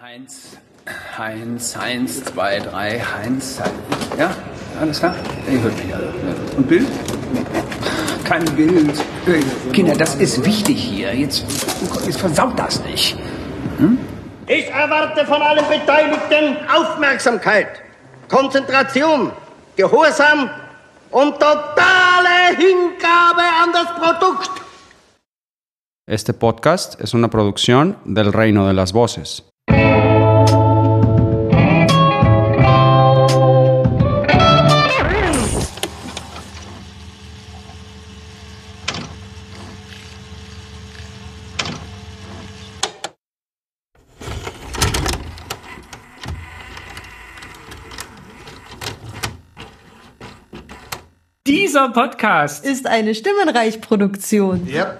Heinz, Heinz, Heinz, zwei, drei, Heinz, Heinz. Ja, alles klar? Ihr hört mich alle. Und Bild? Kein Bild. Kinder, das ist wichtig hier. Jetzt, jetzt versaut das nicht. Hm? Ich erwarte von allen Beteiligten Aufmerksamkeit, Konzentration, Gehorsam und totale Hingabe an das Produkt. Este podcast es una producción del Reino de las Voces. Dieser Podcast ist eine Stimmenreich-Produktion. Yep.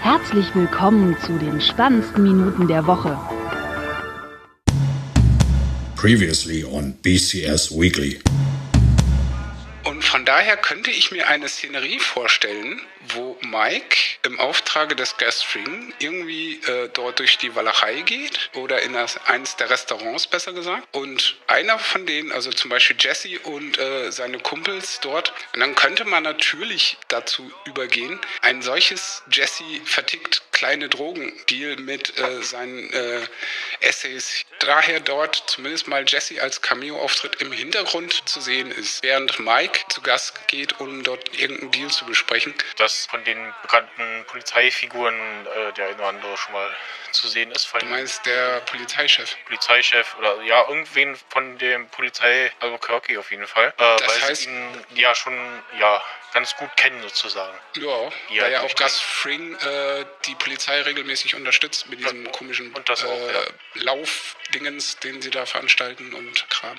Herzlich willkommen zu den spannendsten Minuten der Woche. Previously on BCS Weekly. Von daher könnte ich mir eine Szenerie vorstellen, wo Mike im Auftrage des Guestring irgendwie äh, dort durch die Walachei geht oder in das, eines der Restaurants besser gesagt. Und einer von denen, also zum Beispiel Jesse und äh, seine Kumpels dort, und dann könnte man natürlich dazu übergehen, ein solches Jesse vertickt kleine Drogendeal mit äh, seinen äh, Essays. Daher dort zumindest mal Jesse als Cameo-Auftritt im Hintergrund zu sehen ist, während Mike zu Gast geht, um dort irgendeinen Deal zu besprechen. Dass von den bekannten Polizeifiguren äh, der eine oder andere schon mal zu sehen ist. Du meinst der Polizeichef? Polizeichef oder ja, irgendwen von dem Polizei Albuquerque auf jeden Fall. Äh, das weil heißt, ihn ja schon ja ganz gut kennen sozusagen. Ja, Ja, weil ja auch Gus Fring äh, die Polizei regelmäßig unterstützt mit diesem komischen und das auch, äh, ja. Laufdingens, den sie da veranstalten und Kram.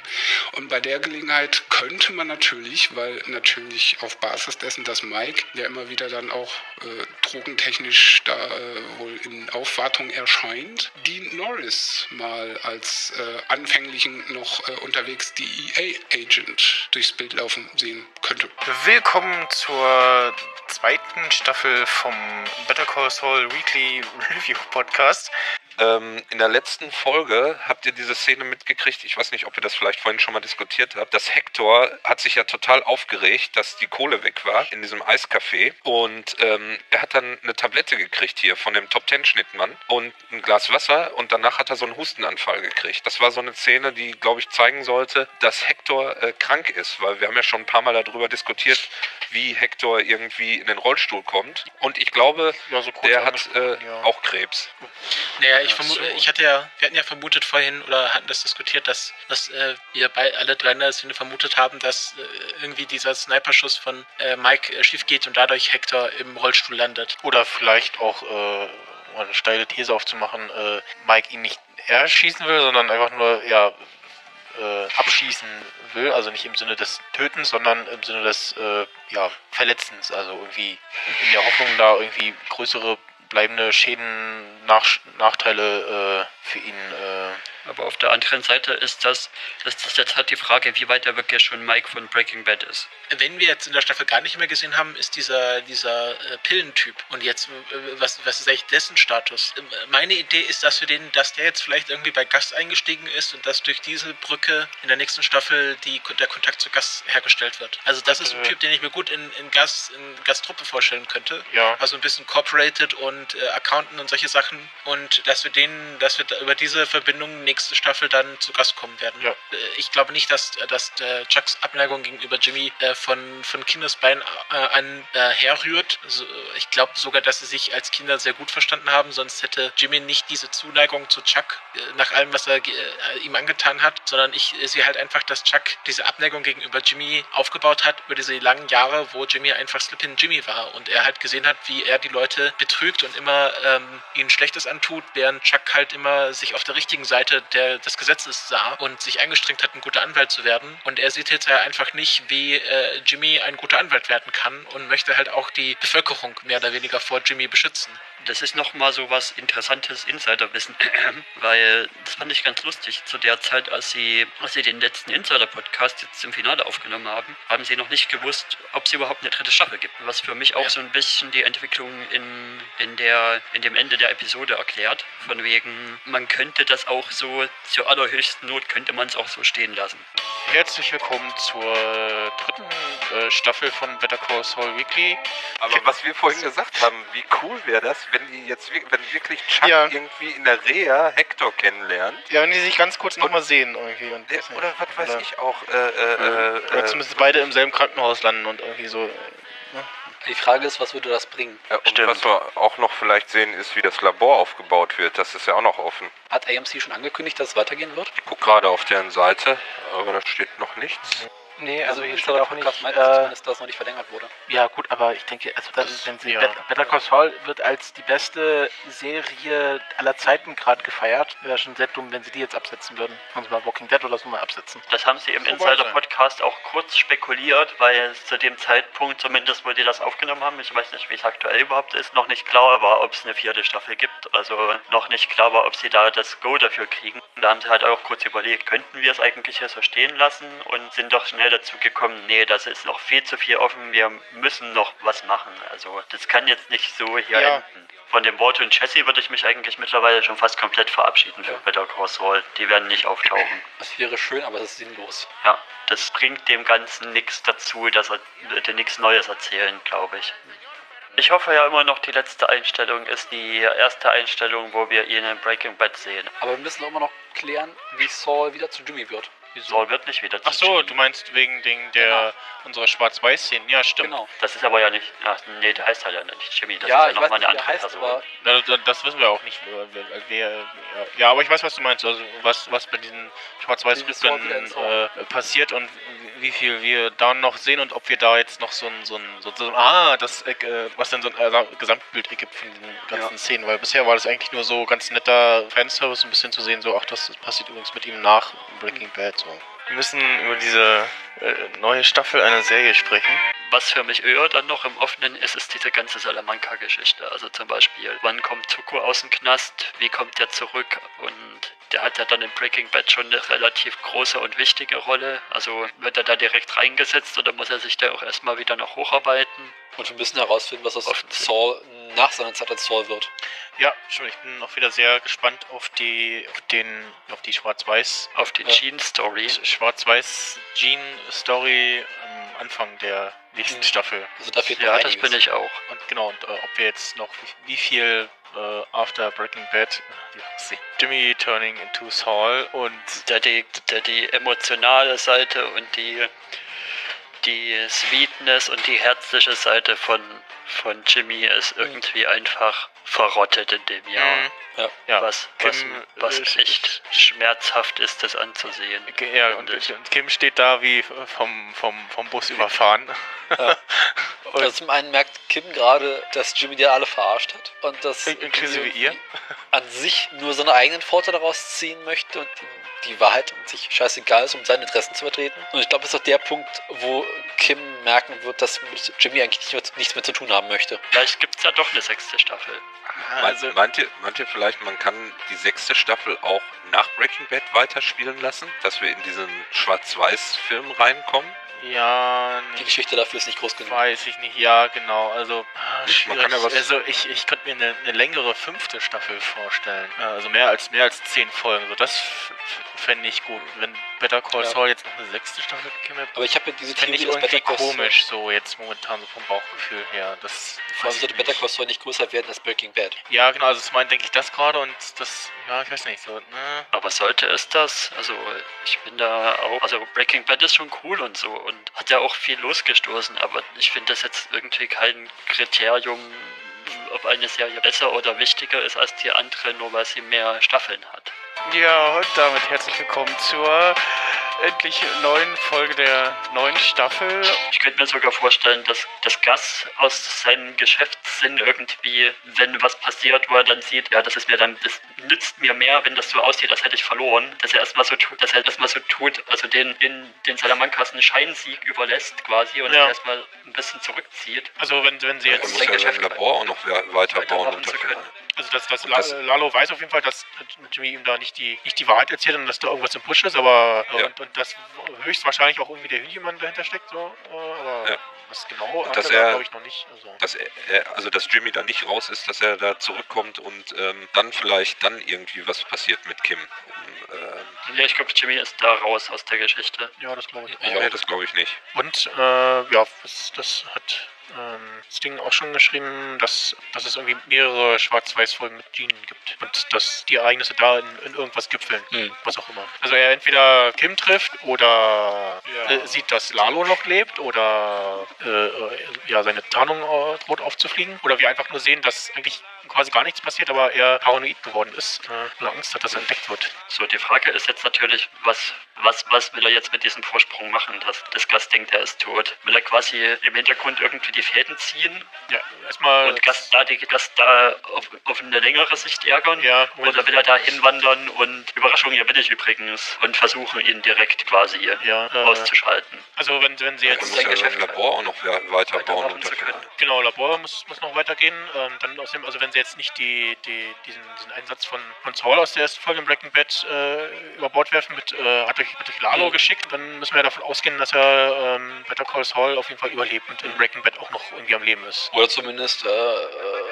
Und bei der Gelegenheit könnte man natürlich, weil natürlich auf Basis dessen, dass Mike ja immer wieder dann auch äh, drogentechnisch da äh, wohl in Aufwartung erscheint, Dean Norris mal als äh, anfänglichen noch äh, unterwegs DEA-Agent durchs Bild laufen sehen könnte. Willkommen zur zweiten Staffel vom Better Call Saul Weekly Review Podcast. Ähm, in der letzten Folge habt ihr diese Szene mitgekriegt. Ich weiß nicht, ob ihr das vielleicht vorhin schon mal diskutiert habt. Das Hector hat sich ja total aufgeregt, dass die Kohle weg war in diesem Eiscafé. Und ähm, er hat dann eine Tablette gekriegt hier von dem Top Ten Schnittmann und ein Glas Wasser. Und danach hat er so einen Hustenanfall gekriegt. Das war so eine Szene, die, glaube ich, zeigen sollte, dass Hector äh, krank ist. Weil wir haben ja schon ein paar Mal darüber diskutiert, wie Hector irgendwie in den Rollstuhl kommt. Und ich glaube, Ja, so der hat äh, ja. auch Krebs. Naja, ich, Ach vermu so. ich hatte ja, wir hatten ja vermutet vorhin oder hatten das diskutiert, dass, dass äh, wir bei alle drei Szene vermutet haben, dass äh, irgendwie dieser Sniperschuss von äh, Mike äh, schief geht und dadurch Hector im Rollstuhl landet. Oder vielleicht auch äh, um eine steile These aufzumachen, äh, Mike ihn nicht erschießen will, sondern einfach nur ja äh, abschießen will, also nicht im Sinne des Tötens, sondern im Sinne des äh, ja, Verletzens, also irgendwie in der Hoffnung, da irgendwie größere bleibende Schäden, nach, Nachteile äh, für ihn äh, Aber auf der anderen Seite ist das, das, das jetzt halt die Frage, wie weit er wirklich schon Mike von Breaking Bad ist. Wenn wir jetzt in der Staffel gar nicht mehr gesehen haben, ist dieser, dieser äh, Pillentyp. Und jetzt, äh, was, was ist eigentlich dessen Status? Ähm, Meine Idee ist, dass wir den, dass der jetzt vielleicht irgendwie bei Gast eingestiegen ist und dass durch diese Brücke in der nächsten Staffel die, der Kontakt zu Gast hergestellt wird. Also das ist ein Äh. Typ, den ich mir gut in, in Gast, in Gasttruppe vorstellen könnte. Ja. Also ein bisschen Corporated und äh, Accountant und solche Sachen. Und dass wir den, dass wir da über diese Verbindung nächste Staffel dann zu Gast kommen werden. Ja. Äh, Ich glaube nicht, dass, dass äh, Chucks Abneigung gegenüber Jimmy äh, von, von Kindesbein äh, an äh, herrührt. Also, ich glaube sogar, dass sie sich als Kinder sehr gut verstanden haben, sonst hätte Jimmy nicht diese Zuneigung zu Chuck äh, nach allem, was er äh, ihm angetan hat, sondern ich äh, sehe halt einfach, dass Chuck diese Abneigung gegenüber Jimmy aufgebaut hat über diese langen Jahre, wo Jimmy einfach Slippin' Jimmy war und er halt gesehen hat, wie er die Leute betrügt und immer ähm, ihnen Schlechtes antut, während Chuck halt immer sich auf der richtigen Seite der, des Gesetzes sah und sich angestrengt hat, ein guter Anwalt zu werden. Und er sieht jetzt ja einfach nicht, wie äh, Jimmy ein guter Anwalt werden kann und möchte halt auch die Bevölkerung mehr oder weniger vor Jimmy beschützen. Das ist nochmal so was interessantes Insiderwissen, weil das fand ich ganz lustig. Zu der Zeit, als sie, als sie den letzten Insider-Podcast jetzt im Finale aufgenommen haben, haben sie noch nicht gewusst, ob es überhaupt eine dritte Staffel gibt. Was für mich auch so ein bisschen die Entwicklung in, in, der, in dem Ende der Episode erklärt. Von wegen, man könnte das auch so, zur allerhöchsten Not könnte man es auch so stehen lassen. Herzlich willkommen zur dritten äh, Staffel von Better Call Saul Weekly. Aber was wir vorhin gesagt haben, wie cool wäre das, wenn die jetzt wenn wirklich Chuck Ja. irgendwie in der Reha Hector kennenlernt. Ja, wenn die sich ganz kurz nochmal sehen irgendwie. Und, Der, oder was weiß oder- ich auch. Äh, äh, äh, Oder zumindest beide im selben Krankenhaus landen und irgendwie so. Die Frage ist, was würde das bringen? Ja, und was wir auch noch vielleicht sehen, ist, wie das Labor aufgebaut wird. Das ist ja auch noch offen. Hat AMC schon angekündigt, dass es weitergehen wird? Ich gucke gerade auf deren Seite, aber da steht noch nichts. Nee, Also, also hier ich steht auch nicht. meint, dass Äh, zumindest das noch nicht verlängert wurde. ja gut, aber ich denke, also dann, wenn sie ja. Bet- Better Call Saul wird als die beste Serie aller Zeiten gerade gefeiert, wäre schon sehr dumm, wenn sie die jetzt absetzen würden. Und zwar Walking Dead oder so mal absetzen. Das haben sie im So Insider-Podcast auch kurz spekuliert, weil es zu dem Zeitpunkt, zumindest wo die das aufgenommen haben, ich weiß nicht, wie es aktuell überhaupt ist, noch nicht klar war, ob es eine vierte Staffel gibt. Also noch nicht klar war, ob sie da das Go dafür kriegen. Da haben sie halt auch kurz überlegt, könnten wir es eigentlich hier so stehen lassen und sind doch schnell dazu gekommen, nee, das ist noch viel zu viel offen, wir müssen noch was machen. Also das kann jetzt nicht so hier Ja. enden. Von dem Wort und Jesse würde ich mich eigentlich mittlerweile schon fast komplett verabschieden für Better Call Saul. Die werden nicht auftauchen. Das wäre schön, aber es ist sinnlos. Ja, das bringt dem Ganzen nichts dazu, dass er dir nichts Neues erzählen, glaube ich. Ich hoffe ja immer noch, die letzte Einstellung ist die erste Einstellung, wo wir ihn in Breaking Bad sehen. Aber wir müssen auch immer noch klären, wie Saul wieder zu Jimmy wird. Saul wird nicht wieder Ach so, du meinst wegen den, der unserer Schwarz-Weiß-Szenen. Ja, stimmt. Genau. Das ist aber ja nicht. Ach, nee, der heißt halt ja nicht Jimmy. Das Ja, ist ja nochmal eine andere er heißt, Person. aber- Na, da- das wissen wir auch nicht. wer- wer- wer- ja, aber ich weiß, was du meinst. Also was, was bei diesen Schwarz-Weiß-Rückblenden Saul äh, passiert und wie viel wir da noch sehen und ob wir da jetzt noch so ein, so ein, so, so ein ah, das, äh, was denn so ein äh, Gesamtbild ergibt von den ganzen Szenen. Weil bisher war das eigentlich nur so ganz netter Fanservice, ein bisschen zu sehen, so, ach, das passiert übrigens mit ihm nach Breaking Bad. So. Wir müssen über diese äh, neue Staffel einer Serie sprechen. Was für mich eher dann noch im Offenen ist, ist diese ganze Salamanca-Geschichte. Also zum Beispiel, wann kommt Tuco aus dem Knast, wie kommt der zurück und der hat ja dann in Breaking Bad schon eine relativ große und wichtige Rolle. Also wird er da direkt reingesetzt oder muss er sich da auch erstmal wieder noch hocharbeiten? Und wir müssen herausfinden, was aus Saul nach seiner Zeit als Saul wird. Ja, schon. Ich bin auch wieder sehr gespannt auf die, auf den, auf die Schwarz-Weiß, auf die Jean-Story, Schwarz-Weiß Jean-Story Anfang der nächsten Staffel. Also da fehlt Ja, das bin ich auch. Und genau, und äh, ob wir jetzt noch wie, wie viel äh, after Breaking Bad äh, ja, sehen. Jimmy turning into Saul und der die, der die emotionale Seite und die die Sweetness und die herzliche Seite von von Jimmy ist irgendwie einfach verrottet in dem Jahr. Mhm. Ja. Ja, Was, was, was echt schmerzhaft ist, das anzusehen. ja, und, und Kim steht da wie vom, vom, vom Bus überfahren. Also zum einen merkt Kim gerade, dass Jimmy die alle verarscht hat und dass In- inklusive ihr? an sich nur seine eigenen Vorteile daraus ziehen möchte und die, Wahrheit an sich scheißegal ist, um seine Interessen zu vertreten. Und ich glaube, das ist auch der Punkt, wo Kim merken wird, dass mit Jimmy eigentlich nicht mehr, nichts mehr zu tun haben möchte. Vielleicht gibt es ja doch eine sechste Staffel. Also, meint ihr vielleicht, man kann die sechste Staffel auch nach Breaking Bad weiterspielen lassen? Dass wir in diesen Schwarz-Weiß-Film reinkommen? Ja, Die Geschichte dafür ist nicht groß genug. Weiß ich nicht, ja, genau. Also, ah, Man kann ja schwierig. was- also ich, ich könnte mir eine, eine längere fünfte Staffel vorstellen. Ja, Also mehr als mehr als zehn Folgen. So, das fände ich gut. Wenn Better Call Ja. Saul jetzt noch eine sechste Staffel käme, Aber ich habe ja diese ich Theorie, dass irgendwie Better Call Saul- komisch, so jetzt momentan so vom Bauchgefühl her. Das Vor allem ich sollte. Better Call Saul nicht größer werden als Breaking Bad. Ja, genau, also zum einen denke ich das gerade und das, ja, ich weiß nicht, so, ne? Aber sollte es das? Also ich bin da auch, also Breaking Bad ist schon cool und so und hat ja auch viel losgestoßen, aber ich finde das jetzt irgendwie kein Kriterium, ob eine Serie besser oder wichtiger ist als die andere, nur weil sie mehr Staffeln hat. Ja, und damit herzlich willkommen zur endlich neuen Folge der neuen Staffel. Ich könnte mir sogar vorstellen, dass das Gas aus seinem Geschäftssinn irgendwie, wenn was passiert, wo er dann sieht, ja, das ist mir dann, das nützt mir mehr, wenn das so aussieht, als hätte ich verloren, dass er erstmal so tut, dass er erstmal so tut, also den, den, den Salamankas einen Scheinsieg überlässt quasi und Ja. erstmal ein bisschen zurückzieht. Also wenn, wenn sie jetzt muss ja sein Labor auch noch we- weiterbauen. Und. Also Und La- das- Lalo weiß auf jeden Fall, dass Jimmy ihm da nicht die, nicht die Wahrheit erzählt und dass da irgendwas im Busch ist, aber Ja. und, und dass höchstwahrscheinlich auch irgendwie der Hühnchenmann dahinter steckt, so, äh, aber Ja. was genau dass er da, glaube ich noch nicht. Also. dass er, also dass Jimmy da nicht raus ist, dass er da zurückkommt und ähm, dann vielleicht dann irgendwie was passiert mit Kim. Ähm, Ja, ich glaube, Jimmy ist da raus aus der Geschichte. Ja, das glaube ich ja, nee, das glaube ich nicht. Und äh, ja, das, das hat ähm, Sting auch schon geschrieben, dass, dass es irgendwie mehrere Schwarz-Weiß-Folgen mit Jean gibt. Und dass die Ereignisse da in, in irgendwas gipfeln. Was auch immer. Also er entweder Kim trifft oder äh, sieht, dass Lalo noch lebt oder äh, äh, ja, seine Tarnung äh, droht aufzufliegen. Oder wir einfach nur sehen, dass eigentlich quasi gar nichts passiert, aber er paranoid geworden ist äh, und Angst hat, dass er entdeckt wird. So, die Frage ist jetzt natürlich, was, was, was will er jetzt mit diesem Vorsprung machen, dass das Gas denkt, er ist tot? Will er quasi im Hintergrund irgendwie die Fäden ziehen? Ja, erstmal. Und Gas da, die, Gas da auf, auf eine längere Sicht ärgern? Ja, Oder will er da hinwandern und Überraschung, hier bin ich übrigens und versuchen ihn direkt quasi Ja, äh, auszuschalten? Also wenn, wenn sie Er jetzt muss ja sein Labor auch noch we- weiterbauen. Und. Genau, Labor muss, muss noch weitergehen. Ähm, dann außerdem, also wenn sie jetzt nicht die, die, diesen, diesen Einsatz von, von Saul aus der ersten Folge in Breaking Bad äh, über Bord werfen, mit, äh, hat euch, euch Lalo Mhm. geschickt, dann müssen wir davon ausgehen, dass er ähm, Better Call Saul auf jeden Fall überlebt und in Breaking Bad auch noch irgendwie am Leben ist. Oder zumindest äh, äh,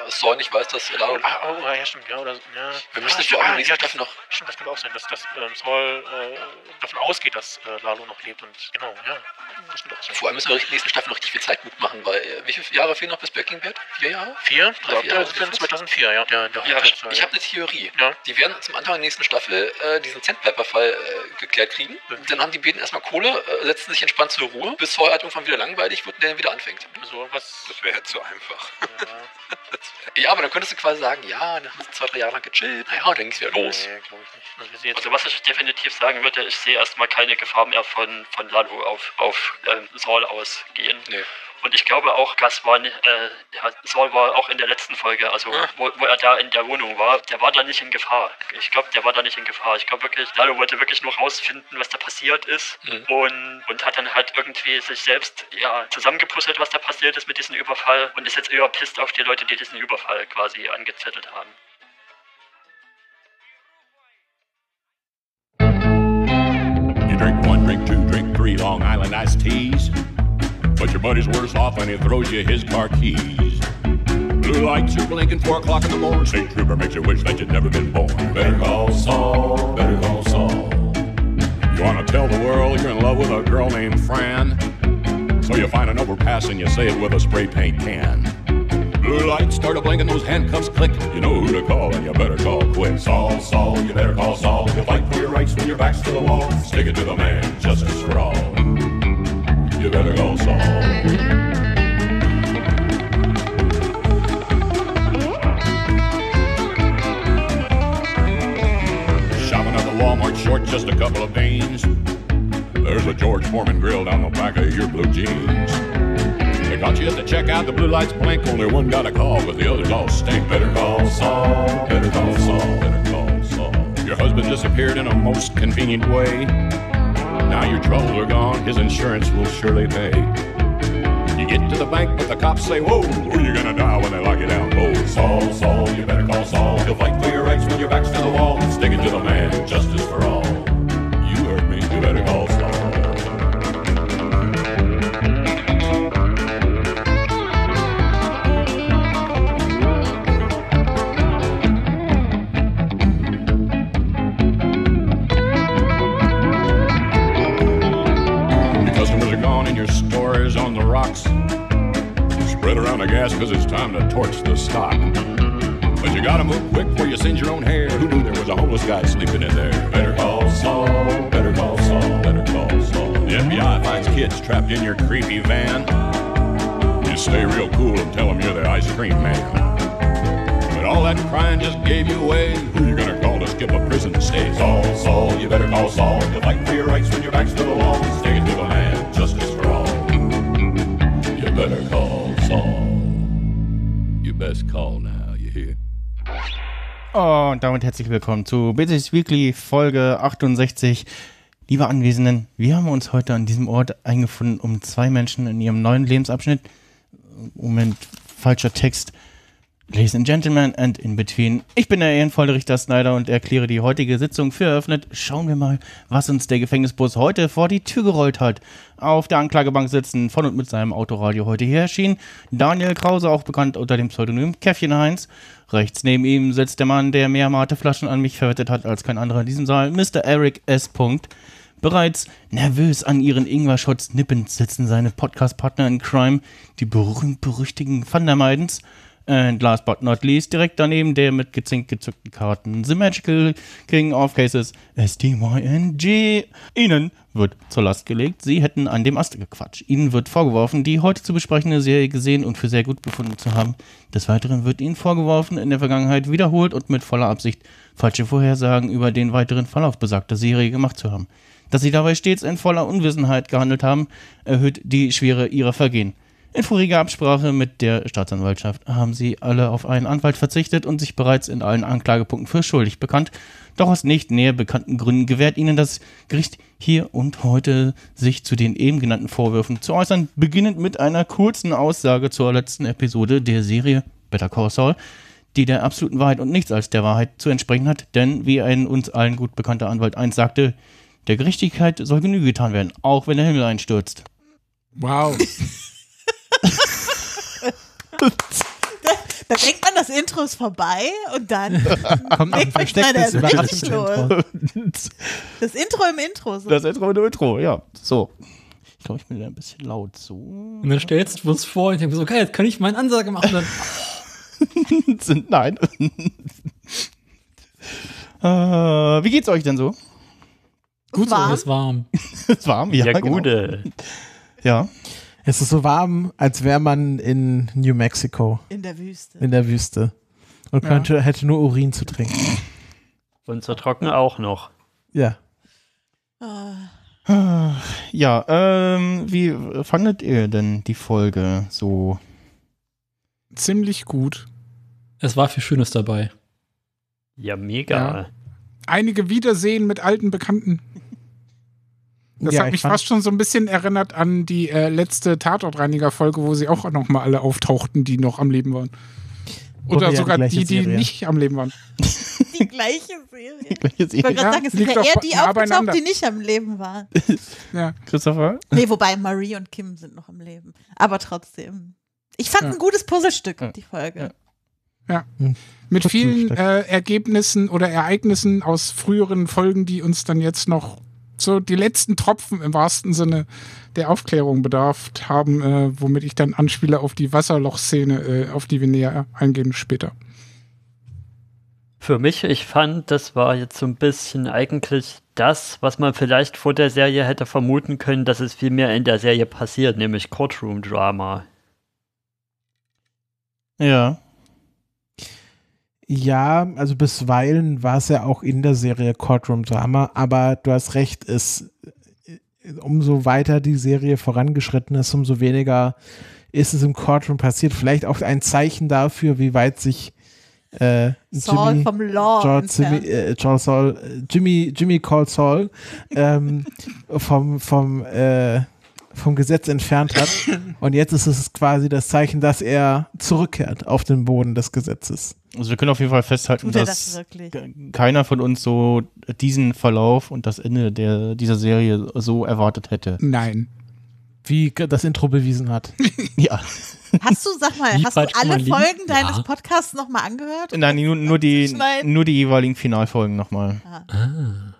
Saul nicht weiß, dass Lalo. Ah, oh, ja, stimmt, ja. Oder, ja. Wir müssen ah, stimmt, ah, ja, das, noch. Stimmt, das könnte auch sein, dass, dass ähm, Saul äh, davon ausgeht, dass äh, Lalo noch lebt und genau, ja. Vor allem müssen wir in der nächsten Staffel noch richtig viel Zeit mitmachen, weil äh, wie viele Jahre fehlen noch bis Breaking Bad? Vier Jahre? Vier? Drei, vier Jahre? Ja, ist 2004, ja. Ja, Hochzeitsfall, ich habe eine Theorie. Ja. Die werden zum Anfang der nächsten Staffel äh, diesen Sandpiper-Fall äh, geklärt kriegen. Dann haben die beiden erstmal Kohle, äh, setzen sich entspannt zur Ruhe, bis Saul halt irgendwann wieder langweilig wird und der dann wieder anfängt. So was. Das wäre so einfach. Ja, aber dann könntest du quasi sagen, ja, dann haben sie zwei, drei Jahre lang gechillt. Naja, dann ging's wieder los. Nee, glaube ich nicht. Also Also was ich definitiv sagen würde, ich sehe erstmal keine Gefahr mehr von, von Lalo auf, auf ähm, Saul ausgehen. Und ich glaube auch, Gas war, ni- äh, ja, Saul war auch in der letzten Folge, also wo, wo er da in der Wohnung war, der war da nicht in Gefahr. Ich glaube, der war da nicht in Gefahr. Ich glaube wirklich, Lalo wollte wirklich nur rausfinden, was da passiert ist und, und hat dann halt irgendwie sich selbst ja, zusammengepuzzelt, was da passiert ist mit diesem Überfall und ist jetzt eher pisst auf die Leute, die diesen Überfall quasi angezettelt haben. You drink one, drink two, drink three Long Island iced teas. But buddy's worse off when he throws you his car keys. Blue lights are blinking, four o'clock in the morning. State trooper makes you wish that you'd never been born. Better call Saul, better call Saul. You wanna tell the world you're in love with a girl named Fran? So you find an overpass and you say it with a spray paint can. Blue lights start a blinking, those handcuffs click. You know who to call, and you better call quick. Saul, Saul, you better call Saul. You fight for your rights when your back's to the wall. Stick it to the man, justice for all. You better the Walmart short, just a couple of beans. There's a George Foreman grill down the back of your blue jeans. They got you at the checkout, the blue lights blink, only one got a call, but the others all stink. Better call Saul, better call Saul, better call Saul. Your husband disappeared in a most convenient way. Now your troubles are gone, his insurance will surely pay. You get to the bank, but the cops say, Whoa, who are you gonna die when they lock you down low? Saul, Saul, you better call Saul. He'll fight for your rights when your back's to the wall. Stick it to the man, justice for all. You heard me, you better call the gas because it's time to torch the stock. But you gotta move quick before you singe your own hair. Who knew there was a homeless guy sleeping in there? Better call Saul, better call Saul, better call Saul. The FBI finds kids trapped in your creepy van. You stay real cool and tell them you're the ice cream man. But all that crying just gave you away. Who you gonna call to skip a prison stay. Saul, Saul, you better call Saul. You're fighting for your rights when your back's to the wall. Stay to the man, Best call now, you hear? Und damit herzlich willkommen zu Business Weekly Folge 68. Liebe Anwesenden, wir haben uns heute an diesem Ort eingefunden, um zwei Menschen in ihrem neuen Lebensabschnitt, Moment, falscher Text, Ladies and Gentlemen and in between. Ich bin der ehrenvolle Richter Snyder und erkläre die heutige Sitzung für eröffnet. Schauen wir mal, was uns der Gefängnisbus heute vor die Tür gerollt hat. Auf der Anklagebank sitzen von und mit seinem Autoradio heute hier erschienen Daniel Krause, auch bekannt unter dem Pseudonym Käffchen Heinz. Rechts neben ihm sitzt der Mann, der mehr Mateflaschen an mich verwettet hat als kein anderer in diesem Saal, Mr. Eric S. Bereits nervös an ihren Ingwer-Shots nippend sitzen seine Podcast-Partner in Crime, die berühmt-berüchtigen Van der Meidens. And last but not least, direkt daneben der mit gezinkt gezückten Karten The Magical King of Cases SDYNG. Ihnen wird zur Last gelegt, sie hätten an dem Ast gequatscht. Ihnen wird vorgeworfen, die heute zu besprechende Serie gesehen und für sehr gut befunden zu haben. Des Weiteren wird ihnen vorgeworfen, in der Vergangenheit wiederholt und mit voller Absicht falsche Vorhersagen über den weiteren Verlauf besagter Serie gemacht zu haben. Dass sie dabei stets in voller Unwissenheit gehandelt haben, erhöht die Schwere ihrer Vergehen. In voriger Absprache mit der Staatsanwaltschaft haben sie alle auf einen Anwalt verzichtet und sich bereits in allen Anklagepunkten für schuldig bekannt. Doch aus nicht näher bekannten Gründen gewährt ihnen das Gericht hier und heute, sich zu den eben genannten Vorwürfen zu äußern, beginnend mit einer kurzen Aussage zur letzten Episode der Serie Better Call Saul, die der absoluten Wahrheit und nichts als der Wahrheit zu entsprechen hat, denn wie ein uns allen gut bekannter Anwalt einst sagte, der Gerechtigkeit soll Genüge getan werden, auch wenn der Himmel einstürzt. Wow. da, denkt man, das Intro ist vorbei und dann kommt ein verstecktes. Das Intro im Intro. So. Das Intro im Intro, ja. So. Ich glaube, ich bin da ein bisschen laut. So. Und dann stellst du uns vor und denkst, okay, jetzt kann ich meine Ansage machen. Dann, Sind, nein. äh, wie geht's euch denn so? Gut so, es ist warm. Es ist warm, ja. Ja, genau. gute. Ja. Es ist so warm, als wäre man in New Mexico. In der Wüste. In der Wüste. Und könnte, hätte nur Urin zu trinken. Und so trocken auch noch. Ja. Ah. Ja, ähm, wie fandet ihr denn die Folge so? Ziemlich gut. es war viel Schönes dabei. Ja, mega. einige Wiedersehen mit alten Bekannten. Das Ja, hat ich mich fast schon so ein bisschen erinnert an die äh, letzte Tatortreiniger-Folge, wo sie auch noch mal alle auftauchten, die noch am Leben waren. Oder ja, die sogar die, die Serie. nicht am Leben waren. Die gleiche Serie. Gleiche Ich wollte gerade Ja, sagen, es sind liegt ja eher die aufgetaucht, die nicht am Leben waren. Ja. Christopher? Nee, wobei Marie und Kim sind noch am Leben. Aber trotzdem. Ich fand Ja. ein gutes Puzzlestück, die Folge. Ja. Mit vielen äh, Ergebnissen oder Ereignissen aus früheren Folgen, die uns dann jetzt noch so die letzten Tropfen im wahrsten Sinne der Aufklärung bedarf haben, äh, womit ich dann anspiele auf die Wasserlochszene, äh, auf die wir näher eingehen später. Für mich, ich fand, das war jetzt so ein bisschen eigentlich das, was man vielleicht vor der Serie hätte vermuten können, dass es viel mehr in der Serie passiert, nämlich Courtroom-Drama. Ja. Ja, also bisweilen war es ja auch in der Serie Courtroom Drama, aber du hast recht, es umso weiter die Serie vorangeschritten ist, umso weniger ist es im Courtroom passiert. Vielleicht auch ein Zeichen dafür, wie weit sich äh, Saul Jimmy, vom Law George. Jimmy, äh, George Saul, äh, Jimmy, Jimmy Call Saul ähm, vom, vom, äh, vom Gesetz entfernt hat. Und jetzt ist es quasi das Zeichen, dass er zurückkehrt auf den Boden des Gesetzes. Also wir können auf jeden Fall festhalten, dass das keiner von uns so diesen Verlauf und das Ende der, dieser Serie so erwartet hätte. Nein. Wie das Intro bewiesen hat. ja. Hast du, sag mal, Wie hast du alle? Folgen deines Ja. Podcasts nochmal angehört? Nein, nur, nur, die, nur die jeweiligen Finalfolgen nochmal. Ah.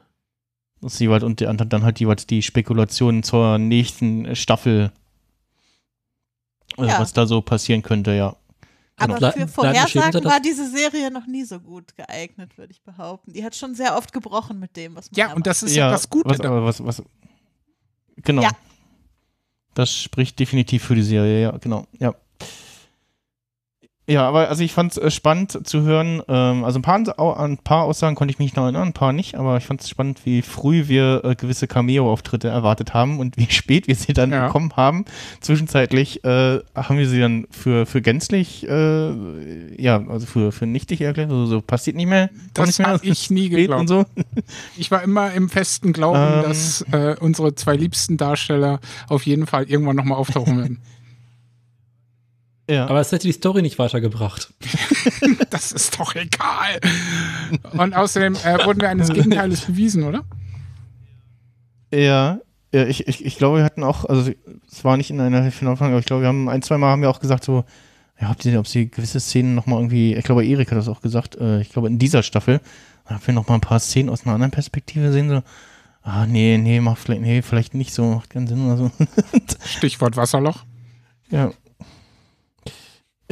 Das jeweils und die anderen dann halt jeweils die Spekulationen zur nächsten Staffel. Also Ja. Was da so passieren könnte, ja. Aber Genau. für Vorhersagen war diese Serie noch nie so gut geeignet, würde ich behaupten. Die hat schon sehr oft gebrochen mit dem, was man Ja, und das ist ja, das Gute. was, aber was, was, genau. Ja. Das spricht definitiv für die Serie, ja, genau, ja. Ja, aber also ich fand es äh, spannend zu hören. Ähm, also ein paar, ein paar Aussagen konnte ich mich noch erinnern, ein paar nicht, aber ich fand es spannend, wie früh wir äh, gewisse Cameo-Auftritte erwartet haben und wie spät wir sie dann ja. bekommen haben. Zwischenzeitlich äh, haben wir sie dann für, für gänzlich, äh, ja, also für, für nichtig erklärt. Also so passiert nicht mehr. Das habe ich nie geglaubt. So. Ich war immer im festen Glauben, ähm, dass äh, unsere zwei liebsten Darsteller auf jeden Fall irgendwann nochmal auftauchen werden. Ja. Aber es hätte die Story nicht weitergebracht. das ist doch egal. Und außerdem äh, wurden wir eines Gegenteiles bewiesen, oder? Ja, ja ich, ich, ich glaube, wir hatten auch, also es war nicht in einer Finalfrage, aber ich glaube, wir haben ein, zwei Mal haben wir auch gesagt, so, ja, ob sie, ob sie gewisse Szenen nochmal irgendwie, ich glaube, Erik hat das auch gesagt, äh, ich glaube, in dieser Staffel, ob wir nochmal ein paar Szenen aus einer anderen Perspektive sehen, so, ah, nee, nee, macht vielleicht, nee, vielleicht nicht so, macht keinen Sinn oder so. Stichwort Wasserloch. Ja,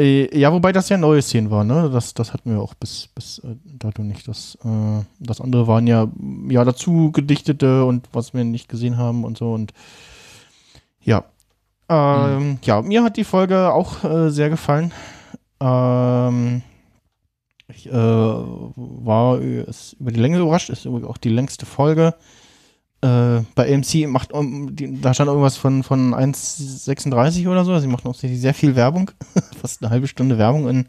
äh, ja, wobei das ja neue Szenen waren, ne? Das, das hatten wir auch bis, bis äh, dato nicht. Das, äh, das andere waren ja, ja dazu gedichtete und was wir nicht gesehen haben und so und ja. Ähm, mhm. Ja, mir hat die Folge auch äh, sehr gefallen. Ähm, ich äh, war über die Länge überrascht, ist auch die längste Folge äh, bei AMC macht, um, die, da stand irgendwas von, von 1,36 oder so. Sie machen auch sehr viel Werbung. Fast eine halbe Stunde Werbung in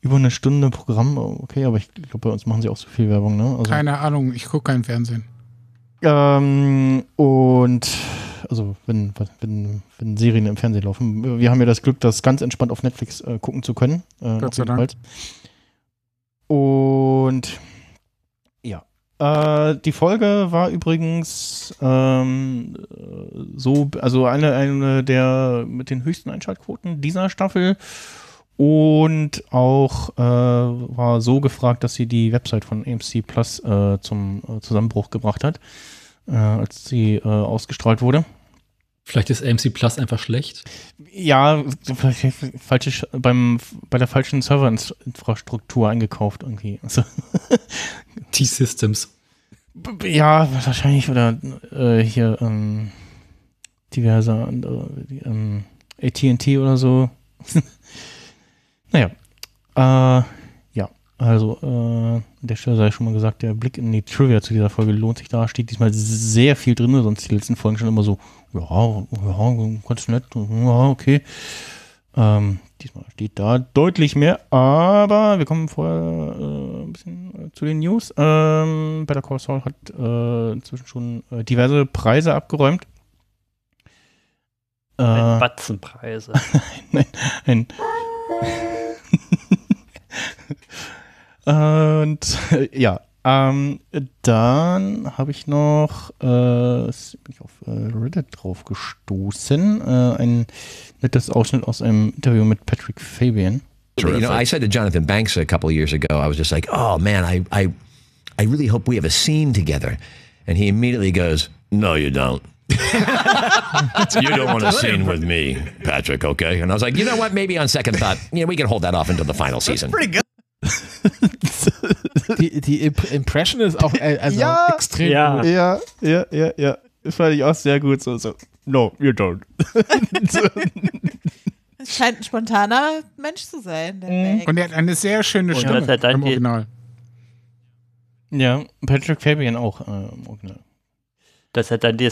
über eine Stunde Programm. Okay, aber ich glaube, bei uns machen sie auch so viel Werbung, ne? Also, Keine Ahnung, ich gucke kein Fernsehen. Ähm, und also wenn, wenn, wenn Serien im Fernsehen laufen. Wir haben ja das Glück, das ganz entspannt auf Netflix äh, gucken zu können. Äh, Gott sei Dank. Und äh, die Folge war übrigens ähm, so, also eine, eine der mit den höchsten Einschaltquoten dieser Staffel und auch äh, war so gefragt, dass sie die Website von AMC Plus äh, zum äh, Zusammenbruch gebracht hat, äh, als sie äh, ausgestrahlt wurde. Vielleicht ist AMC Plus einfach schlecht. Ja, falsche, beim, bei der falschen Serverinfrastruktur eingekauft irgendwie. Also T-Systems. Ja, wahrscheinlich. Oder äh, hier ähm, diverse ähm, ATT oder so. naja. Äh, also äh, an der Stelle sei schon mal gesagt, der Blick in die Trivia zu dieser Folge lohnt sich da. Steht diesmal sehr viel drin, sonst die letzten Folgen schon immer so, ja, ja, ganz nett, ja, okay. Ähm, diesmal steht da deutlich mehr, aber wir kommen vorher äh, ein bisschen äh, zu den News. Ähm, Better Call Saul hat äh, inzwischen schon äh, diverse Preise abgeräumt. Ein äh, Batzenpreise. Nein, ein. Und ja, ähm, dann habe ich noch äh, bin ich auf äh, Reddit drauf gestoßen. Äh, ein nettes Ausschnitt aus einem Interview mit Patrick Fabian. You know, I said to Jonathan Banks a couple of years ago, I was just like, "Oh man, I, I, I really hope we have a scene together," and he immediately goes, "No, you don't." you don't want a scene with me, Patrick. Okay, and I was like, you know what? Maybe on second thought, yeah, we can hold that off until the final season. That's pretty good. Die, die Impression ist auch äh, also ja, extrem ja. gut. Ja, ja, ja, ja. Das fand ich auch sehr gut. So, so. No, you don't. Es scheint ein spontaner Mensch zu sein. Mhm. Und er hat eine sehr schöne Stimme im Original. Ja, Patrick Fabian auch äh, im Original. Dass er dann die,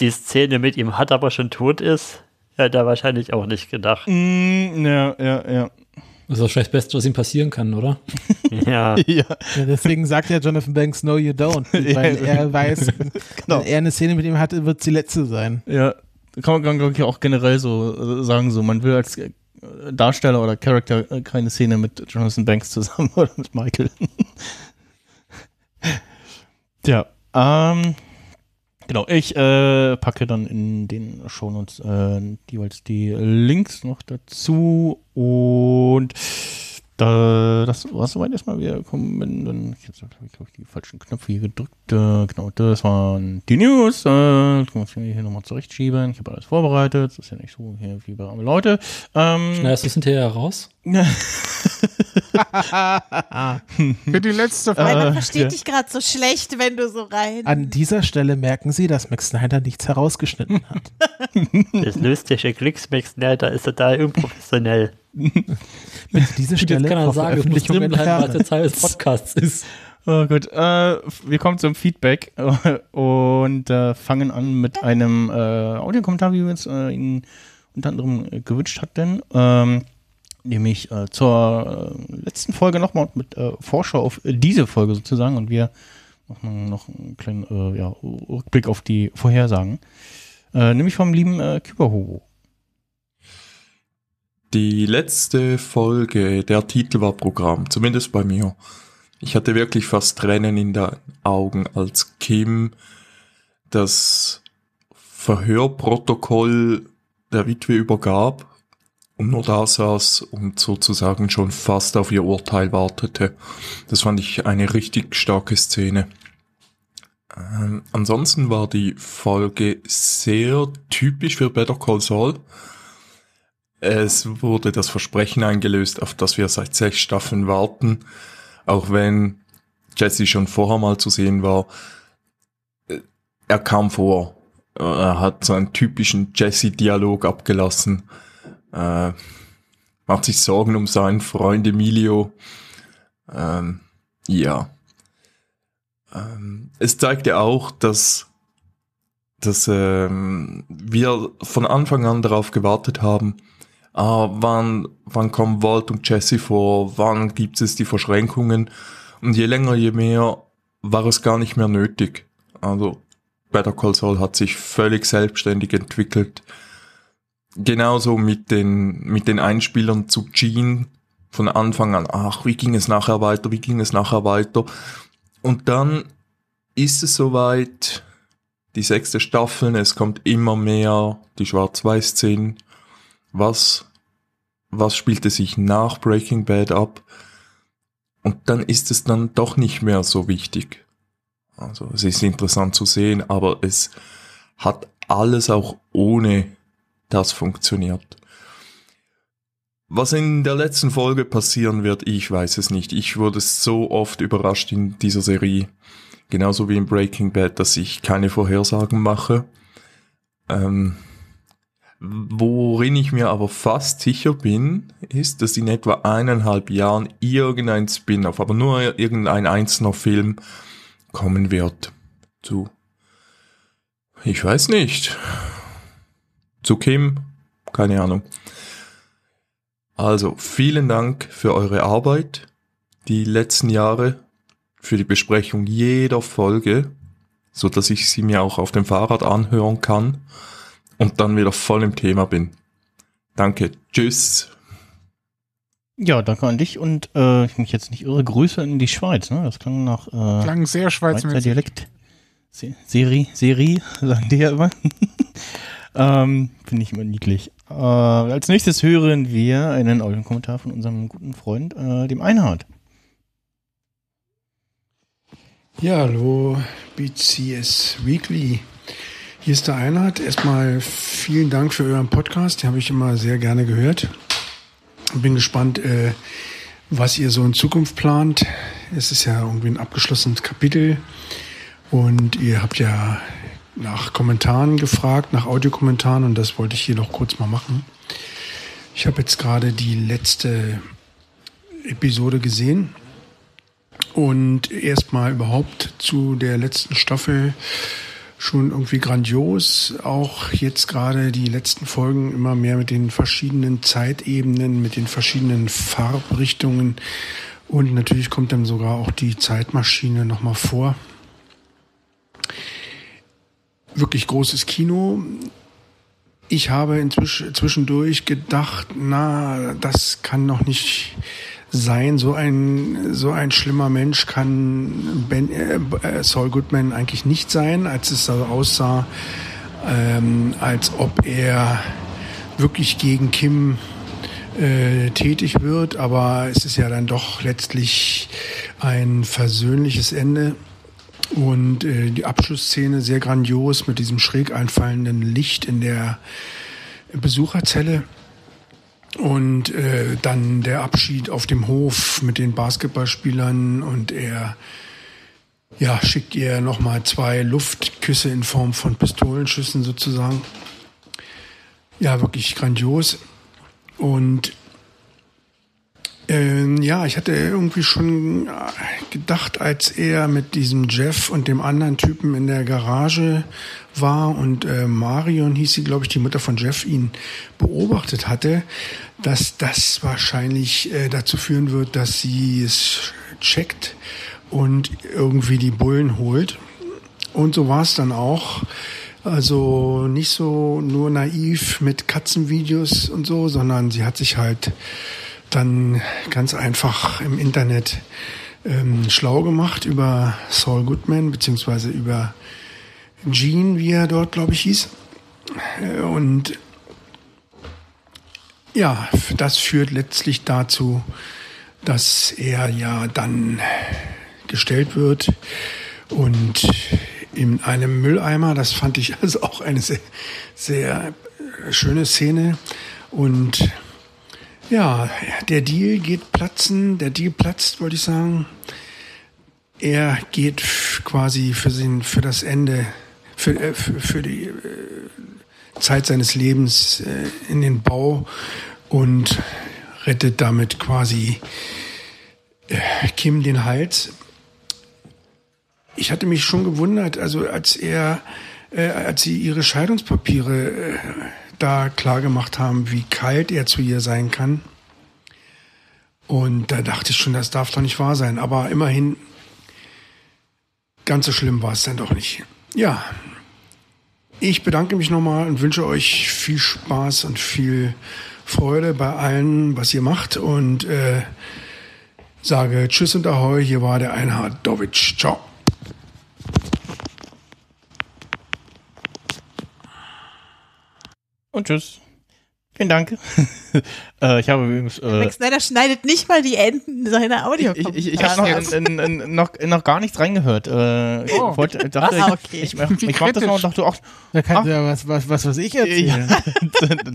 die Szene mit ihm hat, aber schon tot ist, hat er wahrscheinlich auch nicht gedacht. Mm, ja, ja, ja. Das ist wahrscheinlich das Beste, was ihm passieren kann, oder? ja. ja. ja. Deswegen sagt ja Jonathan Banks, no, you don't. Weil er weiß, genau. wenn er eine Szene mit ihm hatte, wird es die letzte sein. Ja. Kann man, glaube ich, auch generell so äh, sagen, so, man will als äh, Darsteller oder Charakter äh, keine Szene mit Jonathan Banks zusammen oder mit Michael. ja. Ähm. Genau, ich äh, packe dann in den Shownotes äh, jeweils die Links noch dazu und da, das war soweit erstmal. Wir kommen dann, ich habe glaube ich, die falschen Knöpfe hier gedrückt. Äh, genau, das waren die News. Äh, kann man hier nochmal zurechtschieben. Ich habe alles vorbereitet. Das ist ja nicht so hier wie bei arme Leute. Ähm, Schneidest du es hinterher raus? Für die letzte Frage. Man versteht ja. dich gerade so schlecht, wenn du so rein. An dieser Stelle merken Sie, dass Max Snyder nichts herausgeschnitten hat. Das lustige Glücks Max Snyder ist total unprofessionell. Bitte diese Gut, Stelle Jetzt kann er sagen, es muss drin bleiben, was entfernen. der Teil des Podcasts ist. Oh gut, äh, wir kommen zum Feedback und äh, fangen an mit einem äh, Audiokommentar, wie wir uns äh, ihn unter anderem äh, gewünscht hatten. Ähm, nämlich äh, zur äh, letzten Folge nochmal mit Vorschau auf diese Folge sozusagen und wir machen noch einen kleinen ja, Rückblick auf die Vorhersagen. Nämlich vom lieben äh, Kyberhobo. Die letzte Folge, der Titel war Programm, zumindest bei mir. Ich hatte wirklich fast Tränen in den Augen, als Kim das Verhörprotokoll der Witwe übergab und nur da saß und sozusagen schon fast auf ihr Urteil wartete. Das fand ich eine richtig starke Szene. Ähm, ansonsten war die Folge sehr typisch für Better Call Saul. Es wurde das Versprechen eingelöst, auf das wir seit sechs Staffeln warten. Auch wenn Jesse schon vorher mal zu sehen war. Äh, Er kam vor. Er hat so einen typischen Jesse-Dialog abgelassen. Äh, macht sich Sorgen um seinen Freund Emilio. Ähm, ja. Ähm, es zeigte auch, dass, dass ähm, wir von Anfang an darauf gewartet haben, ah, wann, wann kommen Walt und Jesse vor, wann gibt es die Verschränkungen. Und je länger, je mehr war es gar nicht mehr nötig. Also Better Call Saul hat sich völlig selbstständig entwickelt. Genauso mit den, mit den Einspielern zu Gene von Anfang an. Ach, wie ging es nachher weiter, wie ging es nachher weiter. Und dann ist es soweit, die sechste Staffel, es kommt immer mehr die Schwarz-Weiß-Szenen. Was, was spielte sich nach Breaking Bad ab? Und dann ist es dann doch nicht mehr so wichtig. Also es ist interessant zu sehen, aber es hat alles auch ohne das funktioniert. Was in der letzten Folge passieren wird, ich weiß es nicht. Ich wurde so oft überrascht in dieser Serie, genauso wie in Breaking Bad, dass ich keine Vorhersagen mache. Ähm, worin ich mir aber fast sicher bin, ist, dass in etwa eineinhalb Jahren irgendein Spin-off, aber nur irgendein einzelner Film kommen wird. Zu, ich weiß nicht. Zu Kim, keine Ahnung. Also, vielen Dank für eure Arbeit die letzten Jahre, für die Besprechung jeder Folge, so dass ich sie mir auch auf dem Fahrrad anhören kann und dann wieder voll im Thema bin. Danke. Tschüss. Ja, danke an dich und äh, ich mich jetzt nicht irre, Grüße in die Schweiz. Ne? Das klang nach äh, Klang sehr Schweizer. Dialekt. Se Seri, Seri, sagen die ja immer. ähm, Finde ich immer niedlich. Äh, als nächstes hören wir einen Audiokommentar von unserem guten Freund, äh, dem Einhard. Ja, hallo, BCS Weekly. Hier ist der Einhard. Erstmal vielen Dank für euren Podcast. Den habe ich immer sehr gerne gehört. Bin gespannt, äh, was ihr so in Zukunft plant. Es ist ja irgendwie ein abgeschlossenes Kapitel. Und ihr habt ja nach Kommentaren gefragt, nach Audiokommentaren. Und das wollte ich hier noch kurz mal machen. Ich habe jetzt gerade die letzte Episode gesehen. Und erstmal überhaupt zu der letzten Staffel schon irgendwie grandios. Auch jetzt gerade die letzten Folgen immer mehr mit den verschiedenen Zeitebenen, mit den verschiedenen Farbrichtungen. Und natürlich kommt dann sogar auch die Zeitmaschine nochmal vor. Wirklich großes Kino. Ich habe inzwischen zwischendurch gedacht, na, das kann doch nicht sein. So ein, so ein schlimmer Mensch kann ben, äh, Saul Goodman eigentlich nicht sein, als es so aussah, ähm, als ob er wirklich gegen Kim äh, tätig wird. Aber es ist ja dann doch letztlich ein versöhnliches Ende. Und äh, die Abschlussszene sehr grandios mit diesem schräg einfallenden Licht in der Besucherzelle. Und äh, dann der Abschied auf dem Hof mit den Basketballspielern und er ja, schickt ihr nochmal zwei Luftküsse in Form von Pistolenschüssen sozusagen. Ja, wirklich grandios. Und Ähm, ja, ich hatte irgendwie schon äh, gedacht, als er mit diesem Jeff und dem anderen Typen in der Garage war und äh, Marion hieß sie, glaube ich, die Mutter von Jeff ihn beobachtet hatte, dass das wahrscheinlich äh, dazu führen wird, dass sie es checkt und irgendwie die Bullen holt. Und so war es dann auch. Also nicht so nur naiv mit Katzenvideos und so, sondern sie hat sich halt dann ganz einfach im Internet ähm, schlau gemacht über Saul Goodman, beziehungsweise über Gene, wie er dort, glaube ich, hieß. Äh, Und ja, das führt letztlich dazu, dass er ja dann gestellt wird und in einem Mülleimer, das fand ich also auch eine sehr, sehr schöne Szene und ja, der Deal geht platzen, der Deal platzt, wollte ich sagen. Er geht quasi für, sein, für das Ende, für, äh, für, für die äh, Zeit seines Lebens äh, in den Bau und rettet damit quasi äh, Kim den Hals. Ich hatte mich schon gewundert, also als er, äh, als sie ihre Scheidungspapiere äh, da klar gemacht haben, wie kalt er zu ihr sein kann. Und da dachte ich schon, das darf doch nicht wahr sein. Aber immerhin, ganz so schlimm war es dann doch nicht. Ja, ich bedanke mich nochmal und wünsche euch viel Spaß und viel Freude bei allem, was ihr macht. Und äh, sage Tschüss und Ahoi. Hier war der Einhard Dovic. Ciao. Und tschüss. Vielen Dank. äh, ich habe übrigens. Äh, Max Snyder schneidet nicht mal die Enden seiner Audio. ich ich, ich habe noch, in, in, in, noch, noch gar nichts reingehört. Äh, ich Oh. wollte, dachte, Ah, ich, okay. ich, ich, ich mach das mal und dachte auch. Da kann ach, ja was, was, was, was ich erzählen.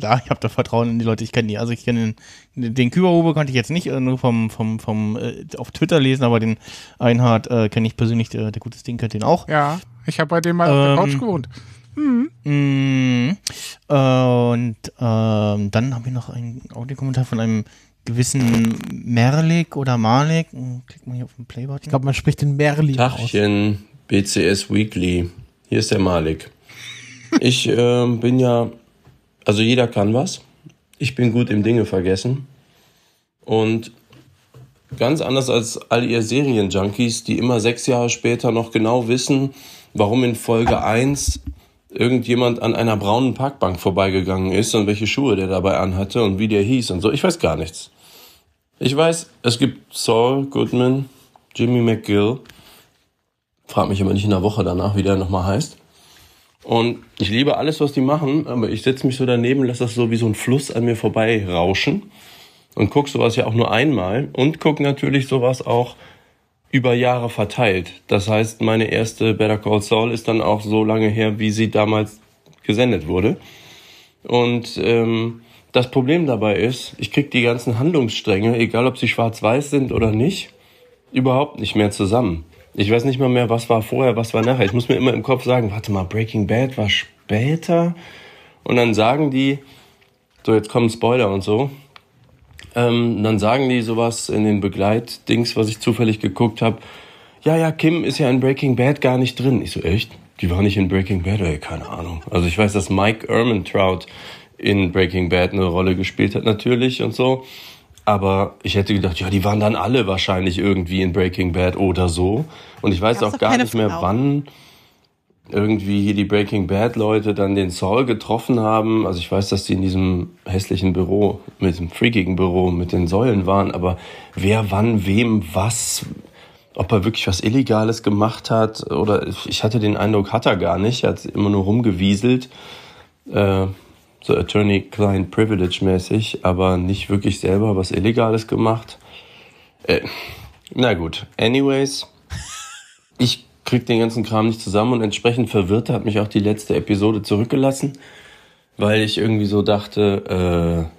ja, ich habe da Vertrauen in die Leute, ich kenne die. Also ich kenne den, den Küberhuber konnte ich jetzt nicht äh, nur vom, vom, vom äh, auf Twitter lesen, aber den Einhard äh, kenne ich persönlich, der, der gutes Ding kennt den auch. Ja, ich habe bei dem mal auf der Ähm, Couch gewohnt. Mhm. Mm, und ähm, dann habe ich noch einen Audiokommentar von einem gewissen Merlik oder Malik. Hm, Klick mal hier auf den Playbutton. Ich glaube, man spricht den Merlin aus. Tachchen, BCS Weekly. Hier ist der Malik. Ich ähm, bin ja, also jeder kann was. Ich bin gut im Dinge vergessen. Und ganz anders als all ihr Serienjunkies, die immer sechs Jahre später noch genau wissen, warum in Folge 1 irgendjemand an einer braunen Parkbank vorbeigegangen ist und welche Schuhe der dabei anhatte und wie der hieß und so. Ich weiß gar nichts. Ich weiß, es gibt Saul Goodman, Jimmy McGill. Frag mich aber nicht in der Woche danach, wie der nochmal heißt. Und ich liebe alles, was die machen, aber ich setze mich so daneben, lasse das so wie so ein Fluss an mir vorbei rauschen und guck sowas ja auch nur einmal und guck natürlich sowas auch über Jahre verteilt. Das heißt, meine erste Better Call Saul ist dann auch so lange her, wie sie damals gesendet wurde. Und ähm, das Problem dabei ist, ich krieg die ganzen Handlungsstränge, egal ob sie schwarz-weiß sind oder nicht, überhaupt nicht mehr zusammen. Ich weiß nicht mal mehr, was war vorher, was war nachher. Ich muss mir immer im Kopf sagen, warte mal, Breaking Bad war später. Und dann sagen die, so jetzt kommen Spoiler und so, ähm, dann sagen die sowas in den Begleitdings, was ich zufällig geguckt habe. Ja, ja, Kim ist ja in Breaking Bad gar nicht drin. Ich so, echt? Die war nicht in Breaking Bad? Ey, keine Ahnung. Also ich weiß, dass Mike Ehrmantraut in Breaking Bad eine Rolle gespielt hat natürlich und so. Aber ich hätte gedacht, ja, die waren dann alle wahrscheinlich irgendwie in Breaking Bad oder so. Und ich weiß Gab's auch gar nicht mehr, Frau? wann irgendwie hier die Breaking Bad Leute dann den Saul getroffen haben. Also ich weiß, dass die in diesem hässlichen Büro, mit dem freakigen Büro mit den Säulen waren, aber wer wann wem was, ob er wirklich was Illegales gemacht hat oder ich hatte den Eindruck, hat er gar nicht. Er hat immer nur rumgewieselt. Äh, so Attorney-Client Privilege-mäßig, aber nicht wirklich selber was Illegales gemacht. Äh, na gut, anyways, ich krieg den ganzen Kram nicht zusammen und entsprechend verwirrt hat mich auch die letzte Episode zurückgelassen, weil ich irgendwie so dachte,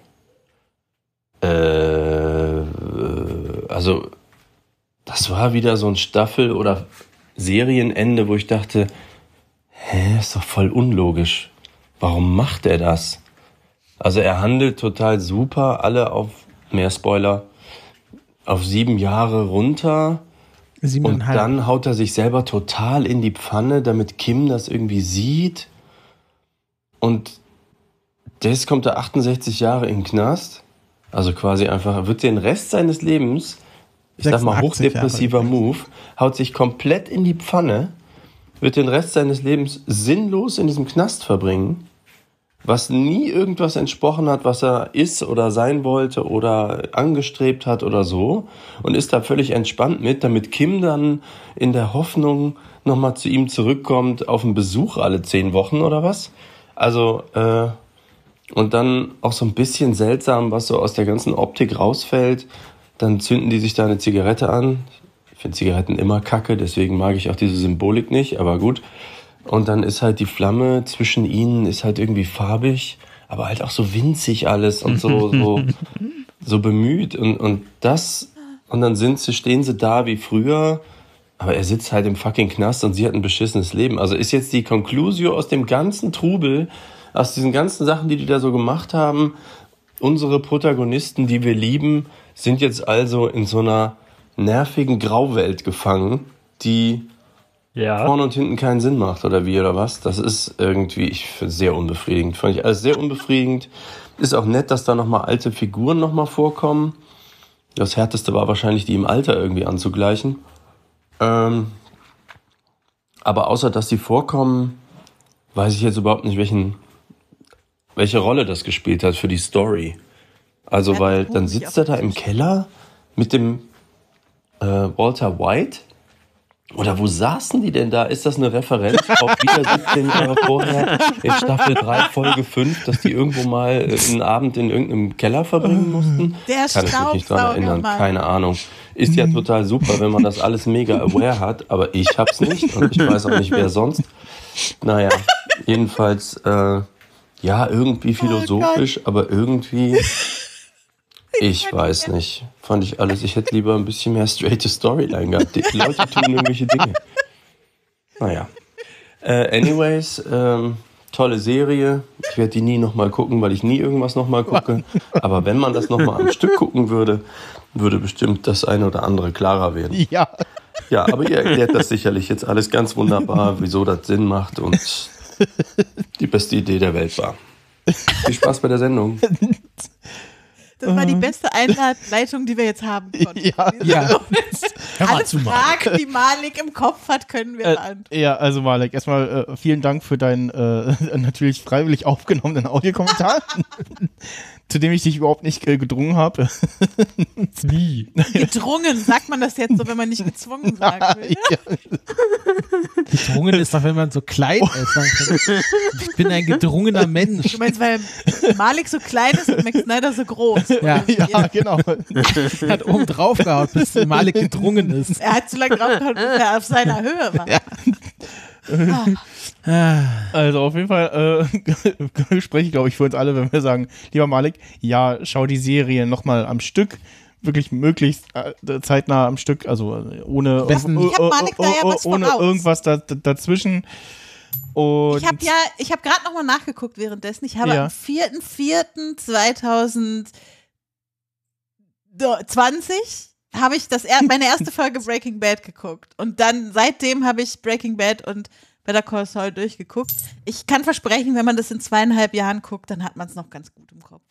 äh, äh, also das war wieder so ein Staffel- oder Serienende, wo ich dachte, hä, ist doch voll unlogisch. Warum macht er das? Also er handelt total super, alle auf mehr Spoiler. auf sieben Jahre runter. Und dann haut er sich selber total in die Pfanne, damit Kim das irgendwie sieht. Und das kommt er 68 Jahre in den Knast. Also quasi einfach, wird den Rest seines Lebens, ich sag mal 86 hochdepressiver Move, haut sich komplett in die Pfanne, wird den Rest seines Lebens sinnlos in diesem Knast verbringen, was nie irgendwas entsprochen hat, was er ist oder sein wollte oder angestrebt hat oder so und ist da völlig entspannt mit, damit Kim dann in der Hoffnung nochmal zu ihm zurückkommt auf einen Besuch alle zehn Wochen oder was. Also, äh, und dann auch so ein bisschen seltsam, was so aus der ganzen Optik rausfällt. Dann zünden die sich da eine Zigarette an. Ich finde Zigaretten immer kacke, deswegen mag ich auch diese Symbolik nicht, aber gut. Und dann ist halt die Flamme zwischen ihnen ist halt irgendwie farbig, aber halt auch so winzig alles und so, so, so bemüht. Und, und das, und dann sind sie, stehen sie da wie früher, aber er sitzt halt im fucking Knast und sie hat ein beschissenes Leben. Also ist jetzt die Conclusio aus dem ganzen Trubel, aus diesen ganzen Sachen, die die da so gemacht haben, unsere Protagonisten, die wir lieben, sind jetzt also in so einer nervigen Grauwelt gefangen, die vorne und hinten keinen Sinn macht, oder wie, oder was? Das ist irgendwie, ich finde sehr unbefriedigend. Fand ich alles sehr unbefriedigend. Ist auch nett, dass da nochmal alte Figuren nochmal vorkommen. Das Härteste war wahrscheinlich, die im Alter irgendwie anzugleichen. Ähm, aber außer, dass die vorkommen, weiß ich jetzt überhaupt nicht, welchen, welche Rolle das gespielt hat für die Story. Also, weil dann sitzt er da im Keller mit dem äh, Walter White. Oder wo saßen die denn da? Ist das eine Referenz auf wieder 17 Jahre vorher in Staffel 3, Folge 5, dass die irgendwo mal einen Abend in irgendeinem Keller verbringen mussten? Der Kann ich mich nicht dran erinnern, Staubsaugermann. keine Ahnung. Ist ja total super, wenn man das alles mega aware hat, aber ich hab's nicht und ich weiß auch nicht, wer sonst. Naja, jedenfalls, äh, ja, irgendwie philosophisch, aber irgendwie, ich weiß nicht. Fand ich alles, ich hätte lieber ein bisschen mehr straighte Storyline gehabt. Die Leute tun irgendwelche Dinge. Naja. Äh, anyways, ähm, tolle Serie. Ich werde die nie nochmal gucken, weil ich nie irgendwas nochmal gucke. Aber wenn man das nochmal am Stück gucken würde, würde bestimmt das eine oder andere klarer werden. Ja. Ja, aber ihr erklärt das sicherlich jetzt alles ganz wunderbar, wieso das Sinn macht und die beste Idee der Welt war. Viel Spaß bei der Sendung. Das war die beste Einleitung, die wir jetzt haben konnten. Ja, ja. Hör mal Alle zu, Fragen, die Malik im Kopf hat, können wir Äh, beantworten. ja, also Malek, erstmal äh, vielen Dank für deinen äh, natürlich freiwillig aufgenommenen Audiokommentar, zu dem ich dich überhaupt nicht äh, gedrungen habe. Nie. Gedrungen, sagt man das jetzt so, wenn man nicht gezwungen sagen will? Gedrungen ist doch, wenn man so klein ist. Dann kann- Ich bin ein gedrungener Mensch. Du meinst, weil Malik so klein ist und Max Snyder so groß. Ja, ja genau. Hat oben drauf gehauen, bis Malik gedrungen ist. Er hat zu lange draufgehauen, bis er auf seiner Höhe war. Also auf jeden Fall äh, spreche ich, glaube ich, für uns alle, wenn wir sagen, lieber Malik, ja, schau die Serie nochmal am Stück. Wirklich möglichst äh, zeitnah am Stück, also äh, ohne, Besten- Ich hab Malik da ja was ohne irgendwas da, da, dazwischen. Und Ich habe ja, ich habe gerade nochmal nachgeguckt währenddessen. Ich habe Ja. am 4.4.2020 habe ich das er meine erste Folge Breaking Bad geguckt. Und dann seitdem habe ich Breaking Bad und Better Call Saul durchgeguckt. Ich kann versprechen, wenn man das in zweieinhalb Jahren guckt, dann hat man es noch ganz gut im Kopf.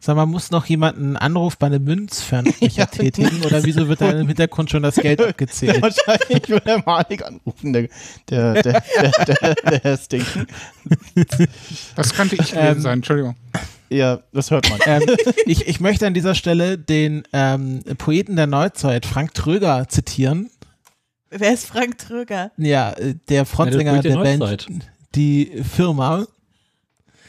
Sag mal, muss noch jemand einen Anruf bei einem Münzfernstecher tätigen oder wieso wird da im Hintergrund schon das Geld abgezählt? Wahrscheinlich wird der Malik anrufen, der, der, der, der, der, der Herr Sting. Das könnte ich gewesen sein, Entschuldigung. Ja, das hört man. ähm, ich, ich möchte an dieser Stelle den ähm, Poeten der Neuzeit, Frank Tröger, zitieren. Wer ist Frank Tröger? Ja, äh, der Frontsänger Poet der der Band. Die Firma.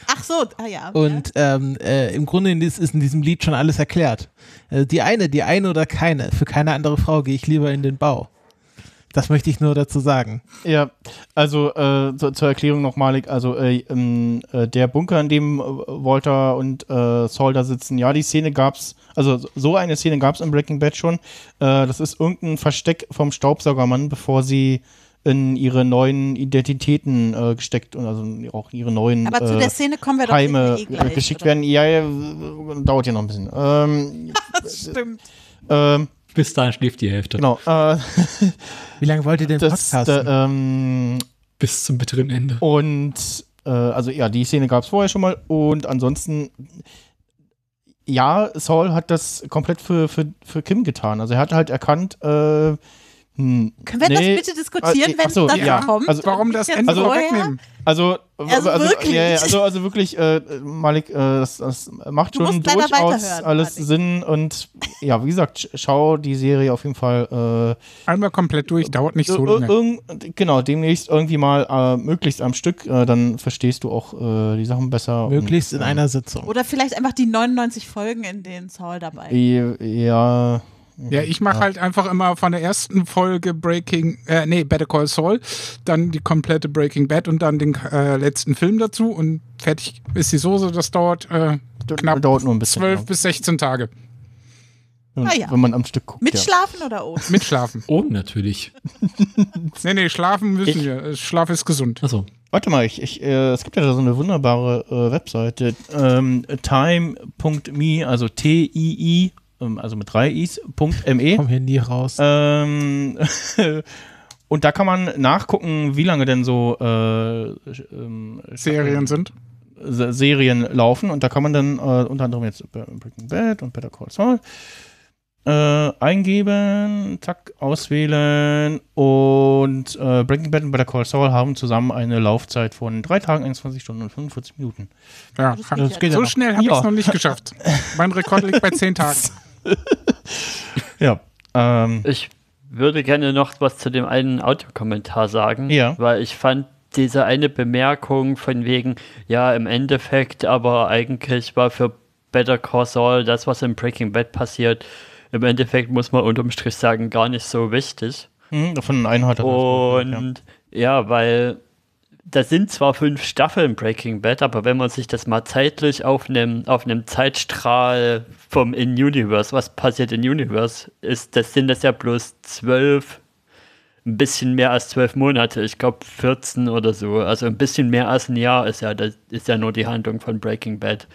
Ach so, ah ja. Und ähm, äh, im Grunde ist ist in diesem Lied schon alles erklärt. Äh, die eine, die eine oder keine. Für keine andere Frau gehe ich lieber in den Bau. Das möchte ich nur dazu sagen. Ja, also äh, zur, zur Erklärung noch Malik, also äh, ähm, äh, der Bunker, in dem äh, Walter und äh, Saul da sitzen, ja, die Szene gab's, also so eine Szene gab's im Breaking Bad schon. Äh, das ist irgendein Versteck vom Staubsaugermann, bevor sie in ihre neuen Identitäten äh, gesteckt und also auch ihre neuen Aber zu äh, der Szene kommen wir doch Heime eh gleich, äh, geschickt oder? werden. Ja, ja, dauert ja noch ein bisschen. Ähm, Das stimmt. Ähm, Bis dahin schläft die Hälfte. genau. Äh, Wie lange wollt ihr den das, podcasten? da, ähm, Bis zum bitteren Ende. Und äh, also ja, die Szene gab es vorher schon mal und ansonsten ja, Saul hat das komplett für, für, für Kim getan. Also er hat halt erkannt, äh, hm, Können wir das nee, bitte diskutieren, äh, wenn so, es dazu ja. kommt? Also, Warum das Ende also, vorwegnehmen? Also, Also also, wirklich? Ja, ja, also, also wirklich, äh, Malik, äh, das, das macht Du schon durchaus alles Sinn und ja, wie gesagt, sch- schau die Serie auf jeden Fall äh, Einmal komplett durch, dauert nicht so lange. genau, demnächst irgendwie mal äh, möglichst am Stück, äh, dann verstehst du auch äh, die Sachen besser. Möglichst und, in einer Sitzung. Oder vielleicht einfach die 99 Folgen, in denen Saul dabei ist. Ja. Ja, ich mache halt einfach immer von der ersten Folge Breaking, äh, nee, Better Call Saul, dann die komplette Breaking Bad und dann den äh, letzten Film dazu und fertig ist die Soße. Das dauert äh, knapp dauert nur ein bisschen, 12 ja. bis 16 Tage. Wenn, Ah ja. wenn man am Stück guckt. Mit ja. Schlafen oder ohne? Mit Schlafen. Oh, natürlich. nee, nee, schlafen müssen Ich- wir. Schlaf ist gesund. Achso. Warte mal, ich, ich, äh, es gibt ja da so eine wunderbare äh, Webseite, ähm, time.me, also T-I-I, also mit drei I's, .me. Vom Handy raus. Ähm, und da kann man nachgucken, wie lange denn so äh, ähm, Serien sind. Se- Serien laufen und da kann man dann äh, unter anderem jetzt Breaking Bad und Better Call Saul äh, eingeben, zack, auswählen und äh, Breaking Bad und Better Call Saul haben zusammen eine Laufzeit von 3 Tagen, 21 Stunden und 45 Minuten. Ja, Das geht ja so noch. schnell habe ich Ja. es noch nicht geschafft. mein Rekord liegt bei 10 Tagen. Ja. Ähm, Ich würde gerne noch was zu dem einen Audiokommentar sagen, Ja. weil ich fand diese eine Bemerkung von wegen, ja, im Endeffekt, aber eigentlich war für Better Call Saul das, was in Breaking Bad passiert, im Endeffekt muss man unterm Strich sagen, gar nicht so wichtig. hm, von das Und gehört, ja. weil das sind zwar fünf Staffeln Breaking Bad, aber wenn man sich das mal zeitlich auf einem auf einem Zeitstrahl vom In-Universe, was passiert in Universe, ist, das sind das ja bloß zwölf, ein bisschen mehr als zwölf Monate, ich glaube 14 oder so. Also ein bisschen mehr als ein Jahr ist ja, das ist ja nur die Handlung von Breaking Bad.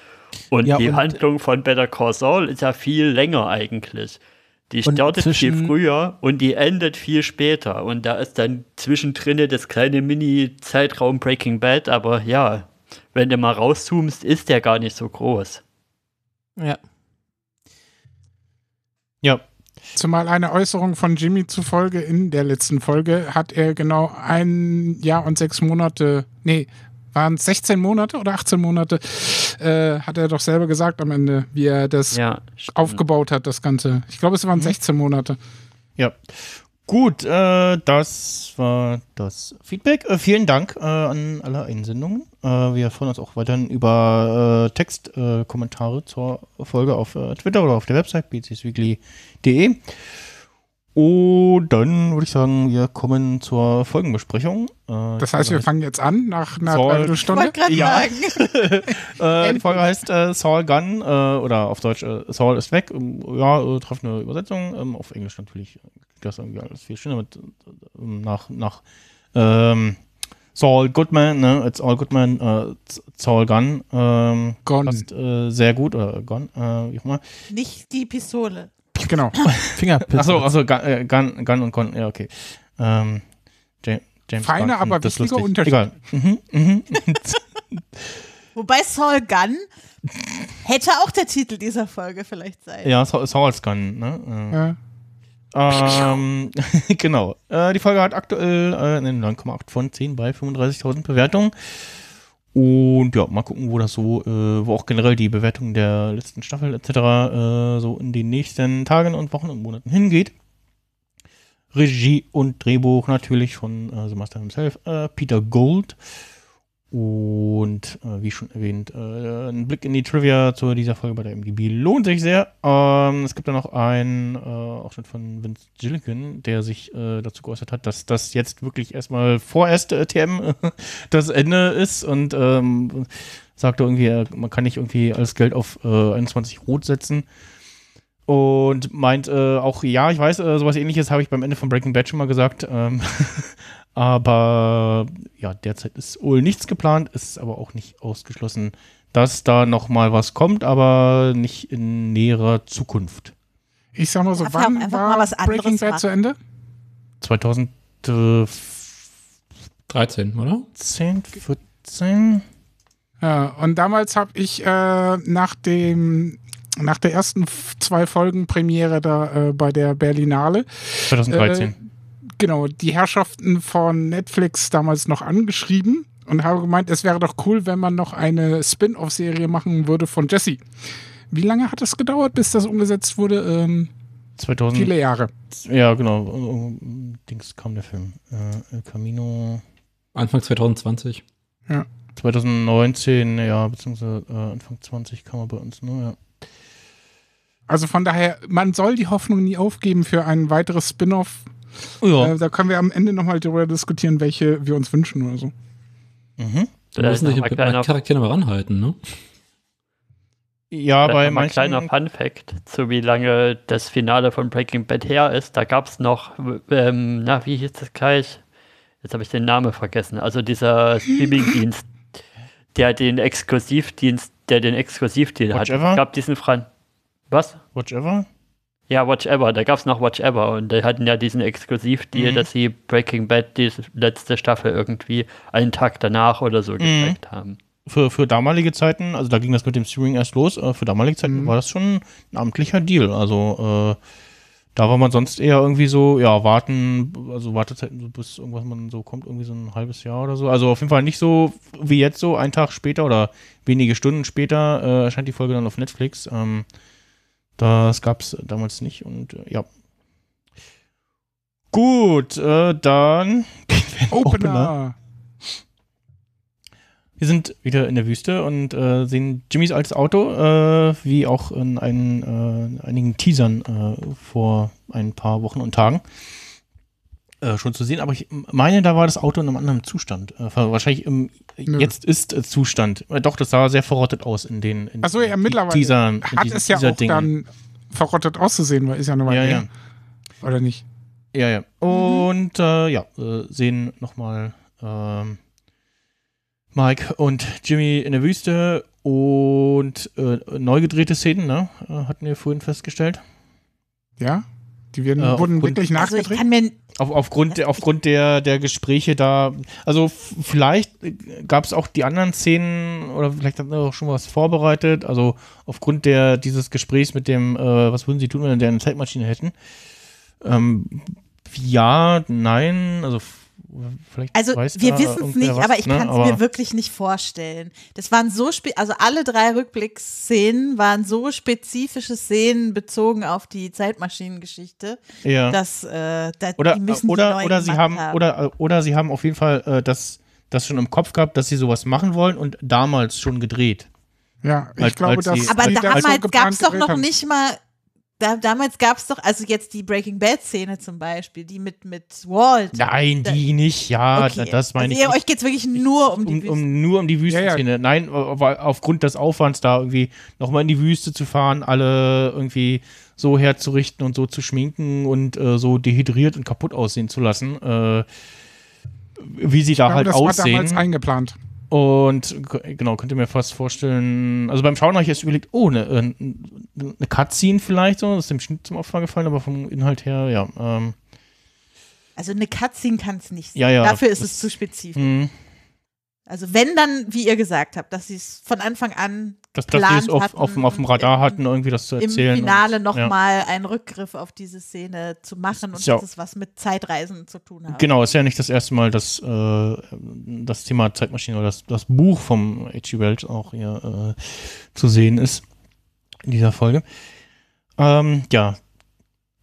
Und Ja, die und- Handlung von Better Call Saul ist ja viel länger eigentlich. Die Und startet viel früher und die endet viel später. Und da ist dann zwischendrin das kleine Mini-Zeitraum Breaking Bad, aber ja, wenn du mal rauszoomst, ist der gar nicht so groß. Ja. Ja. Zumal eine Äußerung von Jimmy zufolge in der letzten Folge hat er genau ein Jahr und sechs Monate, nee, waren es 16 Monate oder 18 Monate, äh, hat er doch selber gesagt am Ende, wie er das Ja, aufgebaut hat, das Ganze. Ich glaube, es waren 16 Monate. Ja. Gut, äh, das war das Feedback. Äh, vielen Dank äh, an alle Einsendungen. Äh, wir freuen uns auch weiterhin über äh, Textkommentare Kommentare zur Folge auf Twitter oder auf der Website bcsweekly.de. Und dann würde ich sagen, wir kommen zur Folgenbesprechung. Äh, Das heißt, wir fangen jetzt an nach einer Saul- Dreiviertelstunde. ja. äh, die Folge heißt äh, Saul Gun äh, oder auf Deutsch äh, Saul ist weg. Ähm, ja, äh, treffende Übersetzung. Ähm, auf Englisch natürlich das irgendwie alles viel schöner mit, äh, nach, nach ähm, Saul Goodman, ne? It's all Goodman, äh, Saul Gun. Ähm, Gun. Passt äh, sehr gut, oder Gun, äh, wie auch immer. Nicht die Pistole. Genau. Fingerpistole. Achso, also Gun, äh, Gun, Gun und Gun, ja, okay. Ähm, James, James Feiner, Gunn, aber das ist wichtiger lustig. Unterschied. Egal. Mhm, mhm. Wobei Saul Gunn hätte auch der Titel dieser Folge vielleicht sein. Ja, Sa- Saul's Gun, ne? Ja. Ähm, genau. Äh, die Folge hat aktuell äh, eine 9,8 von 10 bei 35.000 Bewertungen. Und ja, mal gucken, wo das so, äh, wo auch generell die Bewertung der letzten Staffel etc. Äh, so in den nächsten Tagen und Wochen und Monaten hingeht. Regie und Drehbuch natürlich von äh, The Master himself, äh, Peter Gold. Und äh, wie schon erwähnt, äh, ein Blick in die Trivia zu dieser Folge bei der MDB lohnt sich sehr. Ähm, es gibt da noch einen äh, Ausschnitt von Vince Gilligan, der sich äh, dazu geäußert hat, dass das jetzt wirklich erstmal vorerst äh, TM das Ende ist und ähm, sagte irgendwie, äh, man kann nicht irgendwie alles Geld auf äh, 21 Rot setzen. Und meint auch, ja, ich weiß, sowas ähnliches habe ich beim Ende von Breaking Bad schon mal gesagt. Ähm, aber ja, derzeit ist wohl nichts geplant, ist aber auch nicht ausgeschlossen, dass da noch mal was kommt, aber nicht in näherer Zukunft. Ich sag mal so, wann war mal was Breaking Bad machen. zu Ende? 2013, 13, oder? 14? Ja, und damals habe ich äh, nach dem nach der ersten zwei Folgen Premiere da äh, bei der Berlinale 2013. Genau, die Herrschaften von Netflix damals noch angeschrieben und habe gemeint, es wäre doch cool, wenn man noch eine Spin-off-Serie machen würde von Jesse. Wie lange hat es gedauert, bis das umgesetzt wurde? Ähm, 2000. Viele Jahre. Ja, genau. Dings kam der Film. Äh, El Camino. Anfang 2020. Ja. 2019, ja, beziehungsweise äh, Anfang 20 kam er bei uns, ne? Ja. Also von daher, man soll die Hoffnung nie aufgeben für ein weiteres Spin-off. Ja. Äh, da können wir am Ende nochmal darüber diskutieren, welche wir uns wünschen oder so. Mhm. Da müssen sich Charaktere mal ranhalten, ne? Ja, Vielleicht bei mal ein manchen. kleiner Fun Fact, zu wie lange das Finale von Breaking Bad her ist. Da gab es noch, ähm, na, wie hieß das gleich? Jetzt habe ich den Namen vergessen. Also dieser Streaming-Dienst, der den Exklusivdienst, der den Exklusivdeal hat. Es gab diesen Fran. Was? Watch Ever? Ja, Watch Ever. Da gab es noch Watch Ever und die hatten ja diesen Exklusivdeal, Mhm. dass sie Breaking Bad die letzte Staffel irgendwie einen Tag danach oder Mhm. so gezeigt haben. Für, für damalige Zeiten, also da ging das mit dem Streaming erst los, äh, für damalige Zeiten war das schon ein amtlicher Deal. Also äh, da war man sonst eher irgendwie so, ja, warten, also Wartezeiten, so bis irgendwas man so kommt, irgendwie so ein halbes Jahr oder so. Also auf jeden Fall nicht so wie jetzt so, einen Tag später oder wenige Stunden später äh, erscheint die Folge dann auf Netflix. Ähm, das gab es damals nicht und äh, ja. Gut, äh, dann Opener. Wir sind wieder in der Wüste und äh, sehen Jimmys altes Auto, äh, wie auch in einen, äh, einigen Teasern äh, vor ein paar Wochen und Tagen äh, schon zu sehen. Aber ich meine, da war das Auto in einem anderen Zustand. Äh, wahrscheinlich im Jetzt ist äh, Zustand. Äh, doch, das sah sehr verrottet aus in den in Achso, ja, mittlerweile in hat diesen es ja auch Teaser-Dingen. dann verrottet auszusehen, weil ist ja eine Weile Ja, her. Oder nicht? Ja, ja. Und äh, ja, sehen nochmal ähm, Mike und Jimmy in der Wüste und neu gedrehte Szenen, ne? Hatten wir vorhin festgestellt. Ja? Die werden, Äh, wurden aufgrund- wirklich Also ich nachgedreht? mir Auf, aufgrund, der, aufgrund der, der Gespräche da, also vielleicht gab es auch die anderen Szenen oder vielleicht hat er auch schon was vorbereitet, also aufgrund der, dieses Gesprächs mit dem, äh, was würden sie tun, wenn sie eine Zeitmaschine hätten? Ähm, ja, nein, also vielleicht Also weiß wir wissen es nicht, was, aber ich ne? kann es mir wirklich nicht vorstellen. Das waren so spe also alle drei Rückblickszenen waren so spezifische Szenen bezogen auf die Zeitmaschinengeschichte, Ja. dass äh, da, oder die müssen die oder neu oder sie gemacht haben, oder oder sie haben auf jeden Fall äh, das das schon im Kopf gehabt, dass sie sowas machen wollen und damals schon gedreht. Ja, ich Als- glaube, als dass sie- Aber die damals gab es doch noch haben. nicht mal. Da, damals gab es doch, also jetzt die Breaking Bad Szene zum Beispiel, die mit, mit Walt. Nein, die nicht, ja, Okay. das meine also ich. euch geht es wirklich nur um die um, Wüste. um, nur um die Wüstenszene. Nein, weil aufgrund des Aufwands da irgendwie nochmal in die Wüste zu fahren, alle irgendwie so herzurichten und so zu schminken und äh, so dehydriert und kaputt aussehen zu lassen, äh, wie sie da Ja, halt das aussehen. war damals eingeplant. Und genau, könnt ihr mir fast vorstellen, also beim Schauen habe ich erst überlegt, oh, eine, eine, eine Cutscene vielleicht so, das ist dem Schnitt zum Opfer gefallen, aber vom Inhalt her, ja. Ähm, Also eine Cutscene kann es nicht sein. Ja, ja, Dafür ist es zu spezifisch. mh, Also wenn dann, wie ihr gesagt habt, dass sie es von Anfang an dass, dass die es auf, auf, dem- auf dem Radar hatten, irgendwie das zu im erzählen. Finale und, ja. nochmal einen Rückgriff auf diese Szene zu machen und ja- dass es was mit Zeitreisen zu tun hat. Genau, ist ja nicht das erste Mal, dass äh, das Thema Zeitmaschine oder das, das Buch vom H.G. Wells auch hier äh, zu sehen ist in dieser Folge. Ähm, ja.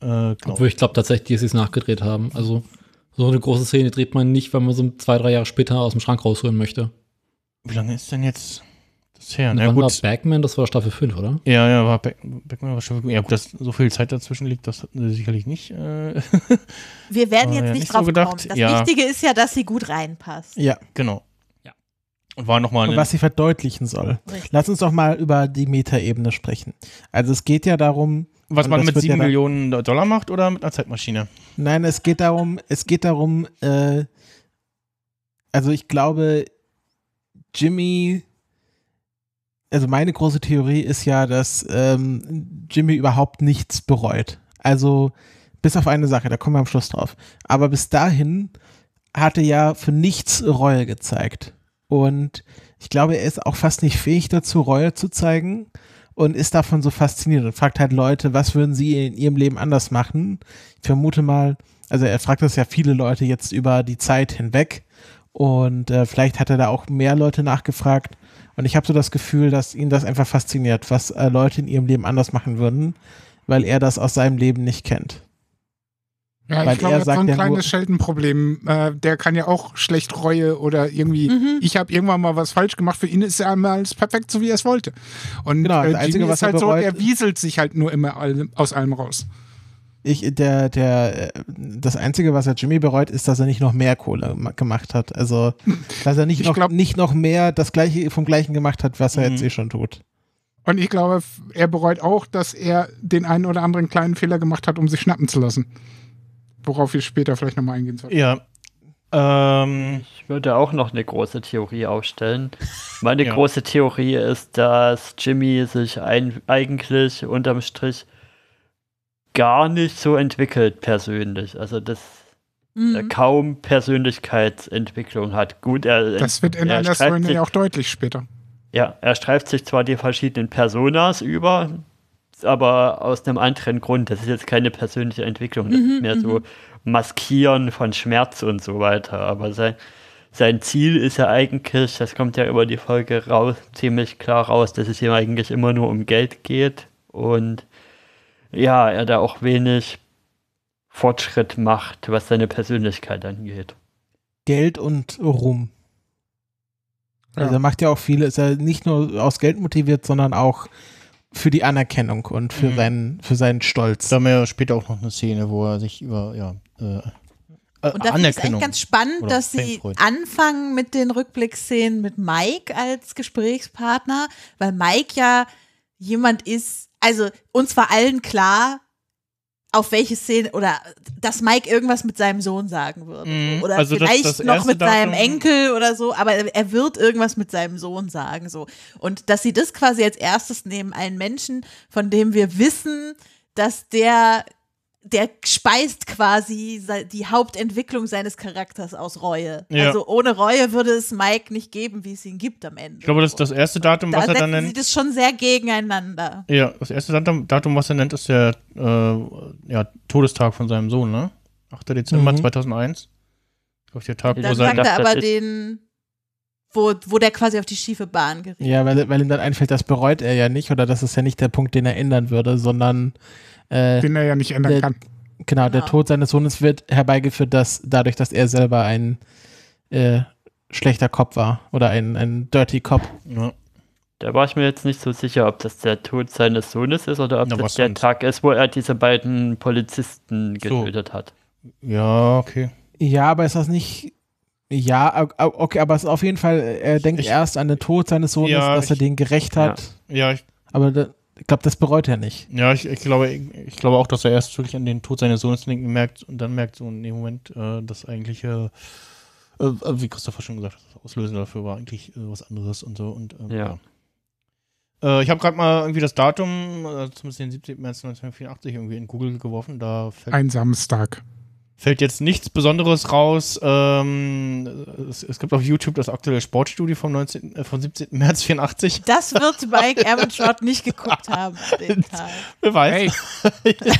Äh, genau. Obwohl ich glaube tatsächlich, dass sie es nachgedreht haben. Also so eine große Szene dreht man nicht, wenn man so zwei, drei Jahre später aus dem Schrank rausholen möchte. Wie lange ist denn jetzt das her? Na wann gut. war Backman? Das war Staffel 5, oder? Ja, ja, war Back, Backman war schon, ja, gut, dass so viel Zeit dazwischen liegt, das hatten sie sicherlich nicht. Äh, Wir werden jetzt ja nicht so drauf gedacht. kommen. Das ja, Wichtige ist ja, dass sie gut reinpasst. Ja. Genau. Und war nochmal Und was sie verdeutlichen soll. Richtig. Lass uns doch mal über die Metaebene sprechen. Also es geht ja darum, was und man mit wird ja 7 dann- Millionen Dollar macht oder mit einer Zeitmaschine? Nein, es geht darum, es geht darum, äh, also ich glaube, Jimmy, also meine große Theorie ist ja, dass ähm, Jimmy überhaupt nichts bereut. Also bis auf eine Sache, da kommen wir am Schluss drauf. Aber bis dahin hatte ja für nichts Reue gezeigt. Und ich glaube, er ist auch fast nicht fähig dazu, Reue zu zeigen und ist davon so fasziniert und fragt halt Leute, was würden sie in ihrem Leben anders machen? Ich vermute mal, also er fragt das ja viele Leute jetzt über die Zeit hinweg und äh, vielleicht hat er da auch mehr Leute nachgefragt und ich habe so das Gefühl, dass ihn das einfach fasziniert, was äh, Leute in ihrem Leben anders machen würden, weil er das aus seinem Leben nicht kennt. Ja, Weil ich glaube, er er hat so sagt ein ja nur- kleines Sheldon-Problem. Äh, der kann ja auch schlecht Reue oder irgendwie, Mhm. ich habe irgendwann mal was falsch gemacht. Für ihn ist ja einmal alles perfekt, so wie er es wollte. Und Genau, das äh, Einzige, Jimmy was ist er halt so, bereut- der wieselt sich halt nur immer all, aus allem raus. Ich, der, der, äh, das Einzige, was er Jimmy bereut, ist, dass er nicht noch mehr Kohle ma- gemacht hat. Also, dass er nicht noch, nicht noch mehr das Gleiche vom Gleichen gemacht hat, was er Mhm. jetzt eh schon tut. Und ich glaube, er bereut auch, dass er den einen oder anderen kleinen Fehler gemacht hat, um sich schnappen zu lassen. Worauf wir später vielleicht nochmal eingehen sollten. Ja. Ähm, ich würde auch noch eine große Theorie aufstellen. Meine Ja. große Theorie ist, dass Jimmy sich ein, eigentlich unterm Strich gar nicht so entwickelt persönlich. Also dass er Mhm. kaum Persönlichkeitsentwicklung hat. Gut, er Das wird in er einer Story auch deutlich später. Ja, er streift sich zwar die verschiedenen Personas über, aber aus einem anderen Grund. Das ist jetzt keine persönliche Entwicklung. Das Mhm, ist mehr so mhm. Maskieren von Schmerz und so weiter. Aber sein, sein Ziel ist ja eigentlich, das kommt ja über die Folge raus, ziemlich klar raus, dass es ihm eigentlich immer nur um Geld geht und ja, er da auch wenig Fortschritt macht, was seine Persönlichkeit angeht. Geld und Ruhm. Also er macht ja auch viele, ist er nicht nur aus Geld motiviert, sondern auch für die Anerkennung und für, Mhm. seinen, für seinen Stolz. Da haben wir ja später auch noch eine Szene, wo er sich über, ja, äh, Und da finde ich eigentlich ganz spannend, oder dass sie anfangen mit den Rückblickszenen mit Mike als Gesprächspartner, weil Mike ja jemand ist, also uns war allen klar, auf welche Szene oder dass Mike irgendwas mit seinem Sohn sagen würde. Mhm. Oder Also das- vielleicht das noch erste mit seinem Datum- Enkel oder so, aber er er wird irgendwas mit seinem Sohn sagen. So. Und dass sie das quasi als erstes nehmen, einen Menschen, von dem wir wissen, dass der der speist quasi die Hauptentwicklung seines Charakters aus Reue. Ja. Also ohne Reue würde es Mike nicht geben, wie es ihn gibt am Ende. Ich glaube, das, das erste Datum, da was er setzen dann sie nennt. das schon sehr gegeneinander. Ja, das erste Datum, Datum, was er nennt, ist der äh, ja, Todestag von seinem Sohn, ne? 8. Dezember Mhm. 2001. Ich glaube, der Tag, wo Dann sein. sagt er aber den, wo, wo der quasi auf die schiefe Bahn gerät. Ja, weil, weil ihm dann einfällt, das bereut er ja nicht oder das ist ja nicht der Punkt, den er ändern würde, sondern äh, Den er ja nicht ändern der, kann. Genau, der Genau. Tod seines Sohnes wird herbeigeführt, dass dadurch, dass er selber ein äh, schlechter Cop war oder ein, ein Dirty Cop. Ja. Da war ich mir jetzt nicht so sicher, ob das der Tod seines Sohnes ist oder ob Na, das der sonst? Tag ist, wo er diese beiden Polizisten So. getötet hat. Ja, okay. Ja, aber ist das nicht. Ja, okay, aber es ist auf jeden Fall, er denkt Ich- erst an den Tod seines Sohnes, Ja, dass er ich- den gerecht hat. Ja, ich, Aber da, ich glaube, das bereut er nicht. ja ich, ich, glaube, ich, ich glaube auch, dass er erst wirklich an den Tod seines Sohnes denkt und merkt und dann merkt so in dem Moment, äh, das eigentliche, äh, äh, wie Christopher schon gesagt hat, das Auslösen dafür war eigentlich äh, was anderes und so. Und, ähm, Ja. Äh, ich habe gerade mal irgendwie das Datum, äh, zumindest den 17. März 1984, irgendwie in Google geworfen. Da fällt, Ein Samstag. Fällt jetzt nichts Besonderes raus. Ähm, es, es gibt auf YouTube das aktuelle Sportstudio vom, 19, äh, vom 17. März 84. Das wird Mike Evanshot nicht geguckt haben. Wer weiß.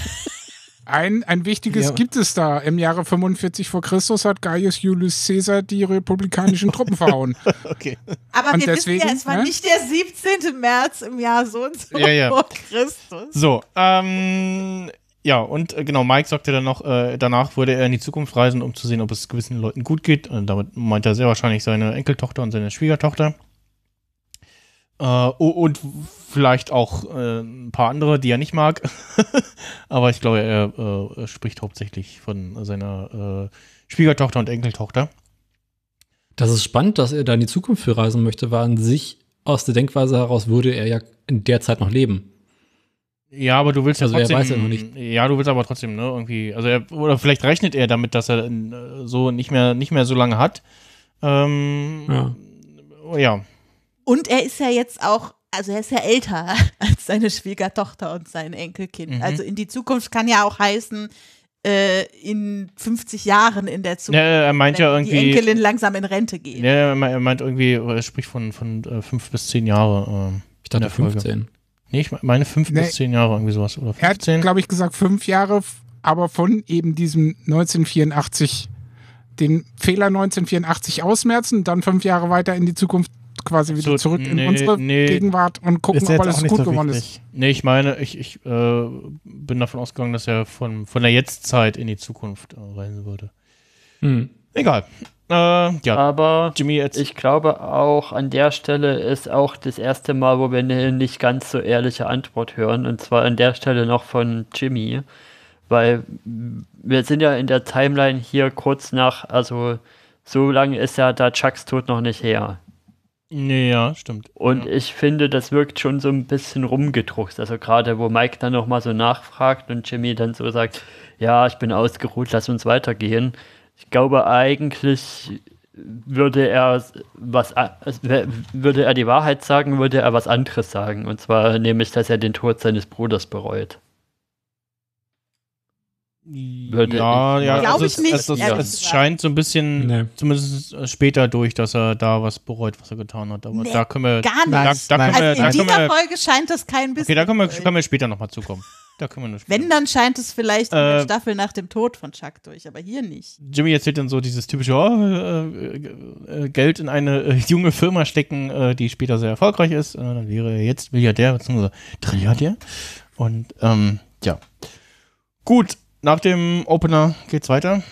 Ein, ein wichtiges Ja. gibt es da. Im Jahre 45 vor Christus hat Gaius Julius Caesar die republikanischen Truppen verhauen. okay. Aber Und wir deswegen, wissen ja, es war ne? nicht der 17. März im Jahr so und so Ja, ja. vor Christus. So, ähm, ja, und äh, genau, Mike sagte dann noch, äh, danach würde er in die Zukunft reisen, um zu sehen, ob es gewissen Leuten gut geht. Und damit meint er sehr wahrscheinlich seine Enkeltochter und seine Schwiegertochter. Äh, und vielleicht auch äh, ein paar andere, die er nicht mag. Aber ich glaube, er äh, spricht hauptsächlich von seiner äh, Schwiegertochter und Enkeltochter. Das ist spannend, dass er da in die Zukunft für reisen möchte, weil an sich aus der Denkweise heraus würde er ja in der Zeit noch leben. Ja, aber du willst ja Also er trotzdem. weiß ja noch nicht. Ja, du willst aber trotzdem, ne, irgendwie. Also er, oder vielleicht rechnet er damit, dass er äh, so nicht mehr, nicht mehr so lange hat. Ähm, Ja. ja. Und er ist ja jetzt auch, also er ist ja älter als seine Schwiegertochter und sein Enkelkind. Mhm. Also in die Zukunft kann ja auch heißen, äh, in 50 Jahren in der Zukunft. Ja, er meint wenn ja irgendwie- Die Enkelin langsam in Rente geht. Ja, er me- er meint irgendwie, er spricht von, von äh, fünf bis zehn Jahre. Ähm, ich dachte in der Folge. 15. Nee, ich meine fünf Nee. bis zehn Jahre, irgendwie sowas. Oder Er hat, glaube ich, gesagt fünf Jahre, aber von eben diesem 1984, den Fehler 1984 ausmerzen, dann fünf Jahre weiter in die Zukunft quasi wieder So, zurück in nee, unsere nee. Gegenwart und gucken, Ist ob alles gut so geworden wichtig. ist. Nee, ich meine, ich, ich äh, bin davon ausgegangen, dass er von, von der Jetztzeit in die Zukunft äh, reisen würde. Hm. Egal. Äh, ja. Aber Jimmy jetzt. ich glaube auch an der Stelle ist auch das erste Mal, wo wir eine nicht ganz so ehrliche Antwort hören. Und zwar an der Stelle noch von Jimmy. Weil wir sind ja in der Timeline hier kurz nach, also so lange ist ja da Chucks Tod noch nicht her. Nee, ja, stimmt. Und ich finde, das wirkt schon so ein bisschen rumgedruckt. Also gerade, wo Mike dann nochmal so nachfragt und Jimmy dann so sagt, ja, ich bin ausgeruht, lass uns weitergehen. Ich glaube eigentlich würde er was würde er die Wahrheit sagen, würde er was anderes sagen. Und zwar nämlich, dass er den Tod seines Bruders bereut. Würde ja, ich ja, mal- also Glaube es, ich nicht, Es, es, ehrlich es scheint so ein bisschen, Nee. zumindest später durch, dass er da was bereut, was er getan hat. Aber Nee, da können wir, gar da, nicht. da können wir, Also da in können dieser wir, Folge scheint das kein bisschen. okay, da können wir, durch. können wir später nochmal zukommen. Da können wir nur Wenn, dann scheint es vielleicht in der Äh, Staffel nach dem Tod von Chuck durch, aber hier nicht. Jimmy erzählt dann so dieses typische oh, äh, äh, Geld in eine äh, junge Firma stecken, äh, die später sehr erfolgreich ist. Äh, dann wäre er jetzt Milliardär bzw. Trilliardär. Und ähm, ja. Gut, nach dem Opener geht's weiter.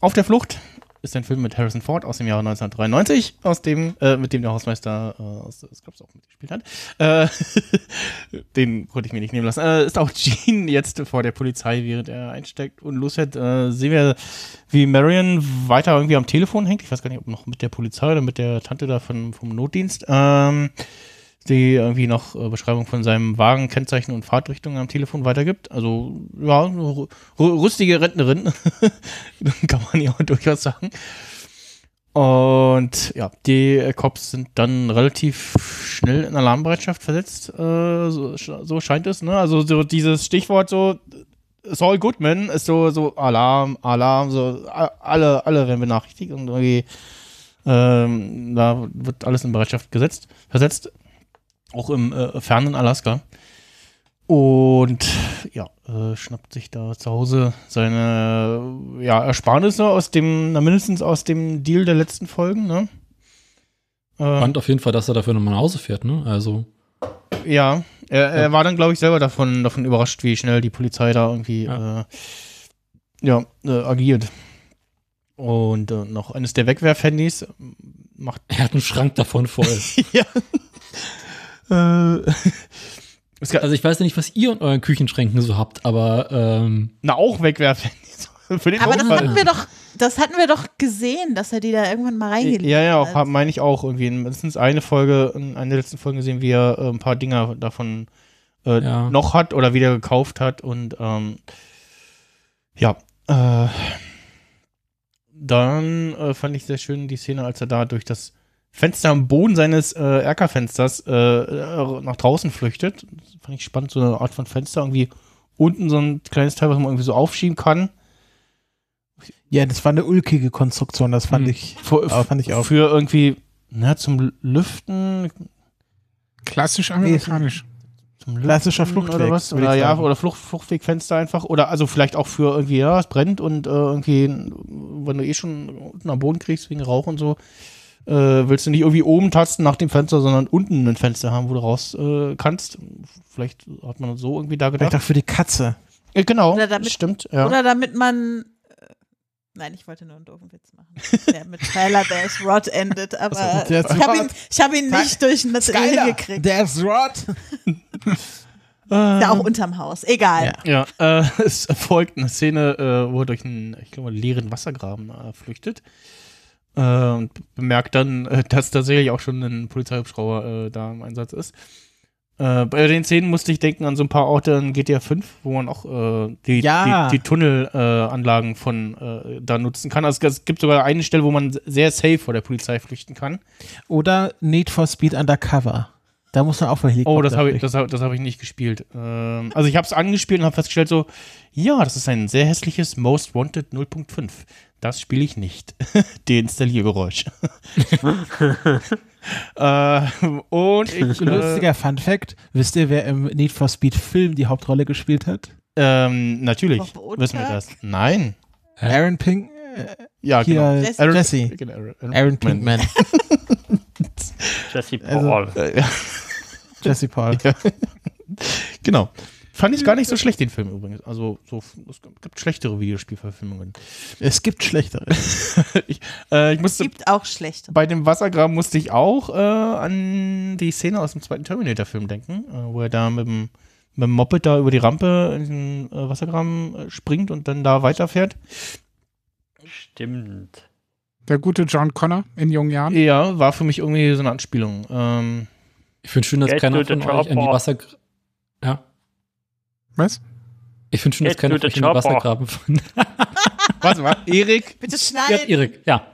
Auf der Flucht ist ein Film mit Harrison Ford aus dem Jahre 1993, aus dem, äh, mit dem der Hausmeister äh, aus Scrubs auch mitgespielt hat. Äh, den konnte ich mir nicht nehmen lassen. Äh, ist auch Gene jetzt vor der Polizei, während er einsteckt und losfährt. Äh, sehen wir, wie Marion weiter irgendwie am Telefon hängt. Ich weiß gar nicht, ob noch mit der Polizei oder mit der Tante da von, vom Notdienst. Ähm, die irgendwie noch äh, Beschreibung von seinem Wagen, Kennzeichen und Fahrtrichtung am Telefon weitergibt. Also, ja, rüstige Rentnerin, kann man ja auch durchaus sagen. Und ja, die Cops sind dann relativ schnell in Alarmbereitschaft versetzt, äh, so, so scheint es, ne? Also so dieses Stichwort so, Saul Goodman ist so, so Alarm, Alarm, so alle, alle werden benachrichtigt und irgendwie ähm, da wird alles in Bereitschaft gesetzt, versetzt. Auch im äh, fernen Alaska. Und ja, äh, schnappt sich da zu Hause seine ja, Ersparnisse aus dem, na, mindestens aus dem Deal der letzten Folgen, ne? Äh, Fand auf jeden Fall, dass er dafür nochmal nach Hause fährt, ne? Also. ja, er, er war dann, glaube ich, selber davon, davon überrascht, wie schnell die Polizei da irgendwie ja, äh, ja äh, agiert. Und äh, noch eines der Wegwerfhandys macht. Er hat einen Schrank davon voll. ja. Äh, also ich weiß ja nicht, was ihr in euren Küchenschränken so habt, aber ähm, Na, auch Wegwerfhandys. Für den Aber das Notfall. hatten wir doch, das hatten wir doch gesehen, dass er die da irgendwann mal reingelegt Ja, ja, auch, hat. hab- meine ich auch irgendwie. In mindestens eine Folge, in einer der letzten Folgen gesehen, wie er äh, ein paar Dinger davon äh, noch hat oder wieder gekauft hat und ähm, ja, äh, dann äh, fand ich sehr schön die Szene, als er da durch das Fenster am Boden seines äh, Erkerfensters äh, äh, nach draußen flüchtet. Das fand ich spannend, so eine Art von Fenster, irgendwie unten so ein kleines Teil, was man irgendwie so aufschieben kann. Ja, das war eine ulkige Konstruktion, das fand Hm. ich. Für, aber fand ich auch. Für irgendwie, na, zum Lüften. Klassisch amerikanisch. Zum Klassischer Fluchtweg, Oder was? Oder ja, oder Flucht, Fluchtwegfenster einfach. Oder also vielleicht auch für irgendwie, ja, es brennt und äh, irgendwie, wenn du eh schon unten am Boden kriegst wegen Rauch und so, äh, willst du nicht irgendwie oben tasten nach dem Fenster, sondern unten ein Fenster haben, wo du raus äh, kannst. Vielleicht hat man so irgendwie da gedacht. Vielleicht auch für die Katze. Äh, genau, Oder damit, stimmt. Ja. Oder damit man. äh, Nein, ich wollte nur einen doofen Witz machen. Der mit Tyler There's Rod endet, aber ich habe ihn, ich hab ihn nicht durch ein Skyler, hingekriegt. There's Rod. Ja, auch unterm Haus. Egal. Ja, äh, es folgt eine Szene, äh, wo er durch einen, ich glaube, leeren Wassergraben äh, flüchtet. Äh, und bemerkt dann, äh, dass tatsächlich auch schon ein Polizeihubschrauber äh, da im Einsatz ist. Äh, bei den Szenen musste ich denken an so ein paar Orte in GTA 5, wo man auch äh, die, Ja. die, die Tunnelanlagen äh, von da nutzen kann. Also es gibt sogar eine Stelle, wo man sehr safe vor der Polizei flüchten kann. Oder Need for Speed Undercover. Da muss man auch verheligen. Oh, das habe ich, das, hab- das hab ich nicht gespielt. Ähm, also ich habe es angespielt und habe festgestellt so, ja, das ist ein sehr hässliches Most Wanted 0.5. Das spiele ich nicht. Deinstalliergeräusch. äh, und ich... Lustiger Fun Fact. Wisst ihr, wer im Need for Speed Film die Hauptrolle gespielt hat? Ähm, natürlich. Wissen wir das? Nein. Aaron Pink. Äh, Ja, hier, genau. Jesse. Aaron- Jesse. genau, Aaron- Aaron Pinkman. Jesse Also, Paul. äh, Jesse Paul. Ja. genau. Fand ich gar nicht so schlecht, den Film übrigens. Also, so, es gibt schlechtere Videospielverfilmungen. Es gibt schlechtere. ich, äh, ich musste, Gibt auch schlechte. bei dem Wassergraben musste ich auch äh, an die Szene aus dem zweiten Terminator-Film denken, äh, wo er da mit dem, mit dem Moped da über die Rampe in den äh, Wassergraben äh, springt und dann da weiterfährt. Stimmt. Der gute John Connor in jungen Jahren. Ja, war für mich irgendwie so eine Anspielung. Ähm, Ich finde schön, dass Get keiner von euch an die chopper. Ja. Was? Ich finde schön, dass keiner von chopper. Wassergraben von... was war? Erik? Bitte Ja, schneiden. Erik, ja.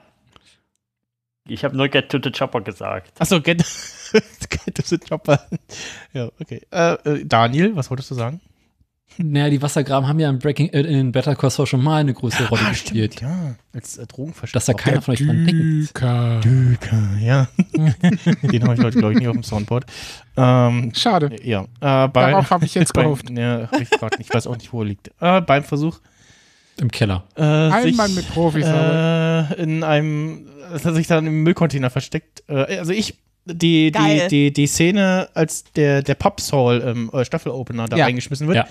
Ich habe nur Get to the Chopper gesagt. Achso, get, get to the chopper. ja, okay. Äh, äh, Daniel, was wolltest du sagen? Naja, die Wassergraben haben ja in Breaking äh, in Better Call Saul schon mal eine größere Rolle Ah, gespielt. stimmt, ja. Als äh, Drogenverstecker. Dass da keiner von euch dran denkt. Düker. Düker, ja. Den habe ich heute, glaube ich, nicht auf dem Soundboard. Ähm, Schade. ja. Äh, bei, Darauf habe ich jetzt beim- gehofft. Ja, hab ich, grad ich weiß auch nicht, wo er liegt. Äh, beim Versuch, Im Keller. äh, Ein sich, Mann mit Profis, äh, in einem, dass er sich dann im Müllcontainer versteckt. Äh, also ich, die, die, Geil. die, die Szene, als der, der Pub-Saul im äh, Staffelopener da Ja. reingeschmissen wird, Ja.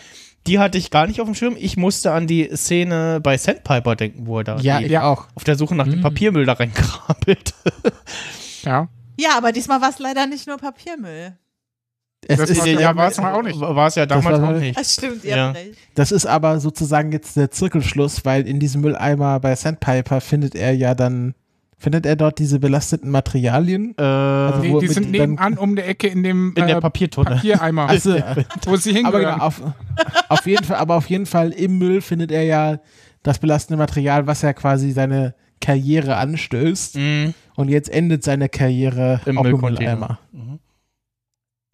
die hatte ich gar nicht auf dem Schirm. Ich musste an die Szene bei Sandpiper denken, wo er da Ja, ja auch. auf der Suche nach dem Mm. Papiermüll da reinkrabbelt. Ja. Ja, aber diesmal war es leider nicht nur Papiermüll. Es Das ist, war- ja, war's mal auch nicht. War es ja damals war- auch nicht. Das stimmt, ihr Ja. habt recht. das ist aber sozusagen jetzt der Zirkelschluss, weil in diesem Mülleimer bei Sandpiper findet er ja dann, findet er dort diese belasteten Materialien? Äh, Also Die, wo die sind nebenan um der Ecke in dem in der äh, Papiertonne. Papiereimer, Also, wo sie aber hingehören. genau, auf, auf jeden Fall, aber auf jeden Fall im Müll findet er ja das belastende Material, was ja quasi seine Karriere anstößt. Mhm. Und jetzt endet seine Karriere Im auch im Müllcontainer. Mülleimer. Mhm.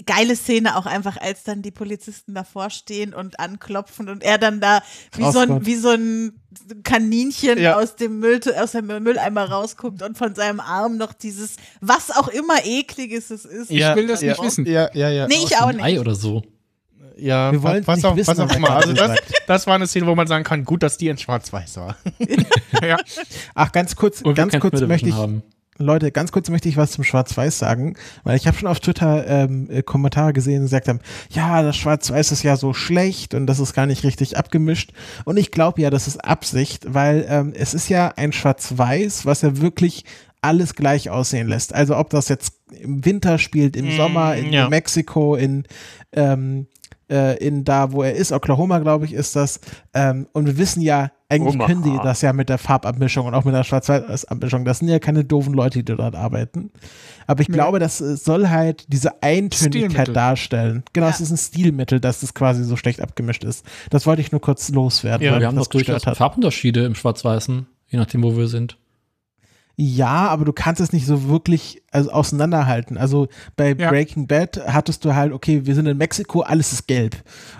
Geile Szene auch einfach, als dann die Polizisten davor stehen und anklopfen und er dann da wie so ein, wie so ein Kaninchen Ja. aus dem Müll, aus dem Mülleimer rausguckt und von seinem Arm noch dieses, was auch immer ekliges es ist. Ich will das nicht wissen. Ja, ja, ja. Nee, ich auch Ein Ei nicht. oder so. Ja, Wir was, nicht auch, wissen, was auch er immer. Also das, das war eine Szene, wo man sagen kann, gut, dass die in Schwarz-Weiß war. ja. Ach, ganz kurz, ganz kurz möchte ich, haben. Leute, ganz kurz möchte ich was zum Schwarz-Weiß sagen, weil ich habe schon auf Twitter ähm, äh, Kommentare gesehen, die gesagt haben, ja, das Schwarz-Weiß ist ja so schlecht und das ist gar nicht richtig abgemischt. Und ich glaube ja, das ist Absicht, weil ähm, es ist ja ein Schwarz-Weiß, was ja wirklich alles gleich aussehen lässt. Also ob das jetzt im Winter spielt, im Mm, Sommer, in ja. New Mexico, in ähm, äh, in da, wo er ist, Oklahoma, glaube ich, ist das. Ähm, und wir wissen ja, eigentlich Omaha. können die das ja mit der Farbabmischung und auch mit der Schwarz-Weiß-Abmischung. Das sind ja keine doofen Leute, die dort arbeiten. Aber ich Nee. glaube, das äh, soll halt diese Eintönigkeit Stilmittel. darstellen. Genau, es ist ein Stilmittel, dass es quasi so schlecht abgemischt ist. Das wollte ich nur kurz loswerden. Ja, weil wir haben das doch durchaus. Farbunterschiede im Schwarz-Weißen, je nachdem, wo wir sind. Ja, aber du kannst es nicht so wirklich also auseinanderhalten. Also bei Ja. Breaking Bad hattest du halt, okay, wir sind in Mexiko, alles ist gelb.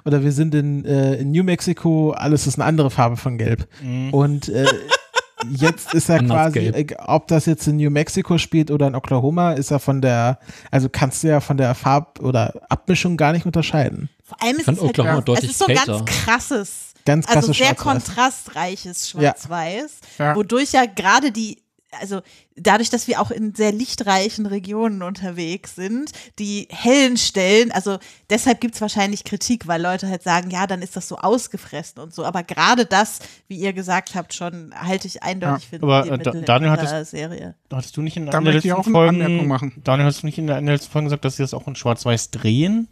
Oder wir sind in, äh, in New Mexico, alles ist eine andere Farbe von gelb. Mhm. Und äh, jetzt ist er Anders quasi, gelb. äh, ob das jetzt in New Mexico spielt oder in Oklahoma, ist er von der, also kannst du ja von der Farb- oder Abmischung gar nicht unterscheiden. Vor allem ist es halt, Oklahoma es deutlich ist so ein kälter. ganz krasses, Ganz also sehr kontrastreiches Ja. Schwarz-Weiß, Ja. wodurch ja gerade die, also dadurch, dass wir auch in sehr lichtreichen Regionen unterwegs sind, die hellen Stellen, also deshalb gibt es wahrscheinlich Kritik, weil Leute halt sagen, ja, dann ist das so ausgefressen und so, aber gerade das, wie ihr gesagt habt, schon halte ich eindeutig für Aber, die äh, Daniel hat das- Serie. Hattest du nicht in einer der letzten auch eine Folgen, Anmerkung machen. Daniel, hast du nicht in der, in der letzten Folge gesagt, dass sie das auch in Schwarz-Weiß drehen?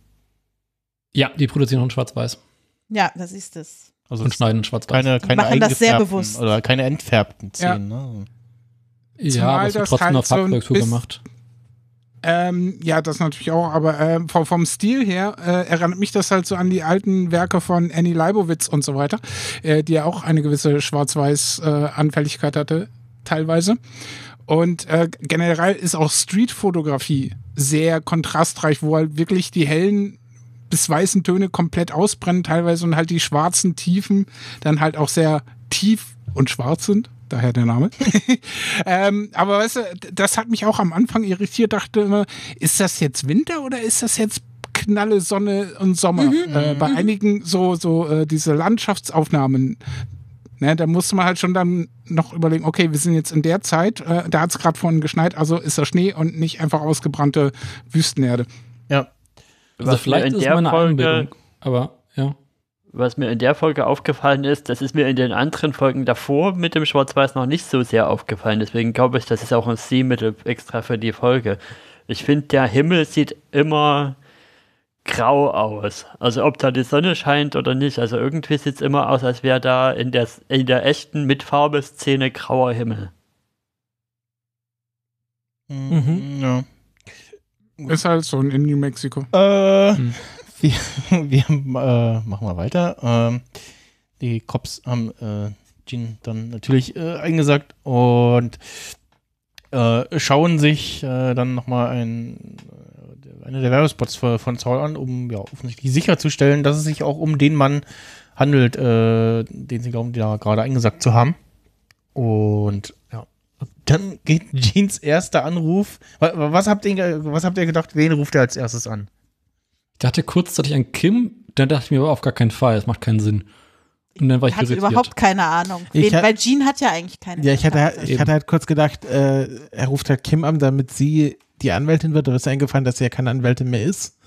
Ja, die produzieren auch in Schwarz-Weiß Ja, das ist es. Also und schneiden in Schwarz-Weiß. keine, Die keine machen das sehr bewusst. Oder keine entfärbten Ja. Szenen. Ne? Ja, Zumal aber es wird das trotzdem halt noch so gemacht. Ähm, ja, das natürlich auch, aber ähm, vom, vom Stil her äh, erinnert mich das halt so an die alten Werke von Annie Leibovitz und so weiter, äh, die ja auch eine gewisse Schwarz-Weiß-Anfälligkeit hatte, teilweise. Und äh, generell ist auch Street-Fotografie sehr kontrastreich, wo halt wirklich die hellen bis weißen Töne komplett ausbrennen teilweise und halt die schwarzen Tiefen dann halt auch sehr tief und schwarz sind. Daher der Name. ähm, aber weißt du, das hat mich auch am Anfang irritiert, dachte immer, ist das jetzt Winter oder ist das jetzt knalle Sonne und Sommer? Mhm. Äh, bei einigen so, so äh, diese Landschaftsaufnahmen, ne, da musste man halt schon dann noch überlegen, okay, wir sind jetzt in der Zeit, äh, da hat es gerade vorhin geschneit, also ist da Schnee und nicht einfach ausgebrannte Wüstenerde. Ja. Also vielleicht in ist der meine Folge- Einbildung, aber ja. Was mir in der Folge aufgefallen ist, das ist mir in den anderen Folgen davor mit dem Schwarz-Weiß noch nicht so sehr aufgefallen. Deswegen glaube ich, das ist auch ein Stilmittel extra für die Folge. Ich finde, der Himmel sieht immer grau aus. Also ob da die Sonne scheint oder nicht. Also irgendwie sieht es immer aus, als wäre da in der, in der echten Mitfarbe-Szene grauer Himmel. Mhm. Ja. Ist halt so in New Mexico. Äh, wir, wir äh, machen mal weiter. Ähm, die Cops haben äh, Jean dann natürlich äh, eingesagt und äh, schauen sich äh, dann nochmal ein, äh, eine der Werbespots von, von Saul an, um ja offensichtlich sicherzustellen, dass es sich auch um den Mann handelt, äh, den sie glauben, da gerade eingesagt zu haben. Und ja, dann geht Jeans erster Anruf. Wa- wa- Was habt, ihr, was habt ihr gedacht, wen ruft er als erstes an? Ich dachte kurzzeitig an Kim, dann dachte ich mir aber auf gar keinen Fall, das macht keinen Sinn. Und dann war ich Ich hatte irritiert. überhaupt keine Ahnung. Ich Wen, weil Jean hat ja eigentlich keine Ja, ich hatte, Kontakte. ich hatte halt kurz gedacht, äh, er ruft halt Kim an, damit sie die Anwältin wird, aber ist eingefallen, dass sie ja keine Anwältin mehr ist.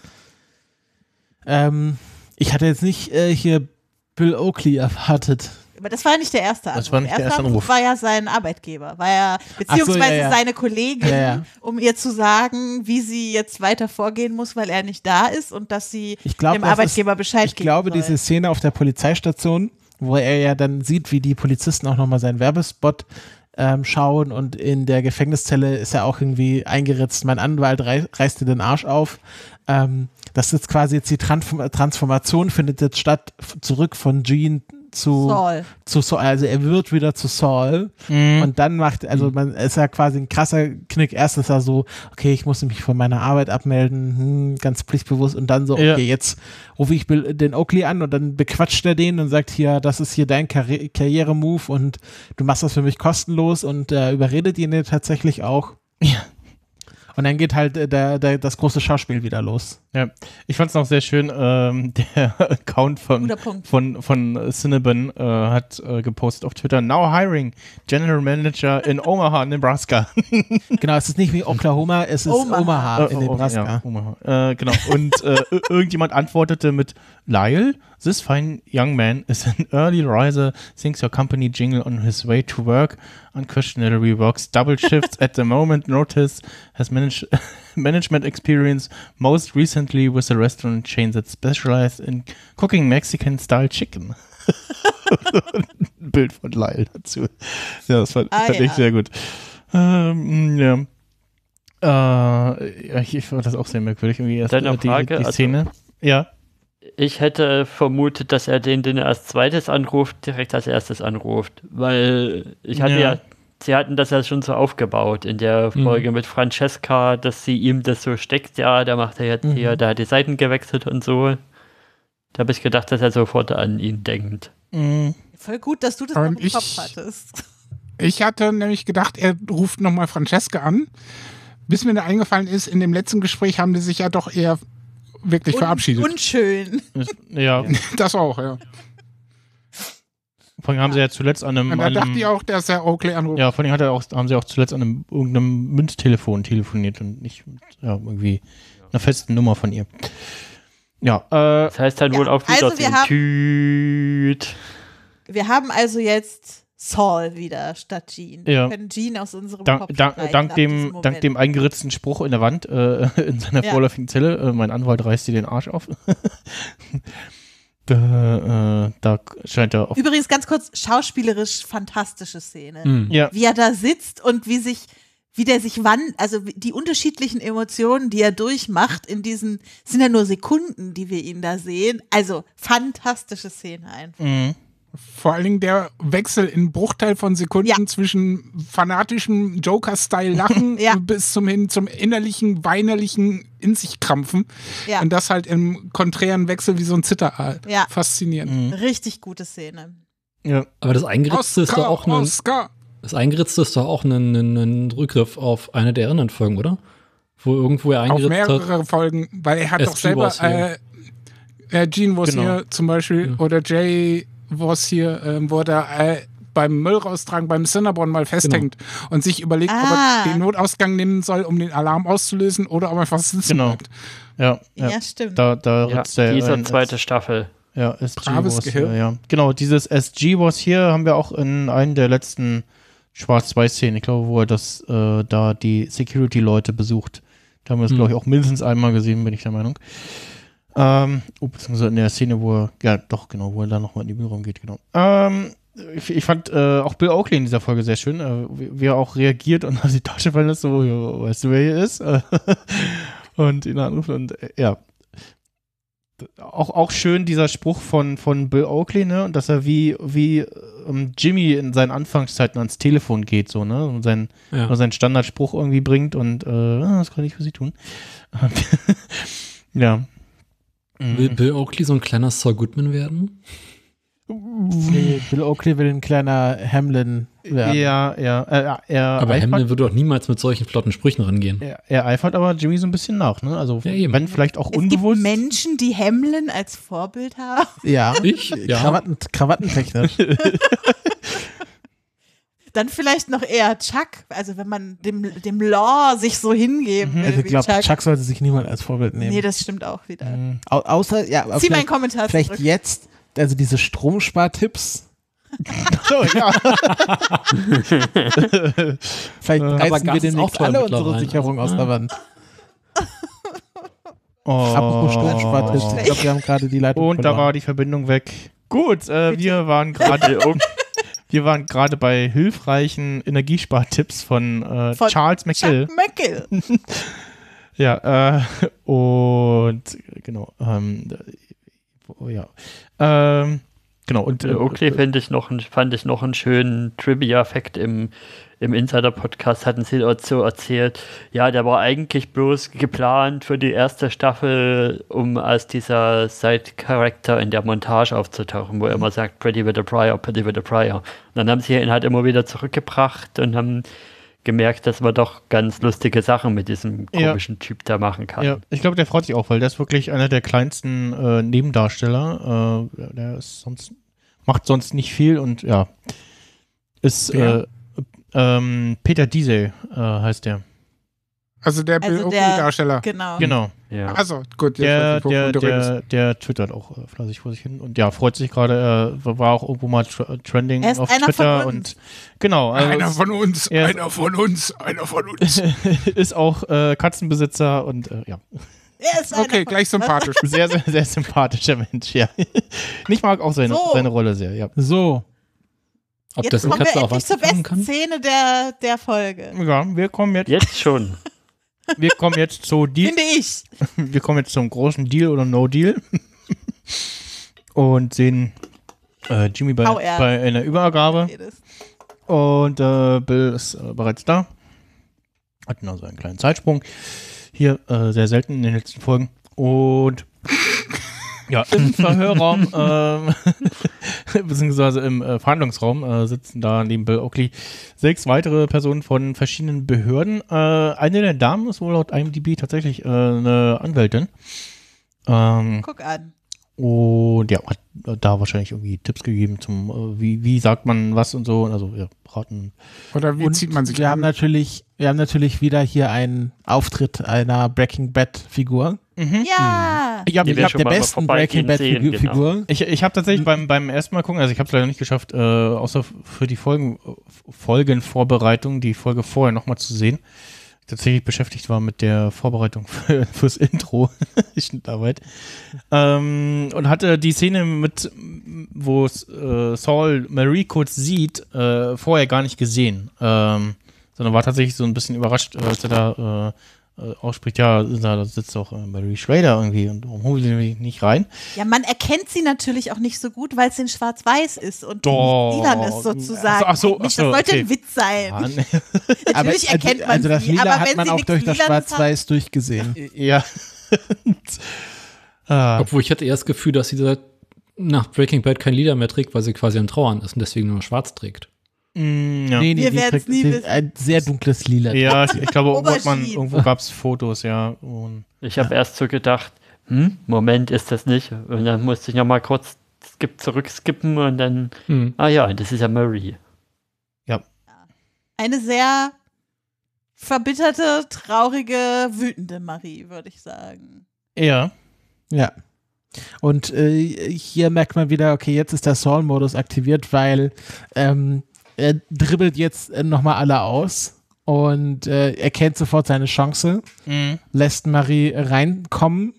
Ähm, ich hatte jetzt nicht äh, hier Bill Oakley erwartet. Aber das war ja nicht der erste Anruf. Das war nicht der erste Anruf. war ja sein Arbeitgeber, war ja so, beziehungsweise ja, ja. seine Kollegin, Ja, um ihr zu sagen, wie sie jetzt weiter vorgehen muss, weil er nicht da ist und dass sie Ich glaube, dem das Arbeitgeber ist, Bescheid Ich glaube, soll. diese Szene auf der Polizeistation, wo er ja dann sieht, wie die Polizisten auch nochmal seinen Werbespot ähm, schauen und in der Gefängniszelle ist er auch irgendwie eingeritzt, mein Anwalt rei reißt dir den Arsch auf. Ähm, das ist quasi jetzt die Transform Transformation, findet jetzt statt, zurück von Gene zu Saul. zu Saul, also er wird wieder zu Saul Mhm. und dann macht, also man ist ja quasi ein krasser Knick. Erst ist er so, okay, ich muss mich von meiner Arbeit abmelden, hm, ganz pflichtbewusst und dann so, okay, Ja. jetzt rufe ich den Oakley an und dann bequatscht er den und sagt hier, das ist hier dein Karri Karrieremove und du machst das für mich kostenlos und äh, überredet ihn tatsächlich auch. Ja. Und dann geht halt äh, der, der, das große Schauspiel wieder los. Ja, ich fand es noch sehr schön, ähm, der Account von, von, von Cinnabon äh, hat äh, gepostet auf Twitter, now hiring General Manager in Omaha, Nebraska. Genau, es ist nicht wie Oklahoma, es ist Omaha. Omaha, Äh, in oh, Nebraska. Ja, Omaha. Äh, genau. Und äh, ir- irgendjemand antwortete mit Lyle, this fine young man is an early riser, thinks your company jingle on his way to work, unquestionably works double shifts at the moment, notice, has managed management experience, most recently with a restaurant chain that specialized in cooking Mexican-style chicken. Ein Bild von Lyle dazu. Ja, das fand, Ah, fand ich ja. sehr gut. Ähm, ja. Äh, ich, ich fand das auch sehr merkwürdig. Irgendwie erst Deine die, Frage, die also- Szene. ja. Ich hätte vermutet, dass er den, den er als zweites anruft, direkt als erstes anruft. Weil ich hatte Ja. ja, sie hatten das ja schon so aufgebaut in der Mhm. Folge mit Francesca, dass sie ihm das so steckt, ja, da macht er jetzt Mhm. hier, da hat die Seiten gewechselt und so. Da habe ich gedacht, dass er sofort an ihn denkt. Mhm. Voll gut, dass du das Und noch im ich- Kopf hattest. Ich hatte nämlich gedacht, er ruft nochmal Francesca an. Bis mir da eingefallen ist, in dem letzten Gespräch haben die sich ja doch eher wirklich Un verabschiedet. unschön. Ja, Das auch, ja. Vor allem haben sie ja zuletzt an einem. Und da dachte einem ich auch, dass er Oakley anruft. ja, vor allem hat er auch, haben sie auch zuletzt an einem irgendeinem Münztelefon telefoniert und nicht mit, ja, irgendwie einer festen Nummer von ihr. Ja, äh, Das heißt dann Ja, wohl auch wieder also wir haben- Tüt. Wir haben also jetzt Saul wieder statt Jean. Ja. Wir können Jean aus unserem dank, Kopf dank, dank, dem, dank dem eingeritzten Spruch in der Wand äh, in seiner Ja. vorläufigen Zelle, äh, mein Anwalt reißt dir den Arsch auf. da, äh, da scheint er auf. Übrigens ganz kurz, schauspielerisch fantastische Szene. Mhm. Ja, Wie er da sitzt und wie sich, wie der sich wann, also die unterschiedlichen Emotionen, die er durchmacht in diesen, es sind ja nur Sekunden, die wir ihn da sehen. Also fantastische Szene einfach. mhm. Vor allen Dingen der Wechsel in Bruchteil von Sekunden zwischen fanatischem Joker-Style-Lachen Ja. bis zum hin zum innerlichen, weinerlichen in sich krampfen. Ja. Und das halt im konträren Wechsel wie so ein Zitteraal. Ja. Faszinierend. Richtig gute Szene. Ja. Aber das Eingeritzte ist doch auch ein, das Eingeritzte ist doch auch ein, ein, ein Rückgriff auf eine der anderen Folgen, oder? Wo irgendwo er Auf eingeritzt mehrere hat. Folgen, weil er hat doch selber äh, äh, Gene was Genau. hier zum Beispiel oder Jay was hier, ähm, wo er äh, beim Müll raustragen, beim Cinnabon mal festhängt und sich überlegt, Ah. ob er den Notausgang nehmen soll, um den Alarm auszulösen oder ob er einfach sitzen Genau. bleibt. Ja, ja. Ja, stimmt. Da, da Ja, der dieser rein. zweite Staffel. Ja, SG Braves was Gehirn. hier, ja. Genau, dieses SG was hier haben wir auch in einem der letzten Schwarz-Weiß-Szenen, ich glaube, wo er das, äh, da die Security-Leute besucht. Da haben wir das, Hm. glaube ich, auch mindestens einmal gesehen, bin ich der Meinung. Ähm, oh, beziehungsweise in der Szene, wo er, ja, doch, genau, wo er da nochmal in den Büro geht, genau. Ähm, ich, ich fand äh, auch Bill Oakley in dieser Folge sehr schön, äh, wie, wie er auch reagiert und auf die Tasche fallen lässt, so, ja, weißt du, wer hier ist? und ihn anruft und, äh, ja, auch, auch schön dieser Spruch von, von Bill Oakley, ne? Und dass er wie, wie ähm, Jimmy in seinen Anfangszeiten ans Telefon geht, so, ne? Und sein, Ja. seinen Standardspruch irgendwie bringt und äh, ah, das kann ich für sie tun. ja. Will Bill Oakley so ein kleiner Saul Goodman werden? Nee, Bill Oakley will ein kleiner Hamlin werden. Ja, ja. Er, Aber eifert, Hamlin würde doch niemals mit solchen flotten Sprüchen rangehen. er, er eifert aber Jimmy so ein bisschen nach, ne? Also, Ja, eben. wenn vielleicht auch Es gibt unbewusst. Menschen, die Hamlin als Vorbild haben. Ja. Ich? Ja. Krawatten, krawattentechnisch. Dann vielleicht noch eher Chuck. Also wenn man dem, dem Law sich so hingeben will Also ich glaube, Chuck. Chuck sollte sich niemand als Vorbild nehmen. Nee, das stimmt auch wieder. Au außer, ja, aber Zieh meinen vielleicht- Kommentar Vielleicht zurück. jetzt, also diese Stromspartipps. so, ja. vielleicht Aber reißen wir ist demnächst alle unsere. Sicherung aus der Wand. Oh. Apropos Stromspartipps, ich glaube, wir haben gerade die Leitung Und da verloren. war die Verbindung weg. Gut, äh, wir waren gerade wir waren gerade bei hilfreichen Energiespartipps von, äh, Von Charles McGill. Chuck McGill. Ja, äh, und genau, ähm, oh, ja. Ähm, genau, und Bill Oakley fand ich noch, einen- fand ich noch einen schönen Trivia-Fact im, im Insider-Podcast, hatten sie dort so erzählt. Ja, der war eigentlich bloß geplant für die erste Staffel, um als dieser Side-Character in der Montage aufzutauchen, wo er immer sagt, Pretty with a Prior, Pretty with a Prior. Und dann haben sie ihn halt immer wieder zurückgebracht und haben gemerkt, dass man doch ganz lustige Sachen mit diesem Ja. komischen Typ da machen kann. Ja, ich glaube, der freut sich auch, weil der ist wirklich einer der kleinsten äh, Nebendarsteller. Äh, der ist sonst, macht sonst nicht viel und ja, ist Wer? äh, ähm, Peter Diesel äh, heißt der. Also der Bill Also der- Oakley-Darsteller. Genau. Genau. Ja. Also, gut, jetzt Der, der, der, der twittert auch äh, fleißig vor sich hin und ja, freut sich gerade, äh, war auch irgendwo mal tr trending Er ist auf einer von Twitter uns. und genau. also Einer von uns, er- einer von uns, einer von uns. ist auch äh, Katzenbesitzer und äh, ja. Er ist Okay, von- gleich sympathisch. Sehr, sehr, sehr sympathischer Mensch, ja. Ich mag auch seine, So. seine Rolle sehr, ja. So, Ob Jetzt das kommen wir Katze auch endlich zur besten kann? Szene der, der Folge. Ja, wir kommen jetzt, Jetzt schon. wir kommen jetzt zu Deal, Finde ich. wir kommen jetzt zum großen Deal oder No Deal und sehen äh, Jimmy bei, bei einer Übergabe und äh, Bill ist äh, bereits da. Hatten also einen kleinen Zeitsprung. Hier äh, sehr selten in den letzten Folgen. Und ja, im Verhörraum, ähm, beziehungsweise im äh, Verhandlungsraum äh, sitzen da neben Bill Oakley sechs weitere Personen von verschiedenen Behörden. Äh, eine der Damen ist wohl laut IMDb tatsächlich äh, eine Anwältin. Ähm, Guck an. und ja, hat da wahrscheinlich irgendwie Tipps gegeben zum, äh, wie, wie sagt man was und so. Also ja, beraten. Oder wie und zieht man sich wir an? haben natürlich, wir haben natürlich wieder hier einen Auftritt einer Breaking Bad Figur. Ja. Ich habe Ich ich hab der besten Breaking Bad Figur. genau. Ich, ich habe tatsächlich beim, beim ersten Mal gucken, also ich habe es leider nicht geschafft, äh, außer für die Folgen, Folgenvorbereitung, die Folge vorher nochmal zu sehen. Ich tatsächlich beschäftigt war mit der Vorbereitung für, fürs Intro, Schnittarbeit. Ähm, und hatte die Szene mit, wo äh, Saul Marie kurz sieht, äh, vorher gar nicht gesehen. Ähm, sondern war tatsächlich so ein bisschen überrascht, äh, als er da äh, ausspricht, ja, da sitzt doch äh, Mary Schrader irgendwie und warum holen sie mich nicht rein? Ja, man erkennt sie natürlich auch nicht so gut, weil es in Schwarz-Weiß ist und lilan ist sozusagen. Ach so, ach so, das sollte okay. ein Witz sein. Natürlich erkennt man also das sie, Lila aber hat wenn man sie auch durch das Schwarz-Weiß durchgesehen. Ja. Ah. Obwohl ich hatte eher das Gefühl, dass sie seit nach Breaking Bad kein Lieder mehr trägt, weil sie quasi am Trauern ist und deswegen nur schwarz trägt. Mm, ja. Nee, nee, Wir werden's trägt- nie wissen. Ein sehr dunkles Lila. Ja, ich, ich glaube, irgendwo, gab es Fotos, ja. Und, Ich habe erst so gedacht, hm, Moment, ist das nicht? Und dann musste ich nochmal kurz skip zurückskippen und dann, Hm. ah ja, das ist ja Marie. Eine sehr verbitterte, traurige, wütende Marie, würde ich sagen. ja. Ja. Und äh, hier merkt man wieder, okay, jetzt ist der Saul-Modus aktiviert, weil ähm, er dribbelt jetzt äh, nochmal alle aus und äh, erkennt sofort seine Chance, Mhm. lässt Marie reinkommen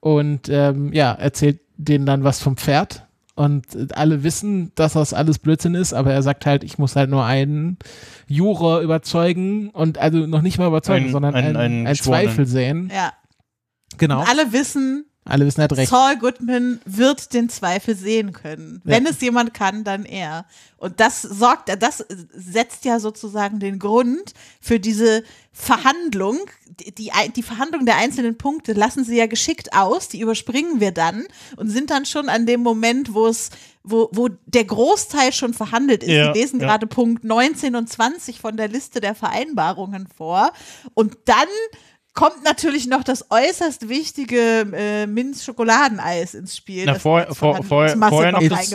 und ähm, ja, erzählt denen dann was vom Pferd. Und äh, alle wissen, dass das alles Blödsinn ist, aber er sagt halt, ich muss halt nur einen Juror überzeugen und also noch nicht mal überzeugen, Ein- sondern ein- einen, einen einen. Zweifel sehen. Ja. Genau. Und alle wissen, Alle wissen halt recht. Saul Goodman wird den Zweifel sehen können. Ja. Wenn es jemand kann, dann er. Und das sorgt, das setzt ja sozusagen den Grund für diese Verhandlung. Die, die, die Verhandlung der einzelnen Punkte lassen sie ja geschickt aus, die überspringen wir dann und sind dann schon an dem Moment, wo es, wo, wo der Großteil schon verhandelt ist. Ja, Sie lesen ja. gerade Punkt 19 und 20 von der Liste der Vereinbarungen vor. Und dann kommt natürlich noch das äußerst wichtige äh, Minz-Schokoladeneis ins Spiel, Na, das vor, als vor, vorher, noch das,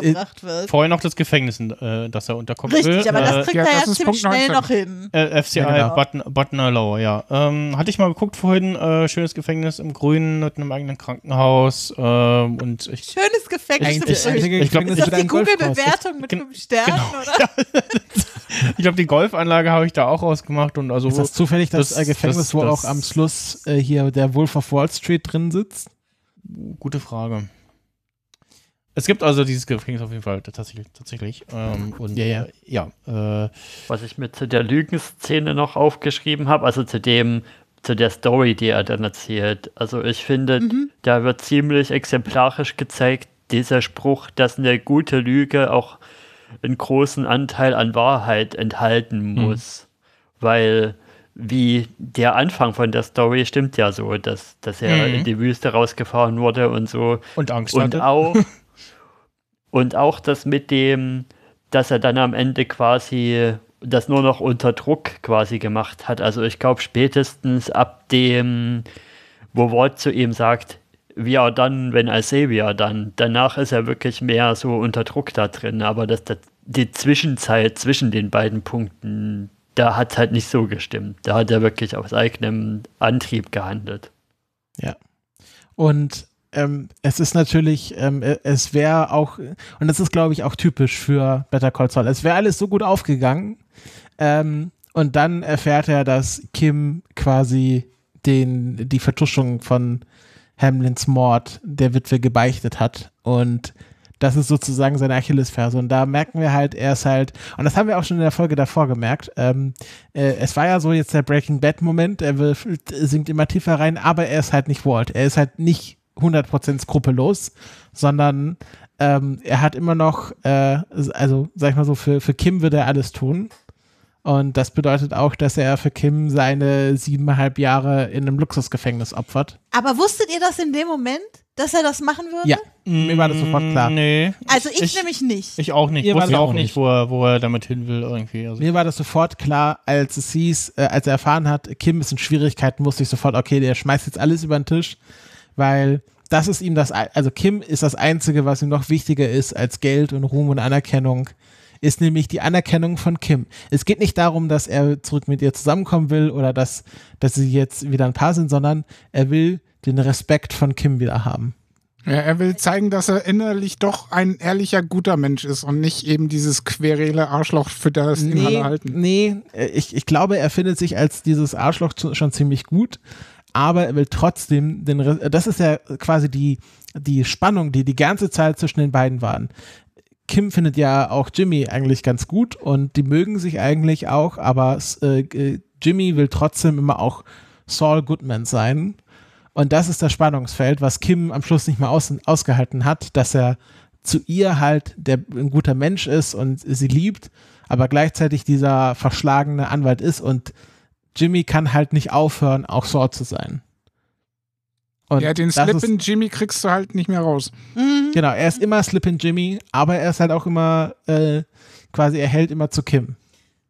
vorher noch das Gefängnis, äh, das er unterkommen Richtig, will. aber das kriegt ja, er ja ist ziemlich Punkt schnell 19. noch hin. Äh, FCI Ja, genau. Button, Buttonallow, ja. Ähm, hatte ich mal geguckt vorhin, äh, schönes Gefängnis im Grünen mit einem eigenen Krankenhaus. ähm, und ich, Schönes Gefängnis. Ist einzige ich glaub, das Gefängnis die. Google-Bewertung mit Gen- fünf Sternen, genau, oder? ich glaube, die Golfanlage habe ich da auch rausgemacht und also Ist das zufällig das, das- äh, Gefängnis, das- wo das- auch am Schluss äh, hier der Wolf of Wall Street drin sitzt? Gute Frage. Es gibt also dieses Gefängnis auf jeden Fall tatsächlich. tatsächlich ähm, und Ja, ja. Äh, ja äh, Was ich mir zu der Lügenszene noch aufgeschrieben habe, also zu dem, zu der Story, die er dann erzählt. Also ich finde, da wird ziemlich exemplarisch gezeigt, dieser Spruch, dass eine gute Lüge auch einen großen Anteil an Wahrheit enthalten muss. Weil wie der Anfang von der Story stimmt ja so, dass, dass er Mhm. in die Wüste rausgefahren wurde und so. und Angst Und hatte. auch, und auch das mit dem, dass er dann am Ende quasi das nur noch unter Druck quasi gemacht hat. Also ich glaube spätestens ab dem, wo Walt zu ihm sagt, we are done when I say we are done. Danach ist er wirklich mehr so unter Druck da drin. Aber das, das, die Zwischenzeit zwischen den beiden Punkten, da hat es halt nicht so gestimmt. Da hat er wirklich aus eigenem Antrieb gehandelt. Ja. Und ähm, es ist natürlich, ähm, äh, es wäre auch, und das ist, glaube ich, auch typisch für Better Call Saul. Es wäre alles so gut aufgegangen. Ähm, und dann erfährt er, dass Kim quasi den, die Vertuschung von Hamlins Mord der Witwe gebeichtet hat. Und das ist sozusagen seine Achillesferse. Und da merken wir halt, er ist halt, und das haben wir auch schon in der Folge davor gemerkt, ähm, äh, es war ja so jetzt der Breaking Bad-Moment, er will, sinkt immer tiefer rein, aber er ist halt nicht Walt. Er ist halt nicht 100% skrupellos, sondern ähm, er hat immer noch, äh, also sag ich mal so, für, für Kim würde er alles tun. Und das bedeutet auch, dass er für Kim seine siebeneinhalb Jahre in einem Luxusgefängnis opfert. Aber wusstet ihr das in dem Moment, dass er das machen würde? Ja, mir war das sofort klar. Nee. Also ich, Ich- nämlich nicht. Ich auch nicht. War Wusste auch nicht. wo er, wo er damit hin will irgendwie. Also, Mir war das sofort klar, als es hieß, äh, als er erfahren hat, Kim ist in Schwierigkeiten, wusste ich sofort, okay, der schmeißt jetzt alles über den Tisch, weil das ist ihm das, also Kim ist das Einzige, was ihm noch wichtiger ist als Geld und Ruhm und Anerkennung, ist nämlich die Anerkennung von Kim. Es geht nicht darum, dass er zurück mit ihr zusammenkommen will oder dass, dass sie jetzt wieder ein Paar sind, sondern er will den Respekt von Kim wieder haben. Ja, er will zeigen, dass er innerlich doch ein ehrlicher, guter Mensch ist und nicht eben dieses querele Arschloch, für das ihn alle halten. Nee, ich, ich glaube, er findet sich als dieses Arschloch schon ziemlich gut, aber er will trotzdem den, das ist ja quasi die, die Spannung, die die ganze Zeit zwischen den beiden waren. Kim findet ja auch Jimmy eigentlich ganz gut und die mögen sich eigentlich auch, aber äh, Jimmy will trotzdem immer auch Saul Goodman sein. Und das ist das Spannungsfeld, was Kim am Schluss nicht mehr aus, ausgehalten hat, dass er zu ihr halt der ein guter Mensch ist und sie liebt, aber gleichzeitig dieser verschlagene Anwalt ist und Jimmy kann halt nicht aufhören, auch Saul zu sein. Und ja, den das Slip ist- in Jimmy kriegst du halt nicht mehr raus. Genau, er ist immer Slip in Jimmy, aber er ist halt auch immer äh, quasi, er hält immer zu Kim.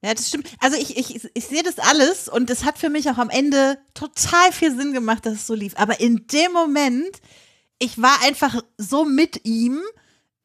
Ja, das stimmt. Also ich, ich, ich sehe das alles und es hat für mich auch am Ende total viel Sinn gemacht, dass es so lief. Aber in dem Moment, ich war einfach so mit ihm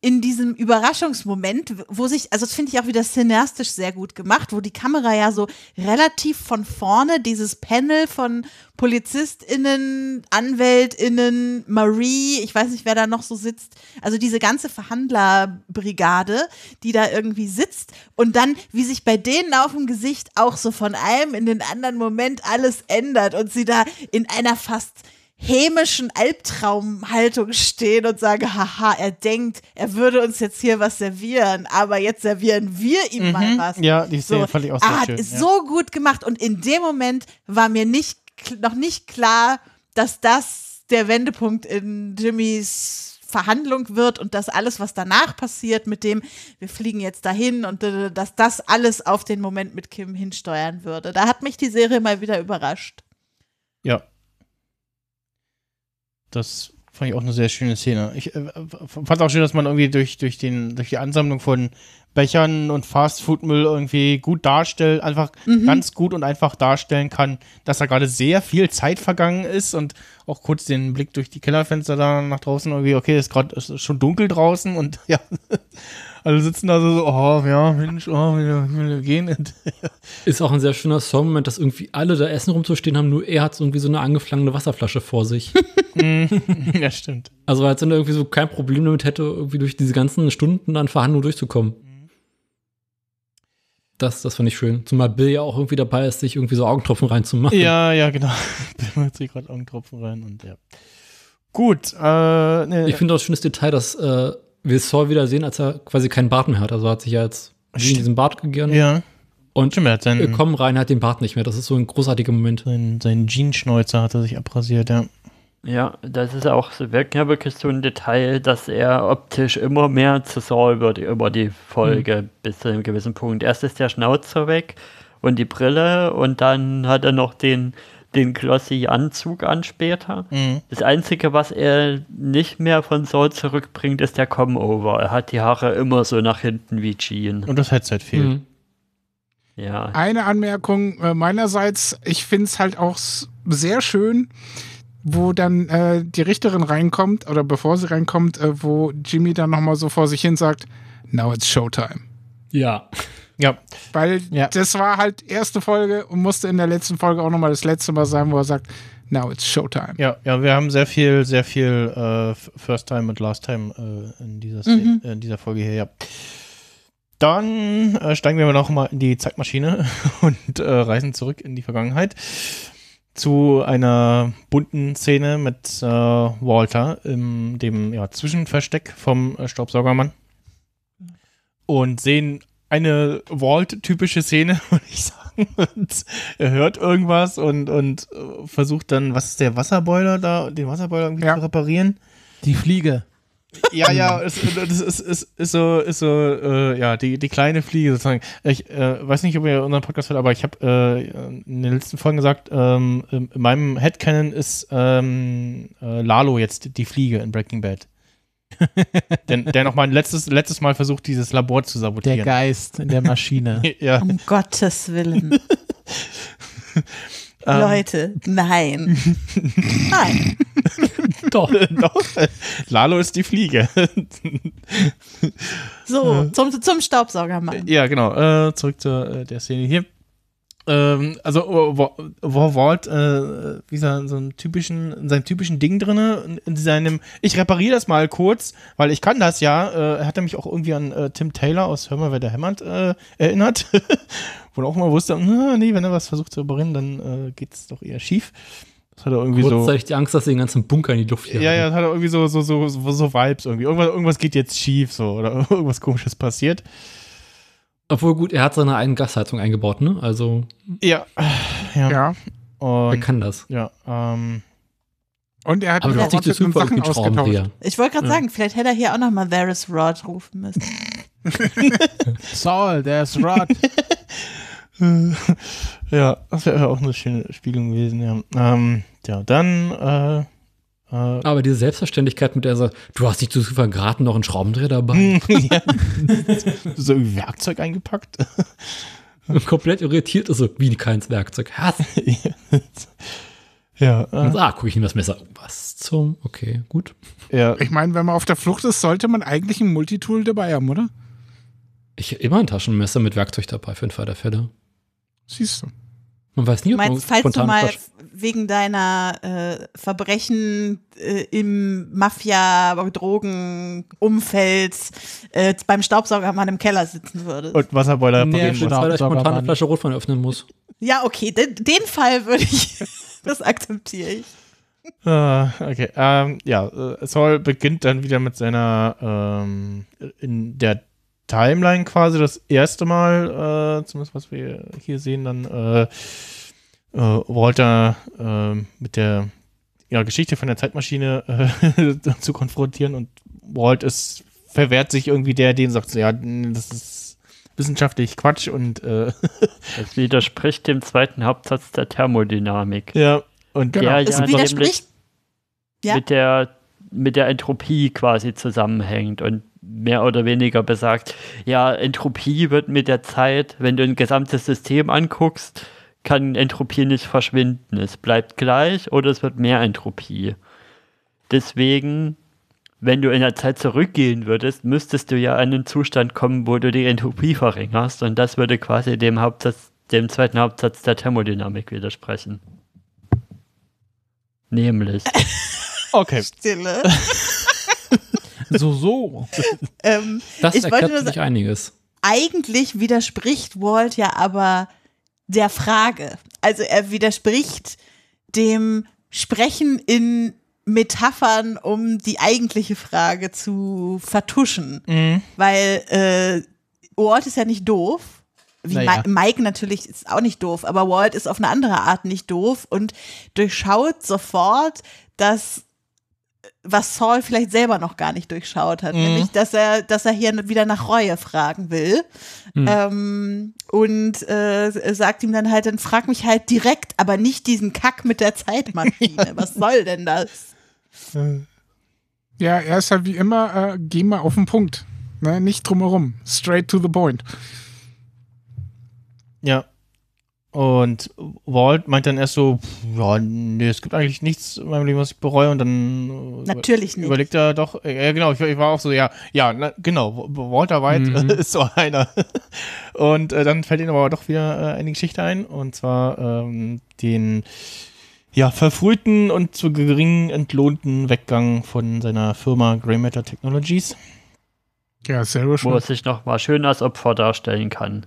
in diesem Überraschungsmoment, wo sich, also das finde ich auch wieder cineastisch sehr gut gemacht, wo die Kamera ja so relativ von vorne dieses Panel von PolizistInnen, AnwältInnen, Marie, ich weiß nicht, wer da noch so sitzt, also diese ganze Verhandlerbrigade, die da irgendwie sitzt und dann, wie sich bei denen auf dem Gesicht auch so von einem in den anderen Moment alles ändert und sie da in einer fast hämischen Albtraumhaltung stehen und sagen, haha, er denkt, er würde uns jetzt hier was servieren, aber jetzt servieren wir ihm mal Mhm. was. Ja, die Szene fand ich auch sehr ah, schön, Ist ja. so gut gemacht und in dem Moment war mir nicht, noch nicht klar, dass das der Wendepunkt in Jimmys Verhandlung wird und dass alles, was danach passiert, mit dem, wir fliegen jetzt dahin und dass das alles auf den Moment mit Kim hinsteuern würde. Da hat mich die Serie mal wieder überrascht. Ja. Das fand ich auch eine sehr schöne Szene. Ich äh, fand auch schön, dass man irgendwie durch, durch, den, durch die Ansammlung von Bechern und Fastfoodmüll irgendwie gut darstellt, einfach Mhm. ganz gut und einfach darstellen kann, dass da gerade sehr viel Zeit vergangen ist und auch kurz den Blick durch die Kellerfenster da nach draußen irgendwie, okay, ist gerade ist schon dunkel draußen und ja, alle sitzen da so, oh ja, Mensch, oh, wir, wir gehen. Ist auch ein sehr schöner Song-Moment, dass irgendwie alle da Essen rumzustehen haben, nur er hat so irgendwie so eine angeflangene Wasserflasche vor sich. ja, stimmt. Also als wenn er irgendwie so kein Problem damit hätte, irgendwie durch diese ganzen Stunden an Verhandlungen durchzukommen. Das, das fand ich schön. Zumal Bill ja auch irgendwie dabei ist, sich irgendwie so Augentropfen reinzumachen. Ja, ja, genau. Bill macht sich gerade Augentropfen rein und ja. Gut, äh, ne, Ich finde auch ein schönes Detail, dass äh, wir Saul wieder sehen, als er quasi keinen Bart mehr hat. Also er hat sich ja jetzt wie in diesen Bart gegeben. Ja. Und Stimmt, er hat seinen- wir kommen rein, er hat den Bart nicht mehr. Das ist so ein großartiger Moment. Sein, sein Jeanschnäuzer hat er sich abrasiert, ja. Ja, das ist auch so wirklich, ja wirklich so ein Detail, dass er optisch immer mehr zu Saul wird über die Folge bis zu einem gewissen Punkt. Erst ist der Schnauzer weg und die Brille und dann hat er noch den, den glossy Anzug an später. Mhm. Das Einzige, was er nicht mehr von Saul zurückbringt, ist der Come-Over. Er hat die Haare immer so nach hinten wie Jean. Und das Headset fehlt. Mhm. Ja. Eine Anmerkung äh, meinerseits, ich finde es halt auch sehr schön, wo dann äh, die Richterin reinkommt, oder bevor sie reinkommt, äh, wo Jimmy dann nochmal so vor sich hin sagt, now it's Showtime. Ja. Ja. Weil Ja. das war halt erste Folge und musste in der letzten Folge auch nochmal das letzte Mal sein, wo er sagt, now it's Showtime. Ja, ja, wir haben sehr viel, sehr viel äh, First Time und Last Time äh, in, dieser Szene, Mhm. äh, in dieser Folge hier, ja. Dann äh, steigen wir noch mal in die Zeitmaschine und äh, reisen zurück in die Vergangenheit zu einer bunten Szene mit äh, Walter in dem ja, Zwischenversteck vom Staubsaugermann und sehen eine Walt-typische Szene, würde ich sagen. Und er hört irgendwas und, und äh, versucht dann, was ist der Wasserboiler da, den Wasserboiler irgendwie zu reparieren. Die Fliege. Ja, ja, es, das ist, ist, ist so, ist so äh, ja, die, die kleine Fliege sozusagen. Ich äh, weiß nicht, ob ihr unseren Podcast hört, aber ich habe äh, in den letzten Folgen gesagt, ähm, in meinem Headcanon ist ähm, äh, Lalo jetzt die Fliege in Breaking Bad. Denn der noch mal ein letztes, letztes Mal versucht, dieses Labor zu sabotieren. Der Geist in der Maschine. ja. Um Gottes Willen. Ähm. Leute, nein. nein. Doch. Doch. Lalo ist die Fliege. So, zum, zum Staubsaugermann. Ja, genau. Äh, zurück zu äh, der Szene hier. Ähm, also, Walt, äh, wie gesagt, so einen typischen, in seinem typischen Ding drinne, in, in seinem, ich repariere das mal kurz, weil ich kann das ja, äh, er hat nämlich auch irgendwie an äh, Tim Taylor aus Hör mal, wer da hämmert, äh, erinnert. Wo er auch mal wusste, na, nee, wenn er was versucht zu reparieren, dann äh, geht's doch eher schief. Das hat er irgendwie so. Kurzzeitig die Angst, dass sie den ganzen Bunker in die Luft jagen. Ja, ja, das hat er irgendwie so, so, so, so, so Vibes irgendwie. Irgendwas, irgendwas geht jetzt schief so oder irgendwas komisches passiert. Obwohl gut, er hat seine eigene Gasheizung eingebaut, ne? Also. Ja. Ja. Ja. Und, Wer kann das? Ja, ähm. Und er hat Aber verrotteten super Sachen ausgetauscht. Ich wollte gerade Ja. sagen, vielleicht hätte er hier auch nochmal Varys Rod rufen müssen. Saul, there's Rod. ja, das wäre auch eine schöne Spiegelung gewesen, ja. Ähm, ja, dann, äh, Aber diese Selbstverständlichkeit, mit der er sagt, du hast dich zu Zufall gerade noch einen Schraubendreher dabei. ja. so irgendwie Werkzeug eingepackt. Komplett irritiert ist so, wie keins Werkzeug hast. ja. Und Äh, so, ah, gucke ich in das Messer. Was zum? Okay, gut. ja. Ich meine, wenn man auf der Flucht ist, sollte man eigentlich ein Multitool dabei haben, oder? Ich habe immer ein Taschenmesser mit Werkzeug dabei für den Fall der Fälle. Siehst du. Man weiß nie, Du ob man meinst, falls du mal wegen deiner äh, Verbrechen äh, im Mafia-Drogen-Umfeld äh, beim Staubsaugermann im Keller sitzen würdest. Und Wasserboiler Nee, Fall, dass ich spontan eine Flasche Rotwein öffnen muss. Ja, okay, den, den Fall würde ich, das akzeptiere ich. Ah, okay. Ähm, ja, äh, Saul beginnt dann wieder mit seiner ähm, in der Timeline quasi das erste Mal, äh, zumindest was wir hier sehen, dann äh, äh, Walter äh, mit der ja, Geschichte von der Zeitmaschine äh, zu konfrontieren und Walt ist verwehrt sich irgendwie der, den sagt so, ja, das ist wissenschaftlich Quatsch und äh, Das widerspricht dem zweiten Hauptsatz der Thermodynamik. ja und Der Es ja widerspricht. nämlich Ja. mit der mit der Entropie quasi zusammenhängt und mehr oder weniger besagt, ja, Entropie wird mit der Zeit, wenn du ein gesamtes System anguckst, kann Entropie nicht verschwinden. Es bleibt gleich oder es wird mehr Entropie. Deswegen, wenn du in der Zeit zurückgehen würdest, müsstest du ja an einen Zustand kommen, wo du die Entropie verringerst und das würde quasi dem Hauptsatz, dem zweiten Hauptsatz der Thermodynamik widersprechen. Nämlich. Okay. Stille. So, so. ähm, Das ich wollte erklärt nur sich sagen, einiges. eigentlich widerspricht Walt ja aber der Frage. Also er widerspricht dem Sprechen in Metaphern, um die eigentliche Frage zu vertuschen. Mhm. Weil äh, Walt ist ja nicht doof. Wie Naja. Mi- Mike natürlich ist auch nicht doof, aber Walt ist auf eine andere Art nicht doof und durchschaut sofort, dass was Saul vielleicht selber noch gar nicht durchschaut hat, Mhm. nämlich dass er, dass er hier wieder nach Reue fragen will. Mhm. Ähm, und äh, sagt ihm dann halt, dann frag mich halt direkt, aber nicht diesen Kack mit der Zeitmaschine. Was soll denn das? Ja, er ist halt wie immer, äh, geh mal auf den Punkt. Ne? Nicht drumherum. Straight to the point. Ja. Und Walt meint dann erst so, ja, nee, es gibt eigentlich nichts in meinem Leben, was ich bereue. Und dann äh, Natürlich nicht. überlegt er doch, äh, ja genau, ich, ich war auch so, ja, ja, na, genau, Walter White Mhm. ist so einer. Und äh, dann fällt ihm aber doch wieder äh, eine Geschichte ein, und zwar ähm, den ja, verfrühten und zu gering entlohnten Weggang von seiner Firma Grey Matter Technologies. Ja, selber Wo schon. er sich noch mal schön als Opfer darstellen kann.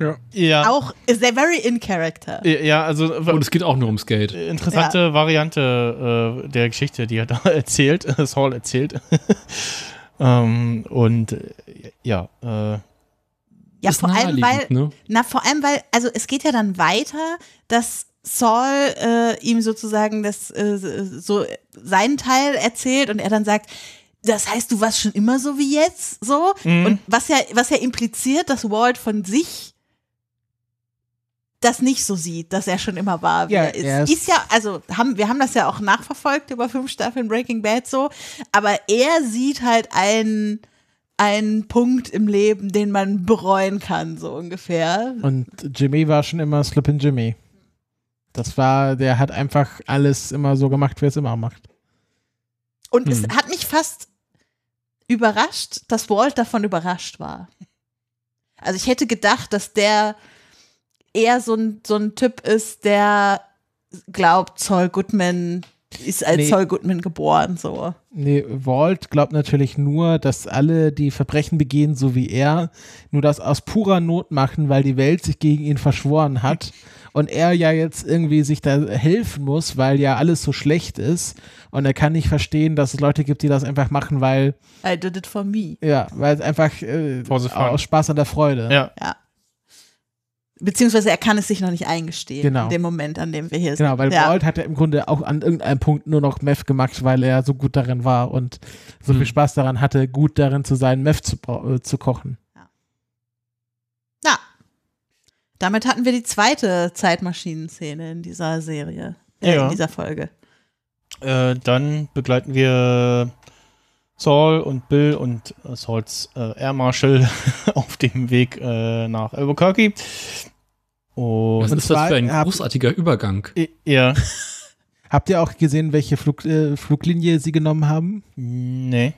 Ja. Ja. Auch ist er very in character. Ja, also Und es geht auch nur ums Geld. interessante Variante äh, der Geschichte, die er da erzählt, äh, Saul erzählt. ähm, und äh, ja, äh, Ja, vor allem, weil, ne? na, vor allem, weil, also es geht ja dann weiter, dass Saul äh, ihm sozusagen das äh, so seinen Teil erzählt und er dann sagt, das heißt, du warst schon immer so wie jetzt, so Mhm. und was ja, was ja impliziert, dass Walt von sich das nicht so sieht, dass er schon immer war, wie Ja, er ist. er ist- ist ja, also haben, wir haben das ja auch nachverfolgt über fünf Staffeln Breaking Bad so, aber er sieht halt einen, einen Punkt im Leben, den man bereuen kann, so ungefähr. Und Jimmy war schon immer Slippin' Jimmy. Das war, der hat einfach alles immer so gemacht, wie er es immer macht. Und es Hm. hat mich fast überrascht, dass Walt davon überrascht war. Also ich hätte gedacht, dass der eher so ein, so ein Typ ist, der glaubt, Saul Goodman ist als Nee. Saul Goodman geboren, so. Nee, Walt glaubt natürlich nur, dass alle, die Verbrechen begehen, so wie er, nur das aus purer Not machen, weil die Welt sich gegen ihn verschworen hat und er ja jetzt irgendwie sich da helfen muss, weil ja alles so schlecht ist und er kann nicht verstehen, dass es Leute gibt, die das einfach machen, weil, I did it for me. ja, weil es einfach äh, aus Spaß an der Freude. ja. Ja. Beziehungsweise er kann es sich noch nicht eingestehen Genau. in dem Moment, an dem wir hier Genau, sind. weil ja. Walt hat ja im Grunde auch an irgendeinem Punkt nur noch Meth gemacht, weil er so gut darin war und so Hm. viel Spaß daran hatte, gut darin zu sein, Meth zu, äh, zu kochen. Ja. Damit hatten wir die zweite Zeitmaschinenszene in dieser Serie, äh, Ja. in dieser Folge. Äh, dann begleiten wir Saul und Bill und äh, Sauls äh, Air Marshal auf dem Weg äh, nach Albuquerque. Und Was ist das für ein großartiger Übergang? Ja. Habt ihr auch gesehen, welche Flug, äh, Fluglinie sie genommen haben? Nee.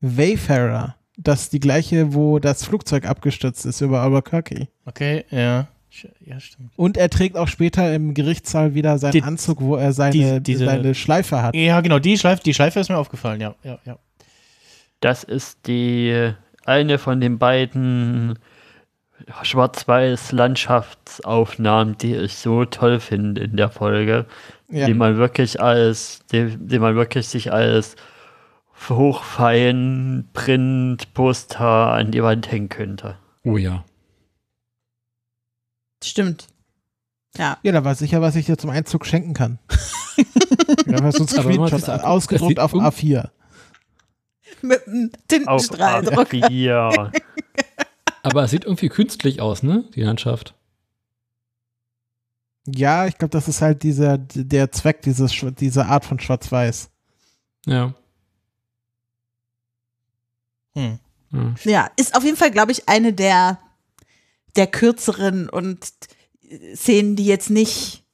Wayfarer. Das ist die gleiche, wo das Flugzeug abgestürzt ist über Albuquerque. Okay, ja. Ja, stimmt. Und er trägt auch später im Gerichtssaal wieder seinen Die- Anzug, wo er seine, die- diese- seine Schleife hat. Ja, genau, die Schleife, die Schleife ist mir aufgefallen, ja, ja, ja. Das ist die eine von den beiden schwarz-weiß Landschaftsaufnahmen, die ich so toll finde in der Folge, Ja. die man wirklich als, die, die man wirklich sich als hochfein Print-Poster an die Wand hängen könnte. Oh ja. Stimmt. Ja. Ja, da weiß ich ja, was ich dir zum Einzug schenken kann. ja, was uns Aber wenn man Screenshot sich anguckt, ausgedruckt auf sieht um- A4. Mit einem Tintenstrahldruck. Ja. Aber es sieht irgendwie künstlich aus, ne? Die Landschaft. Ja, ich glaube, das ist halt dieser, der Zweck dieses, dieser Art von Schwarz-Weiß. Ja. Hm. Ja. Ja, ist auf jeden Fall, glaube ich, eine der, der kürzeren und äh, Szenen, die jetzt nicht,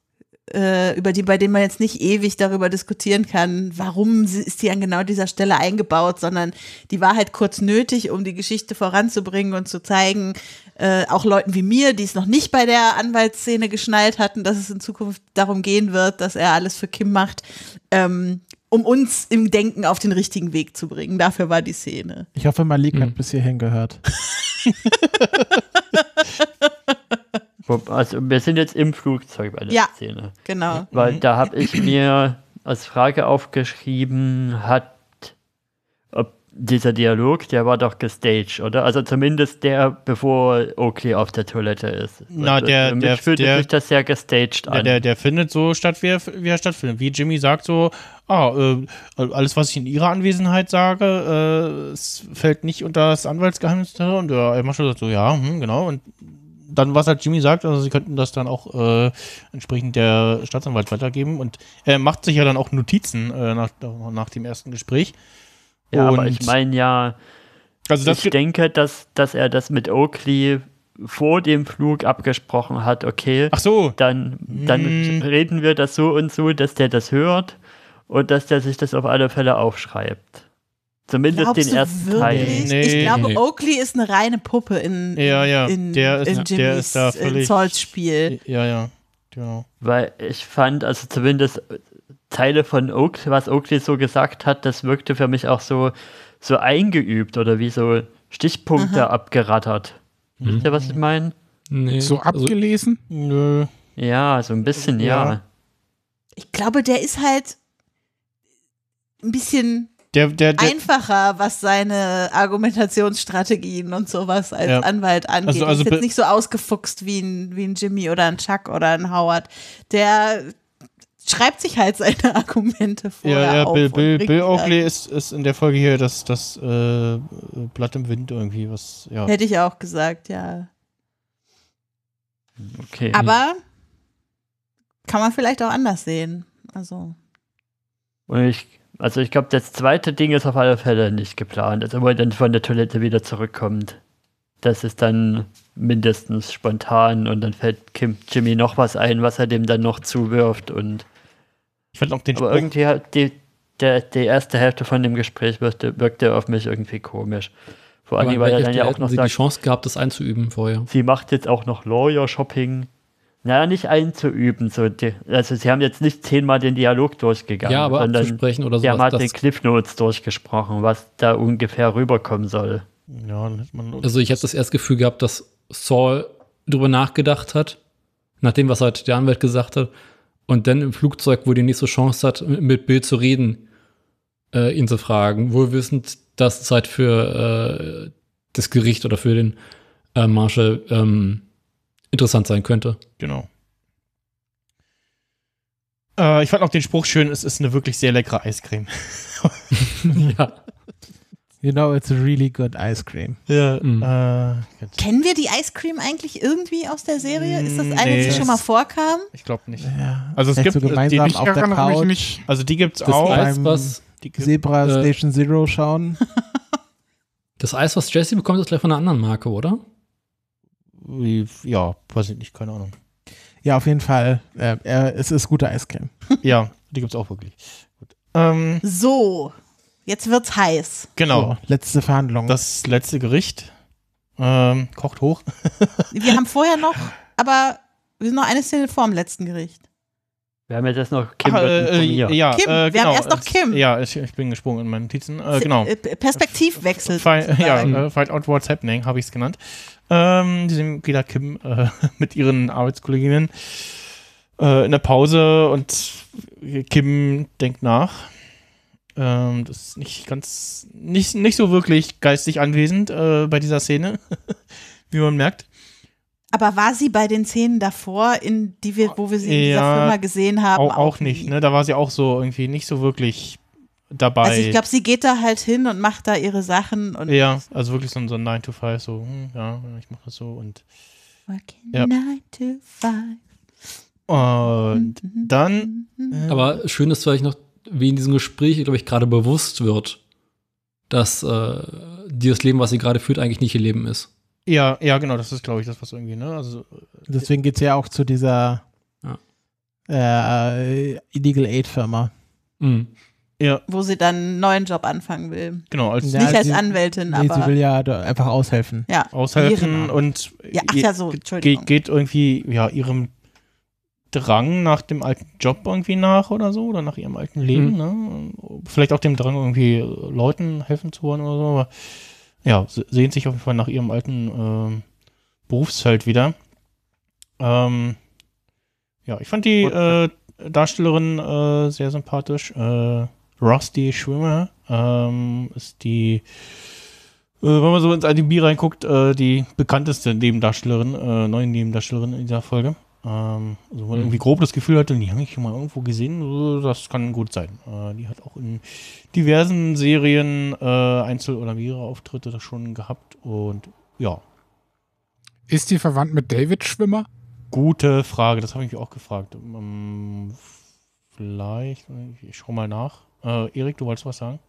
äh, über die, bei denen man jetzt nicht ewig darüber diskutieren kann, warum sie- ist die an genau dieser Stelle eingebaut, sondern die war halt kurz nötig, um die Geschichte voranzubringen und zu zeigen, äh, auch Leuten wie mir, die es noch nicht bei der Anwaltsszene geschnallt hatten, dass es in Zukunft darum gehen wird, dass er alles für Kim macht, ähm, um uns im Denken auf den richtigen Weg zu bringen. Dafür war die Szene. Ich hoffe, Malik Hm. hat bis hierhin gehört. Also wir sind jetzt im Flugzeug bei der Ja, Szene. genau. Weil Mhm. da habe ich mir als Frage aufgeschrieben, hat dieser Dialog, der war doch gestaged, oder? Also zumindest der, bevor Oakley auf der Toilette ist. Na, Und der- für mich der- fühlte der- sich das sehr gestaged Der, an. der, der findet so statt, wie er, wie er stattfindet. Wie Jimmy sagt so, ah, äh, alles, was ich in ihrer Anwesenheit sage, äh, fällt nicht unter das Anwaltsgeheimnis. Und der Marshall sagt so, ja, hm, genau. Und dann, was halt Jimmy sagt, also sie könnten das dann auch äh, entsprechend der Staatsanwalt weitergeben. Und er macht sich ja dann auch Notizen äh, nach, nach dem ersten Gespräch. Ja, aber Und- ich meine ja, Also das ich denke, dass, dass er das mit Oakley vor dem Flug abgesprochen hat, okay, Ach so. dann, dann Hm. reden wir das so und so, dass der das hört und dass der sich das auf alle Fälle aufschreibt. Zumindest Glaubst den ersten wirklich? Teil. ich glaube, nee. Oakley ist eine reine Puppe in, Ja, ja, in, der ist- in der Jimmys ist da in völlig- Sauls Spiel. Ja, ja. Genau. Weil ich fand, also zumindest Teile von Oakley, was Oakley so gesagt hat, das wirkte für mich auch so, so eingeübt oder wie so Stichpunkte Aha. abgerattert. Wisst ihr, was ich meine? Nee. So abgelesen? Nö. Ja, so ein bisschen, ja. Ja. Ich glaube, der ist halt ein bisschen Der, der, der, einfacher, was seine Argumentationsstrategien und sowas als Ja. Anwalt angeht. Also- Also, also ist jetzt nicht so ausgefuchst wie ein, wie ein Jimmy oder ein Chuck oder ein Howard. Der schreibt sich halt seine Argumente vorher Ja, ja, auf. Bill, Bill, Bill. Oakley ist, ist in der Folge hier das, das äh, Blatt im Wind irgendwie, was, ja. Hätte ich auch gesagt, ja. Okay. Aber kann man vielleicht auch anders sehen. Also, Und ich, also ich glaube, das zweite Ding ist auf alle Fälle nicht geplant. Also wo er dann von der Toilette wieder zurückkommt. Das ist dann mindestens spontan und dann fällt Kim, Jimmy noch was ein, was er dem dann noch zuwirft und Ich fand auch den aber Spruch- irgendwie hat die, der, die erste Hälfte von dem Gespräch wirkte, wirkte auf mich irgendwie komisch. Vor allem, weil er dann ja auch noch sie die sagt, Chance gehabt, das einzuüben vorher. sie macht jetzt auch noch Lawyer-Shopping. Naja, nicht einzuüben. So die, also sie haben jetzt nicht zehnmal den Dialog durchgegangen, Ja, aber sondern abzusprechen oder sie haben halt den Cliff Notes durchgesprochen, was da ungefähr rüberkommen soll. Ja, Also ich habe das erste Gefühl gehabt, dass Saul drüber nachgedacht hat, nach dem, was halt der Anwalt gesagt hat, und dann im Flugzeug, wo die nächste Chance hat, mit- Bill zu reden, äh, ihn zu fragen, wohl wissend, dass es halt für äh, das Gericht oder für den äh, Marshall ähm, interessant sein könnte. Genau. Äh, ich fand auch den Spruch schön, es ist eine wirklich sehr leckere Eiscreme. ja. You know, it's a really good ice cream. Ja, Mhm. äh, Kennen wir die Ice Cream eigentlich irgendwie aus der Serie? Ist das eine, Nee. die schon mal vorkam? Ich glaube nicht. Ja, Also es vielleicht gibt so gemeinsam die auf der Couch nicht. Also die gibt's Das auch. Eis, beim was, Die gibt- Zebra äh, Station Zero schauen. das Eis, was Jesse bekommt, ist gleich von einer anderen Marke, oder? Wie- Ja, weiß ich nicht, keine Ahnung. Ja, auf jeden Fall. Äh, es ist gute Eiscreme. Ja, die gibt's auch wirklich. Gut. Ähm, So, jetzt wird's heiß. genau. So, letzte Verhandlung. Das letzte Gericht ähm, kocht hoch. Wir haben vorher noch, aber wir sind noch eine Szene vor dem letzten Gericht. Wir haben ja das noch Kim Ach, äh, informiert. ja, Kim, äh, wir haben genau. erst noch Kim. Ja, ich, ich bin gesprungen in meinen Notizen. Äh, genau. Äh, Perspektivwechsel. Fi- ja, äh, Find Out What's Happening, habe ich es genannt. Ähm, diesem geht da Kim äh, mit ihren Arbeitskolleginnen äh, in der Pause und Kim denkt nach. Ähm, das ist nicht ganz, nicht, nicht so wirklich geistig anwesend äh, bei dieser Szene, wie man merkt. Aber war sie bei den Szenen davor, in die wir, wo wir sie in dieser Ja, Firma gesehen haben? Auch, auch nicht, ne? Da war sie auch so irgendwie nicht so wirklich dabei. Also ich glaube, sie geht da halt hin und macht da ihre Sachen und ja, also wirklich so ein, so ein 9 to 5, so, hm, ja, ich mache das so und Working Ja. nine to five. Und Mhm. dann. äh, Aber schön ist vielleicht noch, wie in diesem Gespräch, glaube ich, gerade bewusst wird, dass äh, dieses Leben, was sie gerade führt, eigentlich nicht ihr Leben ist. Ja, ja, genau, das ist, glaube ich, das, was irgendwie, ne? Also, Deswegen geht es ja auch zu dieser Ja. äh, Illegal Aid Firma. Mhm. Ja, Wo sie dann einen neuen Job anfangen will. genau, als Ja, Nicht als sie- Anwältin, Nee, aber. sie will ja da einfach aushelfen. ja, aushelfen ihren- und Ja, ach ja, so, Entschuldigung. geht irgendwie, ja, ihrem Drang nach dem alten Job irgendwie nach oder so, oder nach ihrem alten Leben, Mhm. ne? Vielleicht auch dem Drang, irgendwie Leuten helfen zu wollen oder so, aber ja, se- sehnt sich auf jeden Fall nach ihrem alten ähm, Berufsfeld wieder. Ähm, ja, ich fand die äh, Darstellerin äh, sehr sympathisch. Äh, Rusty Schwimmer ähm, ist die, äh, wenn man so ins IDB reinguckt, äh, die bekannteste Nebendarstellerin, äh, neue Nebendarstellerin in dieser Folge. Ähm, also wenn man irgendwie grob das Gefühl hatte, die habe ich schon mal irgendwo gesehen, das kann gut sein. Äh, die hat auch in diversen Serien äh, Einzel- oder mehrere Auftritte da schon gehabt und ja, Ist die verwandt mit David Schwimmer? Gute Frage, das habe ich mich auch gefragt. Ähm, vielleicht, ich schau mal nach. Äh, Erik, du wolltest was sagen?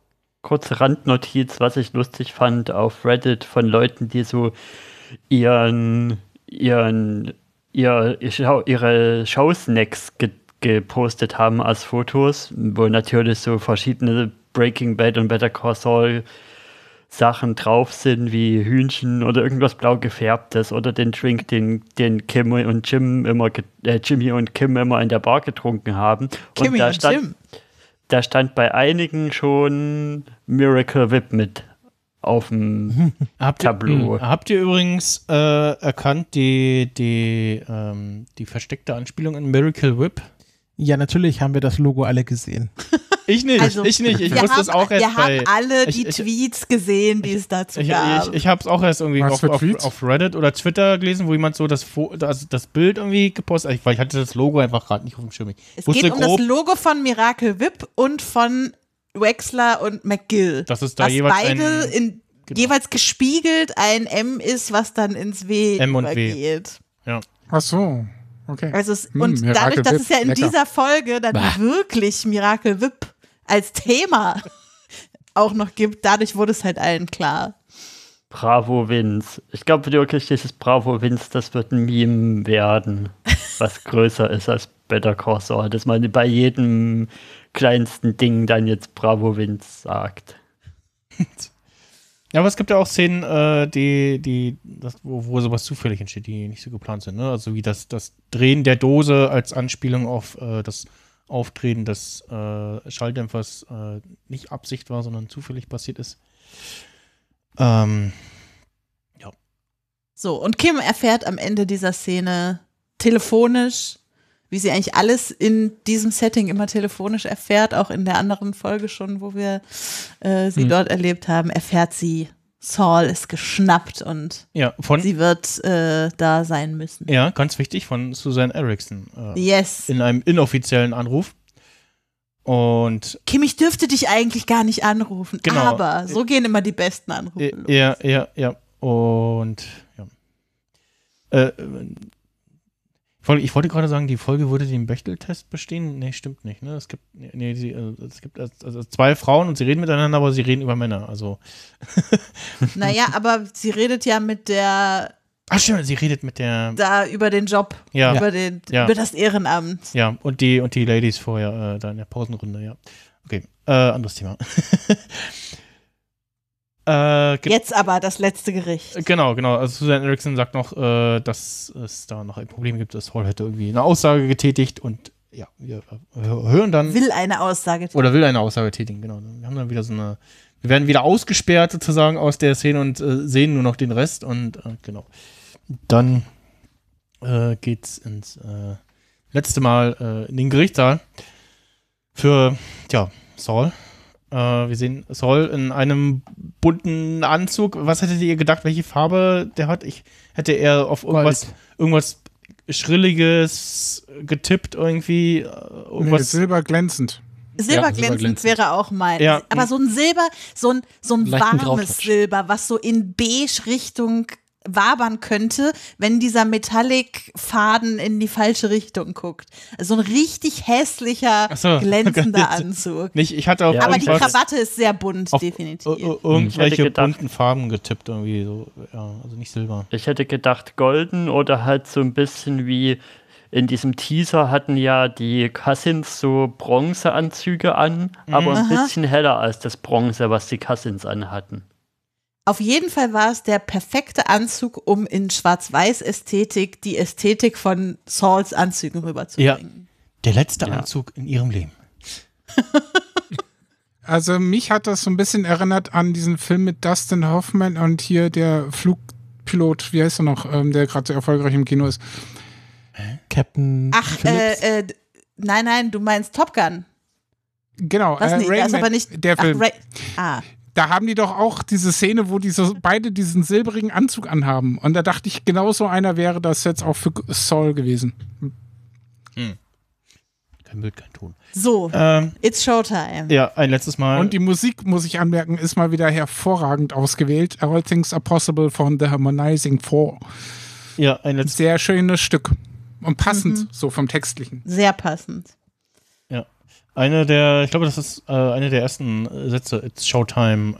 Kurze Randnotiz, was ich lustig fand auf Reddit von Leuten, die so ihren, ihren, ihr, ihre Showsnacks ge gepostet haben als Fotos, wo natürlich so verschiedene Breaking Bad und Better Call Saul Sachen drauf sind, wie Hühnchen oder irgendwas blau gefärbtes oder den Drink, den, den Kim und Jim immer, äh, Jimmy und Kim immer in der Bar getrunken haben. Kimmy da und stand, Jim. da stand bei einigen schon Miracle Whip mit auf dem Habt ihr, Tableau. mh, habt ihr übrigens äh, erkannt die, die, ähm, die versteckte Anspielung in Miracle Whip? Ja, natürlich haben wir das Logo alle gesehen. Ich nicht, Also, ich nicht. Ich wir wusste es haben, auch erst Wir bei. haben alle ich, die ich, Tweets gesehen, die es dazu ich, gab. ich, ich habe es auch erst irgendwie auf, auf, auf Reddit oder Twitter gelesen, wo jemand so das, das, das Bild irgendwie gepostet hat, weil ich hatte das Logo einfach gerade nicht auf dem Schirm. Ich es wusste geht um grob, das Logo von Miracle Whip und von Wexler und McGill. dass es da was jeweils beide ein, in, genau. jeweils gespiegelt ein M ist, was dann ins W M und W. übergeht. ja. Ach so. Okay. Also es, Hm, und Miracle dadurch, dass Whip, es ja in lecker. dieser Folge dann Bah. wirklich Miracle Whip als Thema auch noch gibt, dadurch wurde es halt allen klar. Bravo Vince. Ich glaube wirklich, dieses Bravo Vince, das wird ein Meme werden, was größer ist als Better Call Saul, dass man bei jedem kleinsten Ding dann jetzt Bravo Vince sagt. Ja, aber es gibt ja auch Szenen, äh, die, die, das, wo, wo sowas zufällig entsteht, die nicht so geplant sind. Ne? Also wie das, das Drehen der Dose als Anspielung auf äh, das Aufdrehen des äh, Schalldämpfers äh, nicht Absicht war, sondern zufällig passiert ist. Ähm, So, und Kim erfährt am Ende dieser Szene telefonisch, wie sie eigentlich alles in diesem Setting immer telefonisch erfährt, auch in der anderen Folge schon, wo wir äh, sie Mhm. dort erlebt haben, erfährt sie Saul ist geschnappt und Ja, von- sie wird äh, da sein müssen. Ja, ganz wichtig, von Susan Erickson. Äh, Yes. In einem inoffiziellen Anruf. Und Kim, ich dürfte dich eigentlich gar nicht anrufen, Genau. aber so gehen immer die besten Anrufe. ja, ja, ja. Und ja. Äh, ich wollte, gerade sagen, die Folge würde den Bechtel-Test bestehen. Nee, stimmt nicht. Ne? Es gibt, nee, sie, also, es gibt also zwei Frauen und sie reden miteinander, aber sie reden über Männer. Also. Naja, aber sie redet ja mit der Ach stimmt, sie redet mit der. da über den Job, Ja. über, den, Ja. über das Ehrenamt. Ja, und die, und die Ladies vorher, äh, da in der Pausenrunde, ja. Okay, äh, anderes Thema. äh, Jetzt aber das letzte Gericht. Genau, genau. Also Susan Erickson sagt noch, äh, dass es da noch ein Problem gibt, dass Hall hätte irgendwie eine Aussage getätigt und ja, wir hören dann. Will eine Aussage Oder will eine Aussage tätigen, genau. Wir haben dann wieder so eine. Wir werden wieder ausgesperrt sozusagen aus der Szene und äh, sehen nur noch den Rest und äh, genau. Dann äh, geht's ins äh, letzte Mal in den Gerichtssaal für, tja, Saul. Äh, wir sehen Saul in einem bunten Anzug. Was hättet ihr gedacht, welche Farbe der hat? Ich hätte eher auf irgendwas, irgendwas Schrilliges getippt irgendwie. äh, Nee, Irgendwas Silber glänzend. Silberglänzend wäre auch mein. Ja. Aber so ein Silber, so ein, so ein Leichten warmes. Silber, was so in beige Richtung wabern könnte, wenn dieser Metallic-Faden in die falsche Richtung guckt. Also so ein richtig hässlicher, so. glänzender Anzug. Nicht, ich hatte auf Aber die Krawatte ist sehr bunt, auf definitiv. ir- ir- irgendwelche Ich hätte gedacht- bunten Farben getippt irgendwie so. Ja, also nicht Silber. Ich hätte gedacht golden oder halt so ein bisschen wie in diesem Teaser hatten ja die Cousins so Bronzeanzüge an, aber ein Aha. bisschen heller als das Bronze, was die Cousins anhatten. Auf jeden Fall war es der perfekte Anzug, um in Schwarz-Weiß-Ästhetik die Ästhetik von Sauls Anzügen rüberzubringen. Ja, der letzte Anzug in ihrem Leben. Also mich hat das so ein bisschen erinnert an diesen Film mit Dustin Hoffman und hier der Flugpilot, wie heißt er noch, ähm, der gerade so erfolgreich im Kino ist. Captain Ach, äh, äh, nein, nein, du meinst Top Gun. Genau, Was äh, Rain aber Man, nicht der ach, Film. Ray, ah, Da haben die doch auch diese Szene, wo die so beide diesen silberigen Anzug anhaben. Und da dachte ich, genau so einer wäre das jetzt auch für Saul gewesen. Kein Bild, kein Ton. so, Ähm, it's Showtime. ja, ein letztes Mal. Und die Musik, muss ich anmerken, ist mal wieder hervorragend ausgewählt. All Things Are Possible von The Harmonizing Four. Ja, ein letztes Sehr schönes Stück. Und passend, Mhm. so vom Textlichen. Sehr passend. Ja. Eine der, ich glaube, das ist äh, eine der ersten Sätze, It's Showtime,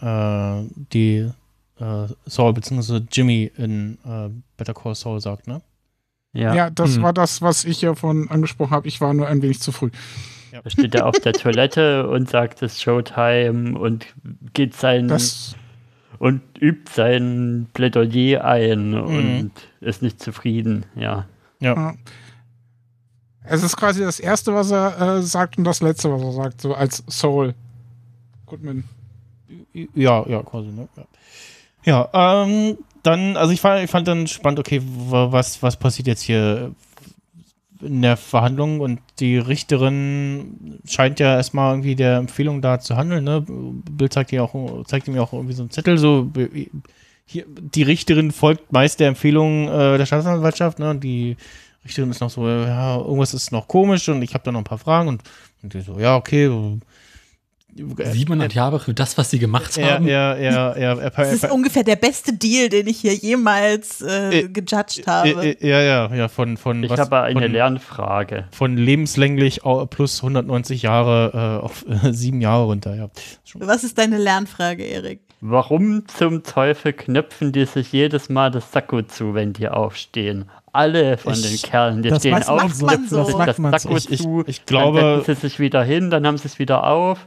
äh, die äh, Saul bzw. Jimmy in äh, Better Call Saul sagt, ne? Ja, das Mhm. war das, was ich ja von angesprochen habe. Ich war nur ein wenig zu früh. Da steht er auf der Toilette und sagt es Showtime und geht sein Das- und übt sein Plädoyer ein Mhm. und ist nicht zufrieden, ja. Ja. Es ist quasi das Erste, was er äh, sagt und das Letzte, was er sagt, so als Soul. Goodman. Ja, ja, quasi, ne? Ja, ja ähm, dann, also ich fand, ich fand dann spannend, okay, wa- was, was passiert jetzt hier in der Verhandlung und die Richterin scheint ja erstmal irgendwie der Empfehlung da zu handeln, ne? Bill zeigt ihr auch, zeigt ihm ja auch irgendwie so einen Zettel, so hier, die Richterin folgt meist der Empfehlung äh, der Staatsanwaltschaft, ne? Und die Richterin ist noch so, ja, irgendwas ist noch komisch und ich habe da noch ein paar Fragen und, und die so, ja, okay. 700 Jahre für das, was sie gemacht Ja, haben. ja, ja, ja. Das ist ungefähr der beste Deal, den ich hier jemals äh, gejudged habe. Äh, äh, Ja, ja, ja, von, von Ich was- habe eine von, Lernfrage. Von lebenslänglich plus 190 Jahre äh, auf äh, sieben Jahre runter, ja. Was ist deine Lernfrage, Erik? Warum zum Teufel knöpfen die sich jedes Mal das Sakko zu, wenn die aufstehen? Alle von Ich- den Kerlen, die das stehen macht man auf, so. knöpfen Das sich macht das man so. Ich- ich- zu, ich glaube- dann setzen sie sich wieder hin, dann haben sie es wieder auf.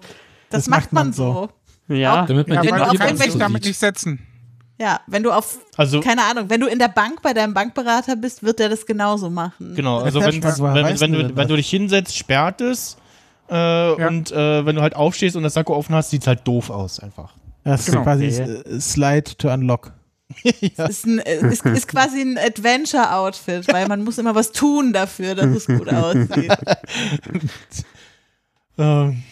Das, macht man so. Ja, Damit man Ja, den auf irgendwelchen- damit nicht setzen. Ja, wenn du auf, Also- keine Ahnung, wenn du in der Bank bei deinem Bankberater bist, wird der das genauso machen. Genau, also wenn, wenn, wenn, du wenn du das? dich hinsetzt, sperrt es. Äh, Und äh, wenn du halt aufstehst und das Sakko offen hast, sieht es halt doof aus einfach. Das ist Genau. quasi Okay. äh, Slide to Unlock. Ist, ein, äh, ist, ist quasi ein Adventure-Outfit, weil man muss immer was tun dafür, dass es gut aussieht. Ähm,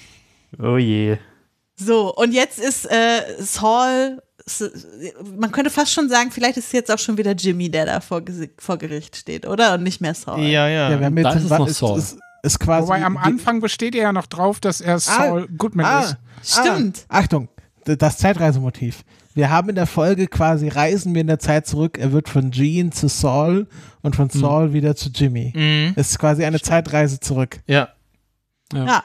Oh je. So, und jetzt ist äh, Saul man könnte fast schon sagen, vielleicht ist es jetzt auch schon wieder Jimmy, der da vor, vor Gericht steht, oder? Und nicht mehr Saul. Ja, ja. Ja, wir haben jetzt ist noch ist, Saul. ist, ist quasi. Wobei am Anfang besteht er ja noch drauf, dass er Saul Goodman ah, ist. Stimmt. Ah, Achtung, das Zeitreisemotiv. Wir haben in der Folge quasi reisen wir in der Zeit zurück. Er wird von Jean zu Saul und von Saul wieder zu Jimmy. Mhm. Es ist quasi eine Zeitreise zurück. Ja. Ja.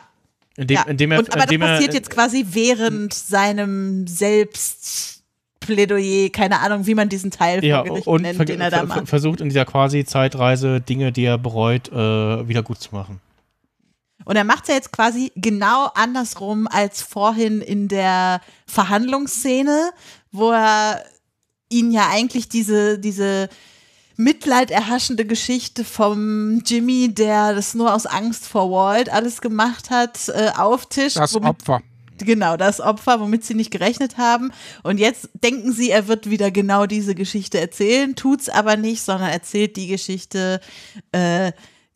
Indem, ja. indem er, Und, aber das indem er, passiert jetzt quasi während seinem Selbstplädoyer, keine Ahnung, wie man diesen Teil ja, vor Gericht und nennt, den er da macht. versucht in dieser quasi Zeitreise Dinge, die er bereut, äh, wieder gut zu machen. Und er macht es ja jetzt quasi genau andersrum als vorhin in der Verhandlungsszene, wo er ihn ja eigentlich diese, diese mitleiderhaschende Geschichte vom Jimmy, der das nur aus Angst vor Walt alles gemacht hat, äh, auftischt. Das womit- Opfer. Genau, das Opfer, womit sie nicht gerechnet haben. Und jetzt denken sie, er wird wieder genau diese Geschichte erzählen, tut's aber nicht, sondern erzählt die Geschichte äh,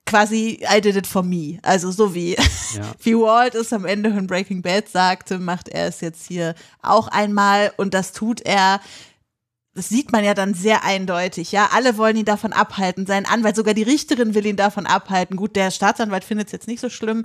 quasi I did it for me. Also so wie, wie Walt es am Ende von Breaking Bad sagte, macht er es jetzt hier auch einmal und das tut er. Das sieht man ja dann sehr eindeutig, ja. Alle wollen ihn davon abhalten. Sein Anwalt, sogar die Richterin will ihn davon abhalten. Gut, der Staatsanwalt findet es jetzt nicht so schlimm,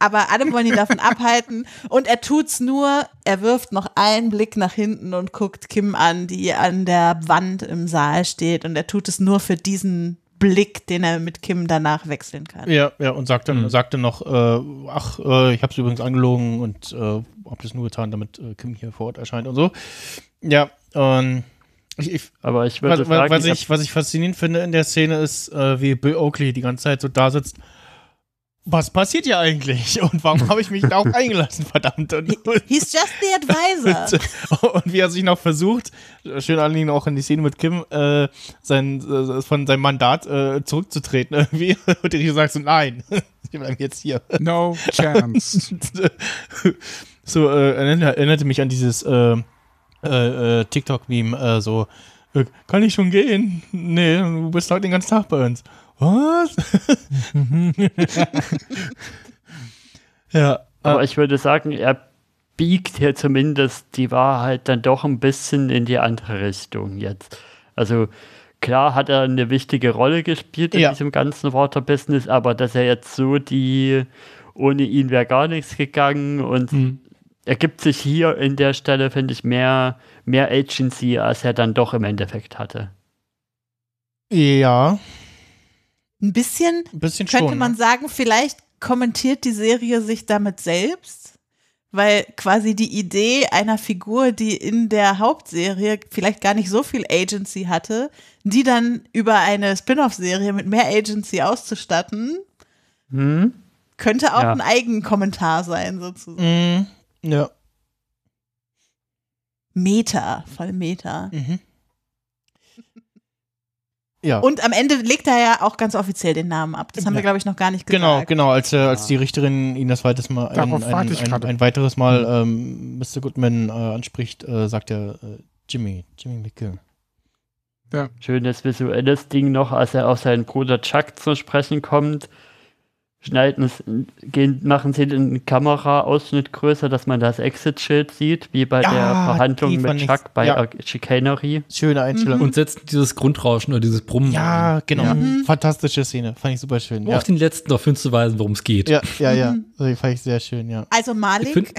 aber alle wollen ihn davon abhalten. Und er tut's nur, er wirft noch einen Blick nach hinten und guckt Kim an, die an der Wand im Saal steht. Und er tut es nur für diesen Blick, den er mit Kim danach wechseln kann. Ja, ja, und sagte, sagte noch, äh, ach, äh, ich habe es übrigens angelogen und äh, habe das nur getan, damit äh, Kim hier vor Ort erscheint und so. Ja, und ich, ich, Aber ich würde was, sagen, was, ich ich, was ich faszinierend finde in der Szene ist, äh, wie Bill Oakley die ganze Zeit so da sitzt. Was passiert hier eigentlich? Und warum habe ich mich darauf eingelassen, verdammt? Und, He's just the advisor. und wie er sich noch versucht, schön anliegen auch in die Szene mit Kim, äh, sein, äh, von seinem Mandat äh, zurückzutreten irgendwie. Und der Richter sagt so, nein, wir bleiben jetzt hier. No chance. so, äh, erinnerte, mich an dieses äh, äh, äh, TikTok-Meme, äh, so, äh, kann ich schon gehen? Nee, du bist heute den ganzen Tag bei uns. Was? ja. Aber ich würde sagen, er biegt hier zumindest die Wahrheit dann doch ein bisschen in die andere Richtung jetzt. Also klar hat er eine wichtige Rolle gespielt in Ja. diesem ganzen Water-Business, aber dass er jetzt so die, ohne ihn wäre gar nichts gegangen und Hm. er gibt sich hier in der Stelle, finde ich, mehr, mehr Agency, als er dann doch im Endeffekt hatte. Ja. Ein bisschen, Ein bisschen könnte schon, man ne? sagen, vielleicht kommentiert die Serie sich damit selbst, weil quasi die Idee einer Figur, die in der Hauptserie vielleicht gar nicht so viel Agency hatte, die dann über eine Spin-off-Serie mit mehr Agency auszustatten, Hm? könnte auch Ja. ein Eigenkommentar sein, sozusagen. Mhm. Ja. Meta, voll Meta. Mhm. Ja. Und am Ende legt er ja auch ganz offiziell den Namen ab. Das haben wir, Ja. glaube ich, noch gar nicht gesagt. Genau, genau, als, äh, als die Richterin ihn das weites Mal, ein, ein, ein, ein weiteres Mal ähm, Mr. Goodman äh, anspricht, äh, sagt er äh, Jimmy, Jimmy McGill. Schönes visuelles Ding noch, als er auf seinen Bruder Chuck zu sprechen kommt. Schneiden es, gehen, machen sie den Kameraausschnitt größer, dass man das Exit-Schild sieht, wie bei Ja, der Verhandlung mit Chuck bei ja. Chicanery. Schöne Einstellung. Und setzt dieses Grundrauschen oder dieses Brummen. Ja, genau. Fantastische Szene. Fand ich super schön. Ja, auch den letzten darauf hinzuweisen, worum es geht. ja, ja. ja. Also, die fand ich sehr schön, ja. Also Malik,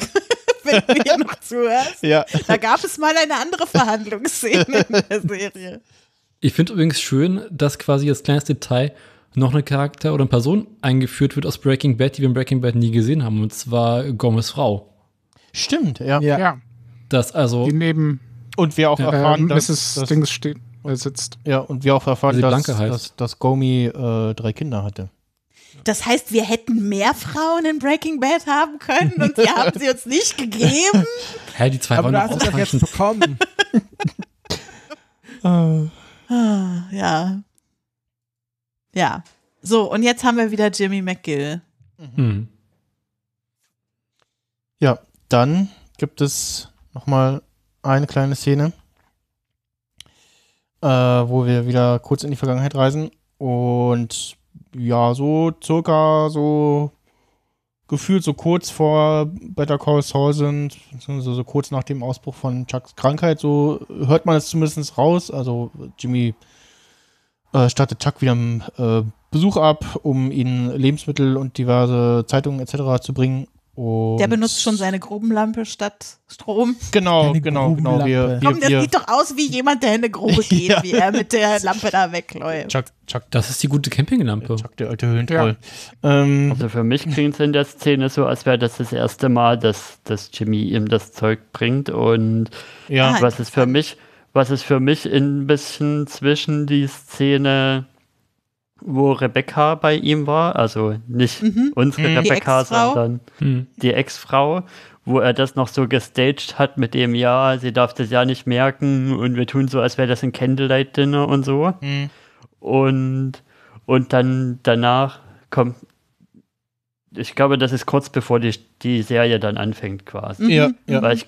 wenn du hier noch zuhörst, Ja. da gab es mal eine andere Verhandlungsszene in der Serie. Ich finde übrigens schön, dass quasi als kleines Detail noch eine Charakter oder eine Person eingeführt wird aus Breaking Bad, die wir in Breaking Bad nie gesehen haben, und zwar Gomez Frau. Stimmt, ja. Ja. Ja, Das also, die neben Und wir auch äh, erfahren, dass, Mrs. dass, Dings steht, äh, sitzt. ja, und wir auch erfahren, sie dass, Blanke heißt. dass, dass Gomi äh, drei Kinder hatte. Das heißt, wir hätten mehr Frauen in Breaking Bad haben können und die haben sie uns nicht gegeben. hä, die zwei Aber waren doch jetzt bekommen. Ah, ja. Ja. So, und jetzt haben wir wieder Jimmy McGill. Hm. Ja, dann gibt es nochmal eine kleine Szene, äh, wo wir wieder kurz in die Vergangenheit reisen und ja, so circa so gefühlt so kurz vor Better Call Saul sind, beziehungsweise so kurz nach dem Ausbruch von Chucks Krankheit, so hört man es zumindest raus. Also Jimmy äh, startet Chuck wieder einen äh, Besuch ab, um ihnen Lebensmittel und diverse Zeitungen etc. zu bringen. Und Der benutzt schon seine Grubenlampe statt Strom. Genau, genau, genau. Wir, wir, Komm, das wir, sieht doch aus wie jemand, der in eine Grube geht, Ja. wie er mit der Lampe da wegläuft. Chuck, Chuck. Das ist die gute Campinglampe. Chuck, der alte Höhlentroll. Ähm, Also für mich klingt es in der Szene so, als wäre das das erste Mal, dass, dass Jimmy ihm das Zeug bringt. Und Ja. was ist für mich, was ist für mich ein bisschen zwischen die Szene, wo Rebecca bei ihm war, also nicht unsere Mhm. Rebecca, sondern Hm. die Ex-Frau, wo er das noch so gestaged hat mit dem, ja, sie darf das ja nicht merken und wir tun so, als wäre das ein Candlelight-Dinner und so. Mhm. Und, und dann danach kommt, ich glaube, das ist kurz bevor die, die Serie dann anfängt quasi. Ja, ja. Weil ich,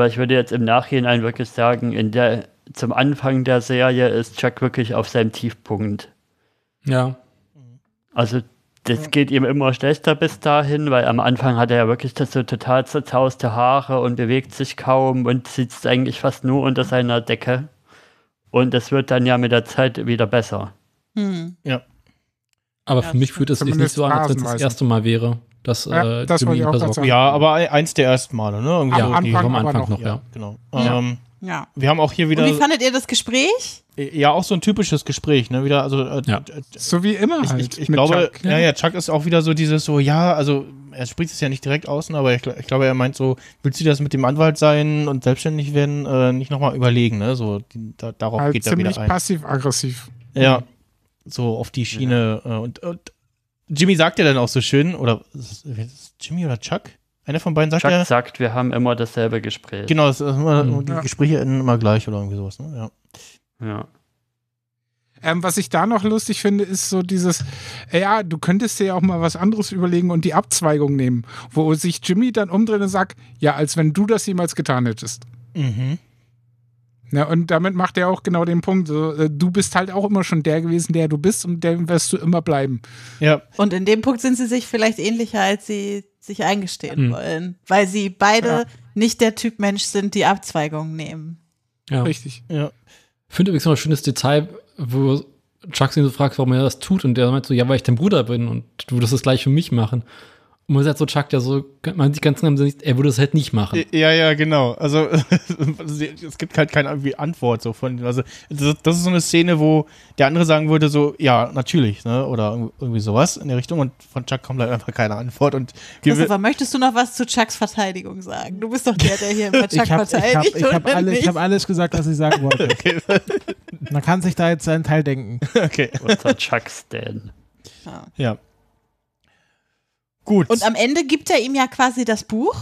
weil ich würde jetzt im Nachhinein wirklich sagen, in der, zum Anfang der Serie ist Chuck wirklich auf seinem Tiefpunkt. Ja. Also das geht ihm immer schlechter bis dahin, weil am Anfang hat er ja wirklich das so total zerzauste Haare und bewegt sich kaum und sitzt eigentlich fast nur unter seiner Decke. Und das wird dann ja mit der Zeit wieder besser. Hm. Ja. Aber für mich fühlt es sich nicht so an, als wenn es das erste Mal wäre, dass Ja, äh, das ich ihn auch. Ja, aber eins der ersten Male, ne? Irgendwie Am so Anfang vom aber Anfang noch. noch, ja. Genau. Ja. Ähm, Ja. wir haben auch hier wieder Und wie fandet ihr das Gespräch? ja auch so ein typisches Gespräch, ne? Wieder, also äh, Ja. äh, So wie immer ich, halt. ich, ich mit glaube, Chuck. ja, ja, Chuck ist auch wieder so dieses so, ja, also er spricht es ja nicht direkt aus, aber ich, ich glaube, er meint so, willst du das mit dem Anwalt sein und selbstständig werden, äh, nicht nochmal überlegen, ne? So, die, da, darauf Halt geht er wieder ziemlich ein. passiv-aggressiv. Ja, so auf die Schiene. Äh, und, und Jimmy sagt ja dann auch so schön, oder Jimmy oder Chuck? Einer von beiden sagt Chuck ja. sagt, wir haben immer dasselbe Gespräch. Genau, das ist immer, Mhm. die Ja. Gespräche enden immer gleich oder irgendwie sowas. Ne? Ja. Ja. Ähm, was ich da noch lustig finde, ist so dieses, ja, du könntest dir ja auch mal was anderes überlegen und die Abzweigung nehmen, wo sich Jimmy dann umdreht und sagt, ja, als wenn du das jemals getan hättest. Mhm. Ja, und damit macht er auch genau den Punkt. So, äh, du bist halt auch immer schon der gewesen, der du bist und der wirst du immer bleiben. Ja. Und in dem Punkt sind sie sich vielleicht ähnlicher, als sie sich eingestehen Hm. wollen. Weil sie beide Ja. nicht der Typ Mensch sind, die Abzweigungen nehmen. Ja. Richtig. Ja. Ich finde übrigens noch ein schönes Detail, wo Chuck ihn so fragt, warum er das tut. Und der meint so, ja, weil ich dein Bruder bin und du würdest das gleich für mich machen. Und man sagt so, Chuck, der so, man sieht ganz genau, er würde es halt nicht machen. Ja, ja, genau. Also es gibt halt keine irgendwie Antwort so von. Also das, ist so eine Szene, wo der andere sagen würde so, ja, natürlich, ne? Oder irgendwie sowas in der Richtung. Und von Chuck kommt halt einfach keine Antwort. Und Christopher, möchtest du noch was zu Chucks Verteidigung sagen? Du bist doch der, der hier immer Chuck Ich habe ich verteidigt. hab, ich hab oder alle, hab alles gesagt, was ich sagen wollte. okay. Man kann sich da jetzt seinen Teil denken. okay. Unser Chuck-Stan. Ja. Ja. Gut. Und am Ende gibt er ihm ja quasi das Buch.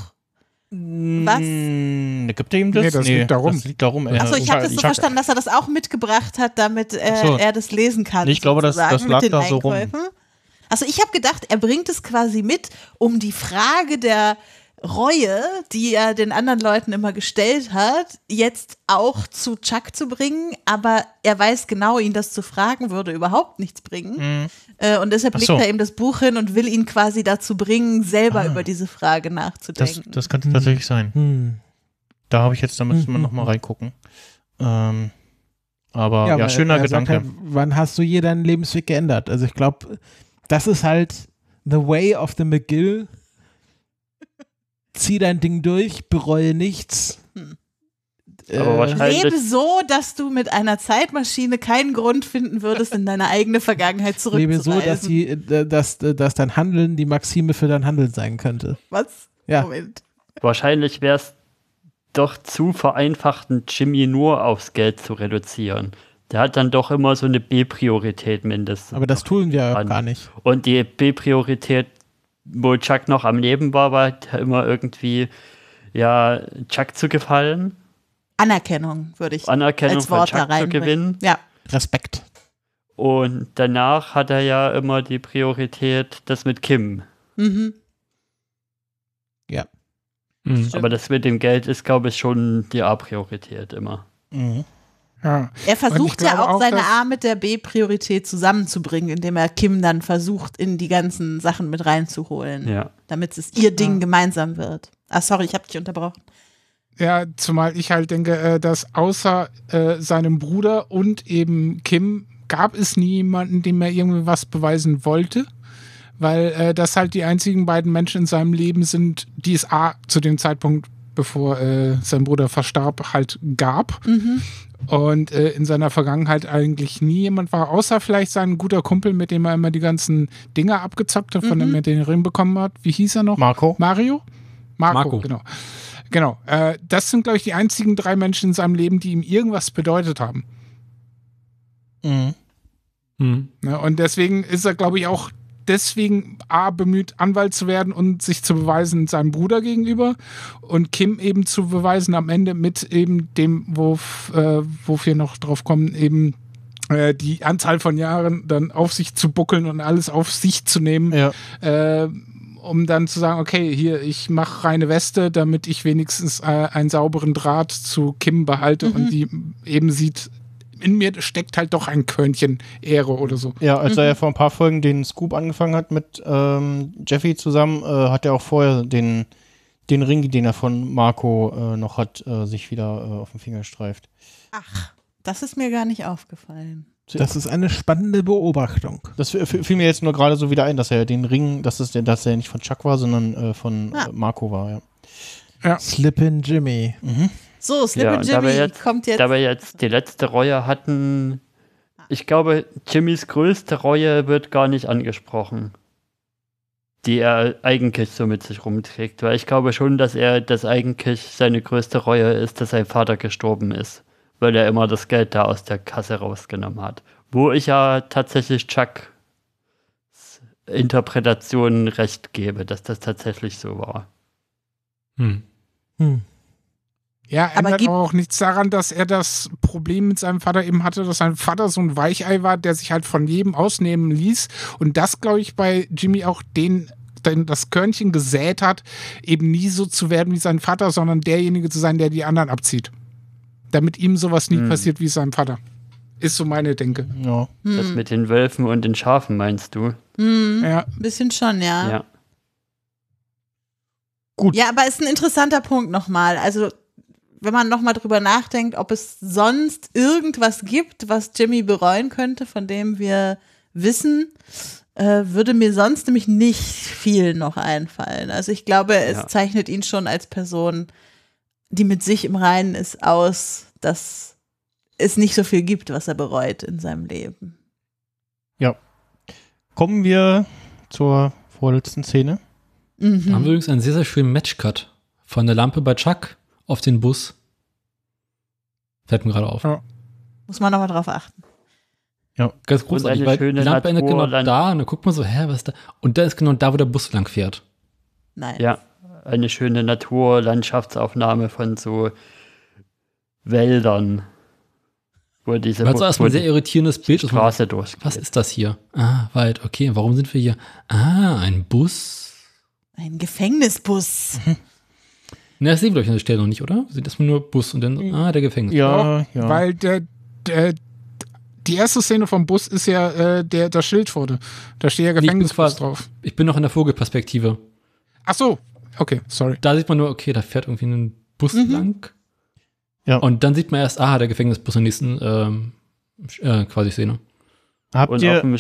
Was? Mm, gibt er ihm das? Nee, das liegt darum. Das liegt darum. Achso, ich habe das so verstanden, dass er das auch mitgebracht hat, damit äh, so. er das lesen kann. Nee, ich glaube, das- das lag mit den da so rum. Einkäufen. Also ich habe gedacht, er bringt es quasi mit, um die Frage der Reue, die er den anderen Leuten immer gestellt hat, jetzt auch zu Chuck zu bringen. Aber er weiß genau, ihn das zu fragen würde überhaupt nichts bringen. Mhm. Äh, und deshalb Ach legt so. er ihm das Buch hin und will ihn quasi dazu bringen, selber Ah. über diese Frage Das, nachzudenken. das könnte tatsächlich sein. Hm. Da habe ich jetzt, da müsste man Mhm. noch mal reingucken. Ähm, aber ja, weil schöner er Gedanke. Halt, wann hast du je deinen Lebensweg geändert? Also ich glaube, das ist halt the way of the McGill. Zieh dein Ding durch, bereue nichts. Aber Äh, wahrscheinlich- Lebe so, dass du mit einer Zeitmaschine keinen Grund finden würdest, in deine eigene Vergangenheit lebe zurückzureisen. so, dass, die, äh, dass, dass dein Handeln die Maxime für dein Handeln sein könnte. Was? Ja. Moment. Wahrscheinlich wäre es doch zu vereinfachtend, Jimmy nur aufs Geld zu reduzieren. Der hat dann doch immer so eine B-Priorität mindestens. Aber das tun wir an. gar nicht. Und die B-Priorität, wo Chuck noch am Leben war, war halt immer irgendwie, ja, Chuck zu gefallen, Anerkennung würde ich Anerkennung als von Wort da reinbringen. gewinnen. Ja. Respekt. Und danach hat er ja immer die Priorität, das mit Kim. Mhm. Ja. Mhm. Aber das mit dem Geld ist, glaube ich, schon die A-Priorität immer. Mhm. Ja. Er versucht ja glaube auch, seine A mit der B-Priorität zusammenzubringen, indem er Kim dann versucht, in die ganzen Sachen mit reinzuholen. Ja. Damit es ihr Ding gemeinsam wird. Ah, sorry, ich habe dich unterbrochen. Ja, zumal ich halt denke, äh, dass außer äh, seinem Bruder und eben Kim gab es nie jemanden, dem er irgendwie was beweisen wollte. Weil äh, das halt die einzigen beiden Menschen in seinem Leben sind, die es A zu dem Zeitpunkt, bevor äh, sein Bruder verstarb, halt gab. Mhm. Und äh, in seiner Vergangenheit eigentlich nie jemand war, außer vielleicht sein guter Kumpel, mit dem er immer die ganzen Dinge abgezockt hat, von Mhm. dem er den Ring bekommen hat. Wie hieß er noch? Marco. Mario? Marco, Marco. genau. Genau. Äh, das sind, glaube ich, die einzigen drei Menschen in seinem Leben, die ihm irgendwas bedeutet haben. Mhm. Hm. Ne? Und deswegen ist er, glaube ich, auch deswegen A, bemüht, Anwalt zu werden und sich zu beweisen seinem Bruder gegenüber und Kim eben zu beweisen am Ende mit eben dem, wo, äh, wo wir noch drauf kommen, eben äh, die Anzahl von Jahren dann auf sich zu buckeln und alles auf sich zu nehmen, äh, um dann zu sagen, okay, hier, ich mache reine Weste, damit ich wenigstens äh, einen sauberen Draht zu Kim behalte Mhm. und die eben sieht, in mir steckt halt doch ein Körnchen Ehre oder so. Ja, als Mhm. er ja vor ein paar Folgen den Scoop angefangen hat mit ähm, Jeffy zusammen, äh, hat er auch vorher den, den Ring, den er von Marco äh, noch hat, äh, sich wieder äh, auf den Finger streift. Ach, das ist mir gar nicht aufgefallen. Das ist eine spannende Beobachtung. Das fiel mir jetzt nur gerade so wieder ein, dass er den Ring, dass, es, dass er nicht von Chuck war, sondern äh, von Ah. äh, Marco war, ja. Ja. Slippin' Jimmy. Mhm. So, Slip Ja, Jimmy jetzt, kommt jetzt. Da wir jetzt die letzte Reue hatten, ich glaube, Jimmys größte Reue wird gar nicht angesprochen. Die er eigentlich so mit sich rumträgt. Weil ich glaube schon, dass er, dass eigentlich seine größte Reue ist, dass sein Vater gestorben ist. Weil er immer das Geld da aus der Kasse rausgenommen hat. Wo ich ja tatsächlich Chuck Interpretationen recht gebe, dass das tatsächlich so war. Hm. Ja, Aber ändert aber auch nichts daran, dass er das Problem mit seinem Vater eben hatte, dass sein Vater so ein Weichei war, der sich halt von jedem ausnehmen ließ. Und das, glaube ich, bei Jimmy auch den, den das Körnchen gesät hat, eben nie so zu werden wie sein Vater, sondern derjenige zu sein, der die anderen abzieht. Damit ihm sowas nie Hm. passiert wie seinem Vater. Ist so meine Denke. Ja. Das mit den Wölfen und den Schafen meinst du? Hm, Ja. Bisschen schon, ja. Ja. Gut. Ja, aber ist ein interessanter Punkt nochmal. Also, wenn man nochmal drüber nachdenkt, ob es sonst irgendwas gibt, was Jimmy bereuen könnte, von dem wir wissen, äh, würde mir sonst nämlich nicht viel noch einfallen. Also ich glaube, es Ja. zeichnet ihn schon als Person, die mit sich im Reinen ist, aus, dass es nicht so viel gibt, was er bereut in seinem Leben. Ja. Kommen wir zur vorletzten Szene. Mhm. Da haben wir übrigens einen sehr, sehr schönen Matchcut von der Lampe bei Chuck auf den Bus. Fällt mir gerade auf. Ja. Muss man nochmal drauf achten. Ja. Ganz großartig, weil die Lampe endet genau da und dann guckt man so, hä, was ist da? Und da ist genau da, wo der Bus lang fährt. Nein. Ja, eine schöne Naturlandschaftsaufnahme von so Wäldern. Wo diese so erstmal ein sehr irritierendes Bild Straße durch. Was ist das hier? Ah, Wald, okay, warum sind wir hier? Ah, ein Bus. Ein Gefängnisbus. Ne, das sehen wir euch an der Stelle noch nicht, oder? Sieht erstmal nur Bus und dann, ah, der Gefängnis. Ja, ja. Weil der, der, die erste Szene vom Bus ist ja äh, der, das Schild wurde. Da steht ja Nee, ich, Gefängnisbus drauf. ich bin noch in der Vogelperspektive. Ach so, okay, sorry. Da sieht man nur, okay, da fährt irgendwie ein Bus lang. Ja. Und dann sieht man erst, ah, der Gefängnisbus in der nächsten ähm, äh, quasi Szene. Habt Und ihr, auf dem,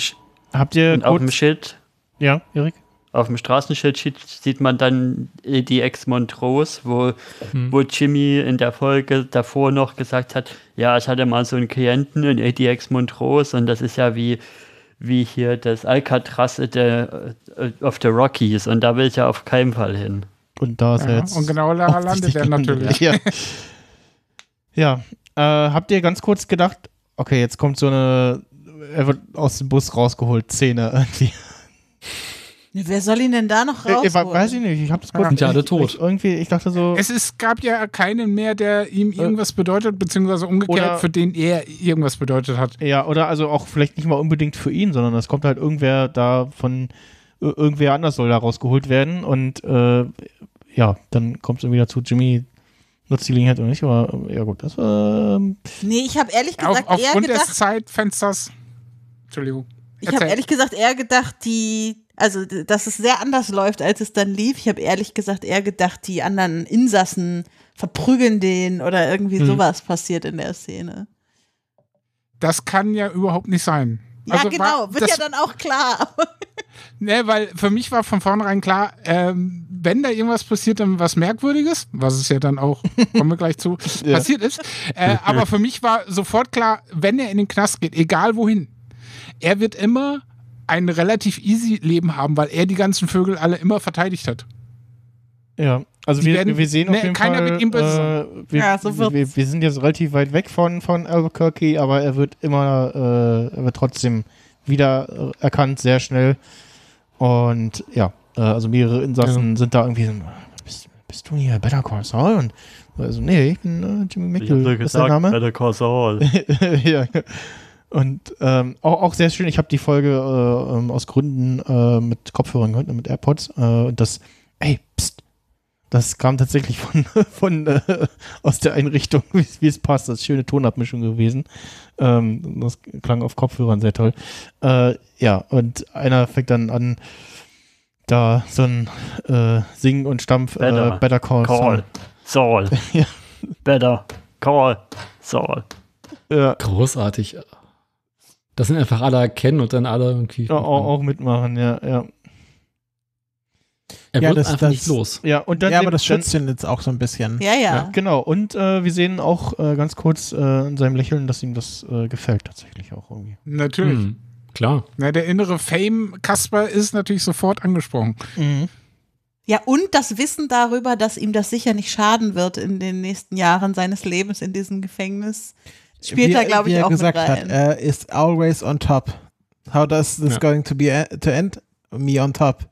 habt ihr und auf dem Schild, ja, Erik? auf dem Straßenschild sieht, sieht man dann die ex Montrose, wo, Hm. wo Jimmy in der Folge davor noch gesagt hat, ja, ich hatte mal so einen Klienten in ADX Montrose und das ist ja wie, wie hier das Alcatraz der, of the Rockies und da will ich ja auf keinen Fall hin. Und da ist er Ja, jetzt. und genau da landet er natürlich. Ja. ja. Äh, habt ihr ganz kurz gedacht, okay, jetzt kommt so eine, er wird aus dem Bus rausgeholt, Szene irgendwie. Wer soll ihn denn da noch Äh, rausholen? äh, weiß ich nicht, ich hab das kurz. Sind ja alle tot. Ich, irgendwie, ich dachte so. Es ist, gab ja keinen mehr, der ihm irgendwas bedeutet, beziehungsweise umgekehrt, Oder- für den er irgendwas bedeutet hat. Ja, oder also auch vielleicht nicht mal unbedingt für ihn, sondern es kommt halt irgendwer da von ir- irgendwer anders soll da rausgeholt werden und äh, ja, dann kommt es wieder zu Jimmy nutzt die Gelegenheit oder nicht, aber äh, ja gut, das war. Ähm, Nee, ich habe ehrlich Auf, gesagt eher aufgrund gedacht, des Zeitfensters. Entschuldigung. ich habe Erzähl. ehrlich gesagt eher gedacht, die, also dass es sehr anders läuft, als es dann lief. Ich habe ehrlich gesagt eher gedacht, die anderen Insassen verprügeln den oder irgendwie Hm. sowas passiert in der Szene. Das kann ja überhaupt nicht sein. Ja, Also genau, war- wird das, ja dann auch klar. Ne, weil für mich war von vornherein klar, ähm, wenn da irgendwas passiert, dann was Merkwürdiges, was es ja dann auch, kommen wir gleich zu, Ja. passiert ist. Äh, aber für mich war sofort klar, wenn er in den Knast geht, egal wohin, er wird immer ein relativ easy Leben haben, weil er die ganzen Vögel alle immer verteidigt hat. Ja, also wir, werden- wir sehen auf ne, jeden keiner Fall, wird ihm böse äh, wir, Ja, so wir, wir sind jetzt relativ weit weg von, von Albuquerque, aber er wird immer, äh, er wird trotzdem wieder erkannt, sehr schnell. Und ja, äh, also mehrere Insassen sind da irgendwie so, bist, bist du hier Better Call Saul? Und also, nee, ich bin äh, Jimmy Ich hab gesagt, Name? Better Call Saul. ja. Und ähm, auch, auch sehr schön, ich habe die Folge äh, ähm, aus Gründen äh, mit Kopfhörern gehört, mit AirPods. Äh, und das, ey, pst, das kam tatsächlich von, von äh, aus der Einrichtung, wie es- passt. Das ist schöne Tonabmischung gewesen. Ähm, das klang auf Kopfhörern sehr toll. Äh, ja, und einer fängt dann an, da so ein äh, Singen und Stampf Better, äh, Better Call, Call Saul. Saul. Better Call Saul. Ja. Großartig. Das sind einfach alle erkennen und dann alle irgendwie. Ja, auch, auch mitmachen, ja, ja. Er ja, wird das, einfach das, nicht los. Ja, und dann ja, aber das dann- schützt ihn jetzt auch so ein bisschen. Ja, ja. Genau, und äh, wir sehen auch äh, ganz kurz äh, in seinem Lächeln, dass ihm das äh, gefällt tatsächlich auch irgendwie. Natürlich. Hm, klar. Na, der innere Fame Kasper ist natürlich sofort angesprochen. Ja, und das Wissen darüber, dass ihm das sicher nicht schaden wird in den nächsten Jahren seines Lebens in diesem Gefängnis, spielt wie, da, glaube ich, er auch mit gesagt rein. hat, er ist always on top. How does this Ja. going to be e- to end? Me on top.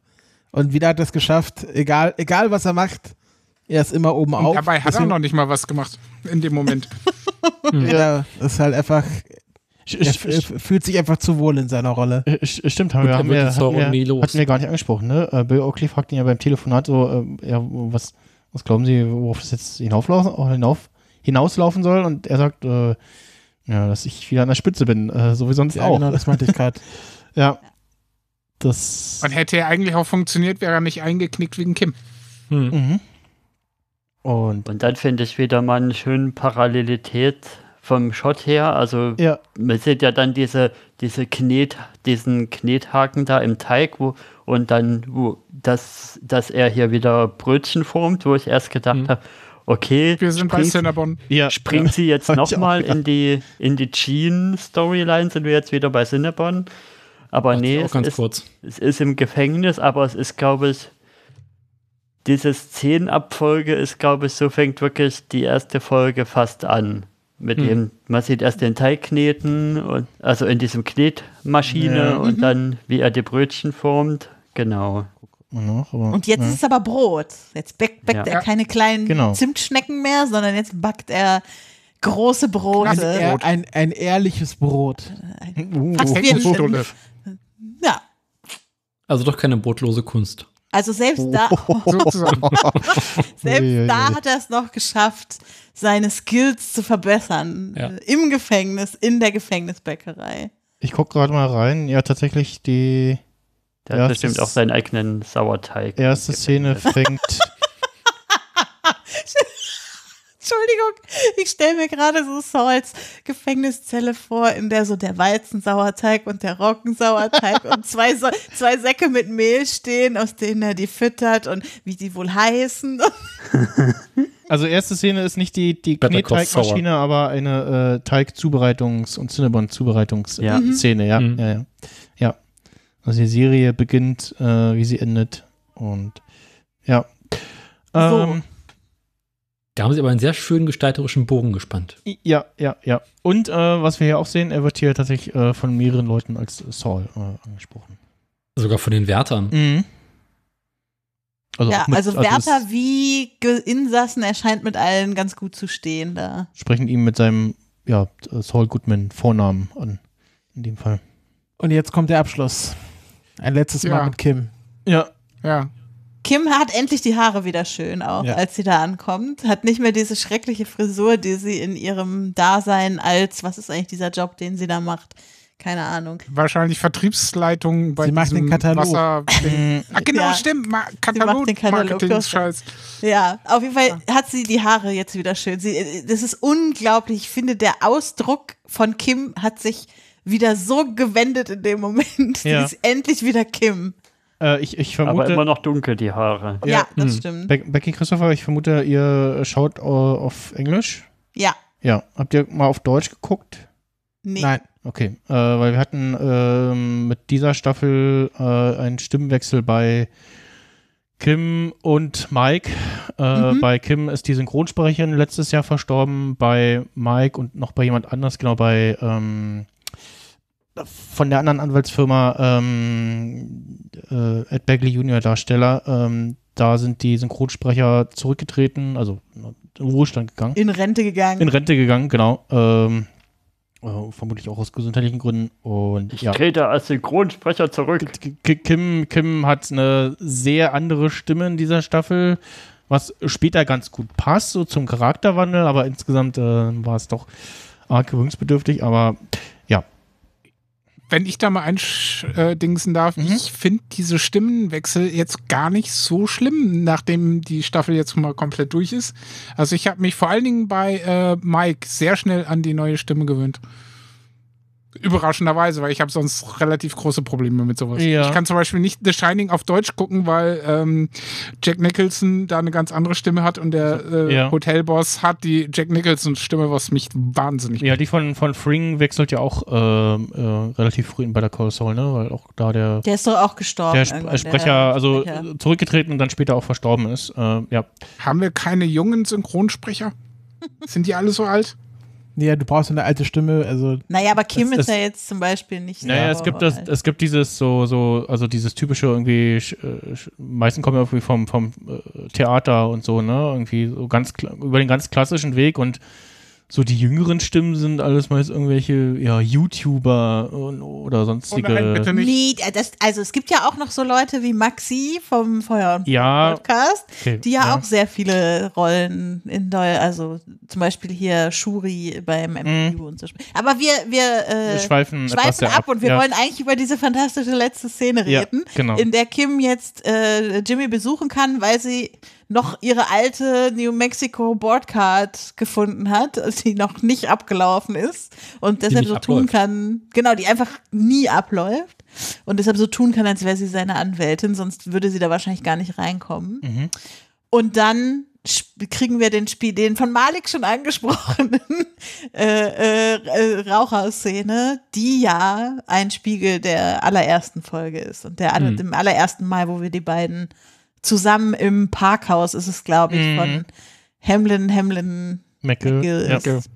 Und wieder hat er es geschafft, egal, egal was er macht, er ist immer oben Und auf. dabei hat er Deswegen- noch nicht mal was gemacht in dem Moment. Ja, das ist halt einfach. Er fühlt sich einfach zu wohl in seiner Rolle. Stimmt, haben wir, er haben wir, hatten, nie wir, los. hatten wir gar nicht angesprochen, ne? Äh, Bill Oakley fragt ihn ja beim Telefonat so, äh, ja, was, was glauben Sie, worauf es jetzt hinauflaufen, äh, hinauf, hinauslaufen soll? Und er sagt, äh, ja, dass ich wieder an der Spitze bin, äh, so wie sonst Ja, auch. genau, das meinte ich gerade. ja. Das. Und hätte er eigentlich auch funktioniert, wäre er nicht eingeknickt wegen Kim. Hm. Mhm. Und, Und dann finde ich wieder mal eine schöne Parallelität vom Shot her. Also Ja. man sieht ja dann diese, diese Knet, diesen Knethaken da im Teig, wo und dann, wo dass, dass er hier wieder Brötchen formt, wo ich erst gedacht habe, okay, Wir sind bei springt, Cinnabon. ja, springt sie jetzt nochmal in die, in die Jean-Storyline, sind wir jetzt wieder bei Cinnabon. Aber ich nee, auch es ganz ist, kurz. es ist im Gefängnis, aber es ist, glaube ich, diese Szenenabfolge ist, glaube ich, so fängt wirklich die erste Folge fast an. Mit Hm. dem, man sieht erst den Teig kneten, und, also in diesem Knetmaschine Ja. und Mhm. dann, wie er die Brötchen formt. Genau. Ja, aber, Und jetzt ja. ist es aber Brot. Jetzt backt, backt Ja. er keine kleinen Genau. Zimtschnecken mehr, sondern jetzt backt er große Brote. Ein, ehr- ein, ein ehrliches Brot. Fast wie ein, ja, Also doch keine brotlose Kunst. also selbst da, Sozusagen. selbst da hat er es noch geschafft, seine Skills zu verbessern. Ja. Äh, Im Gefängnis, in der Gefängnisbäckerei. Ich gucke gerade mal rein. Ja, tatsächlich die Der Ja, hat es bestimmt auch seinen eigenen Sauerteig. erste Szene fängt. Entschuldigung, ich stelle mir gerade so Sauls Gefängniszelle vor, in der so der Weizensauerteig und der Roggensauerteig und zwei, so zwei Säcke mit Mehl stehen, aus denen er die füttert und wie die wohl heißen. Also erste Szene ist nicht die, die Knetteigmaschine, aber eine äh, Teigzubereitungs- und Cinnabon-Zubereitungsszene, ja. Mhm. ja, ja. Ja. Also die Serie beginnt, äh, wie sie endet. Und ja. So. Ähm, Da haben sie aber einen sehr schönen gestalterischen Bogen gespannt. Ja, ja, ja. Und äh, was wir hier auch sehen, er wird hier tatsächlich äh, von mehreren Leuten als Saul äh, angesprochen. Sogar von den Wärtern. Mhm. Also, ja, mit- also Wärter wie Ge- Insassen, er scheint mit allen ganz gut zu stehen da. sprechen ihn mit seinem ja, Saul Goodman Vornamen an. In dem Fall. Und jetzt kommt der Abschluss. Ein letztes Mal Ja. mit Kim. Ja. Ja. Kim hat endlich die Haare wieder schön auch, Ja. als sie da ankommt. Hat nicht mehr diese schreckliche Frisur, die sie in ihrem Dasein als, was ist eigentlich dieser Job, den sie da macht? Keine Ahnung. Wahrscheinlich Vertriebsleitung bei Sie macht diesem den Katalog. Wasser. ah, genau, Ja. stimmt. Ma Sie Katalog, macht den Katalog Marketing, Scheiß. Ja, auf jeden Fall hat sie die Haare jetzt wieder schön. Sie, das ist unglaublich. Ich finde, der Ausdruck von Kim hat sich wieder so gewendet in dem Moment. Sie Ja. ist endlich wieder Kim. Äh, ich, ich vermute. Aber immer noch dunkel, die Haare. Ja, das Hm. stimmt. Be Becky Christopher, ich vermute, ihr schaut äh, auf Englisch. Ja. Ja. Habt ihr mal auf Deutsch geguckt? Nee. Nein. Okay, äh, weil wir hatten ähm, mit dieser Staffel äh, einen Stimmenwechsel bei Kim und Mike. Äh, Mhm. Bei Kim ist die Synchronsprecherin letztes Jahr verstorben, bei Mike und noch bei jemand anders, genau bei ähm, von der anderen Anwaltsfirma ähm, äh, Ed Begley Junior Darsteller. Ähm, da sind die Synchronsprecher zurückgetreten, also in Ruhestand gegangen. In Rente gegangen. In Rente gegangen, genau. Ähm, äh, vermutlich auch aus gesundheitlichen Gründen. Und Ich ja. trete als Synchronsprecher zurück. K- Kim, Kim hat eine sehr andere Stimme in dieser Staffel, was später ganz gut passt, so zum Charakterwandel, aber insgesamt äh, war es doch arg gewöhnungsbedürftig, aber. Wenn ich da mal eindingsen darf, Mhm. ich finde diese Stimmenwechsel jetzt gar nicht so schlimm, nachdem die Staffel jetzt mal komplett durch ist. Also ich habe mich vor allen Dingen bei äh, Mike sehr schnell an die neue Stimme gewöhnt. Überraschenderweise, weil ich habe sonst relativ große Probleme mit sowas. Ja. Ich kann zum Beispiel nicht The Shining auf Deutsch gucken, weil ähm, Jack Nicholson da eine ganz andere Stimme hat und der äh, Ja. Hotelboss hat die Jack Nicholson-Stimme, was mich wahnsinnig Ja, die von, von Fring wechselt ja auch ähm, äh, relativ früh in Better Call Saul, ne? Weil auch da der, Der ist doch auch gestorben. der Sp Sprecher, der also Sprecher. zurückgetreten und dann später auch verstorben ist. Äh, ja. Haben wir keine jungen Synchronsprecher? Sind die alle so alt? Ja, du brauchst eine alte Stimme, also. Naja, aber Kim Das- ist das- ja jetzt zum Beispiel nicht so. Naja, es gibt das, es gibt dieses so, so, also dieses typische irgendwie, sch- äh, sch- meisten kommen ja irgendwie vom, vom äh, Theater und so, ne? Irgendwie so ganz über den ganz klassischen Weg und so die jüngeren Stimmen sind alles meist irgendwelche, ja, YouTuber und, oder sonstige. Nee, das, also es gibt ja auch noch so Leute wie Maxi vom Feuer und Ja, Podcast, okay, die ja, ja. auch sehr viele Rollen in Deu also zum Beispiel hier Shuri beim MCU und so. Aber wir, wir, äh, Wir schweifen etwas sehr ab, ab, und wir ja. wollen eigentlich über diese fantastische letzte Szene Ja, reden, genau. in der Kim jetzt äh, Jimmy besuchen kann, weil sie noch ihre alte New Mexico Boardcard gefunden hat, die noch nicht abgelaufen ist und deshalb so tun abläuft. kann, genau, die einfach nie abläuft und deshalb so tun kann, als wäre sie seine Anwältin, sonst würde sie da wahrscheinlich gar nicht reinkommen. Mhm. Und dann kriegen wir den Spiel, den von Malik schon angesprochenen äh, äh, äh, Raucherszene, die ja ein Spiegel der allerersten Folge ist und der aller, Mhm. dem allerersten Mal, wo wir die beiden zusammen im Parkhaus ist es, glaube ich, Mhm. von Hamlin, Hamlin Meckel, Meckel ja. ist.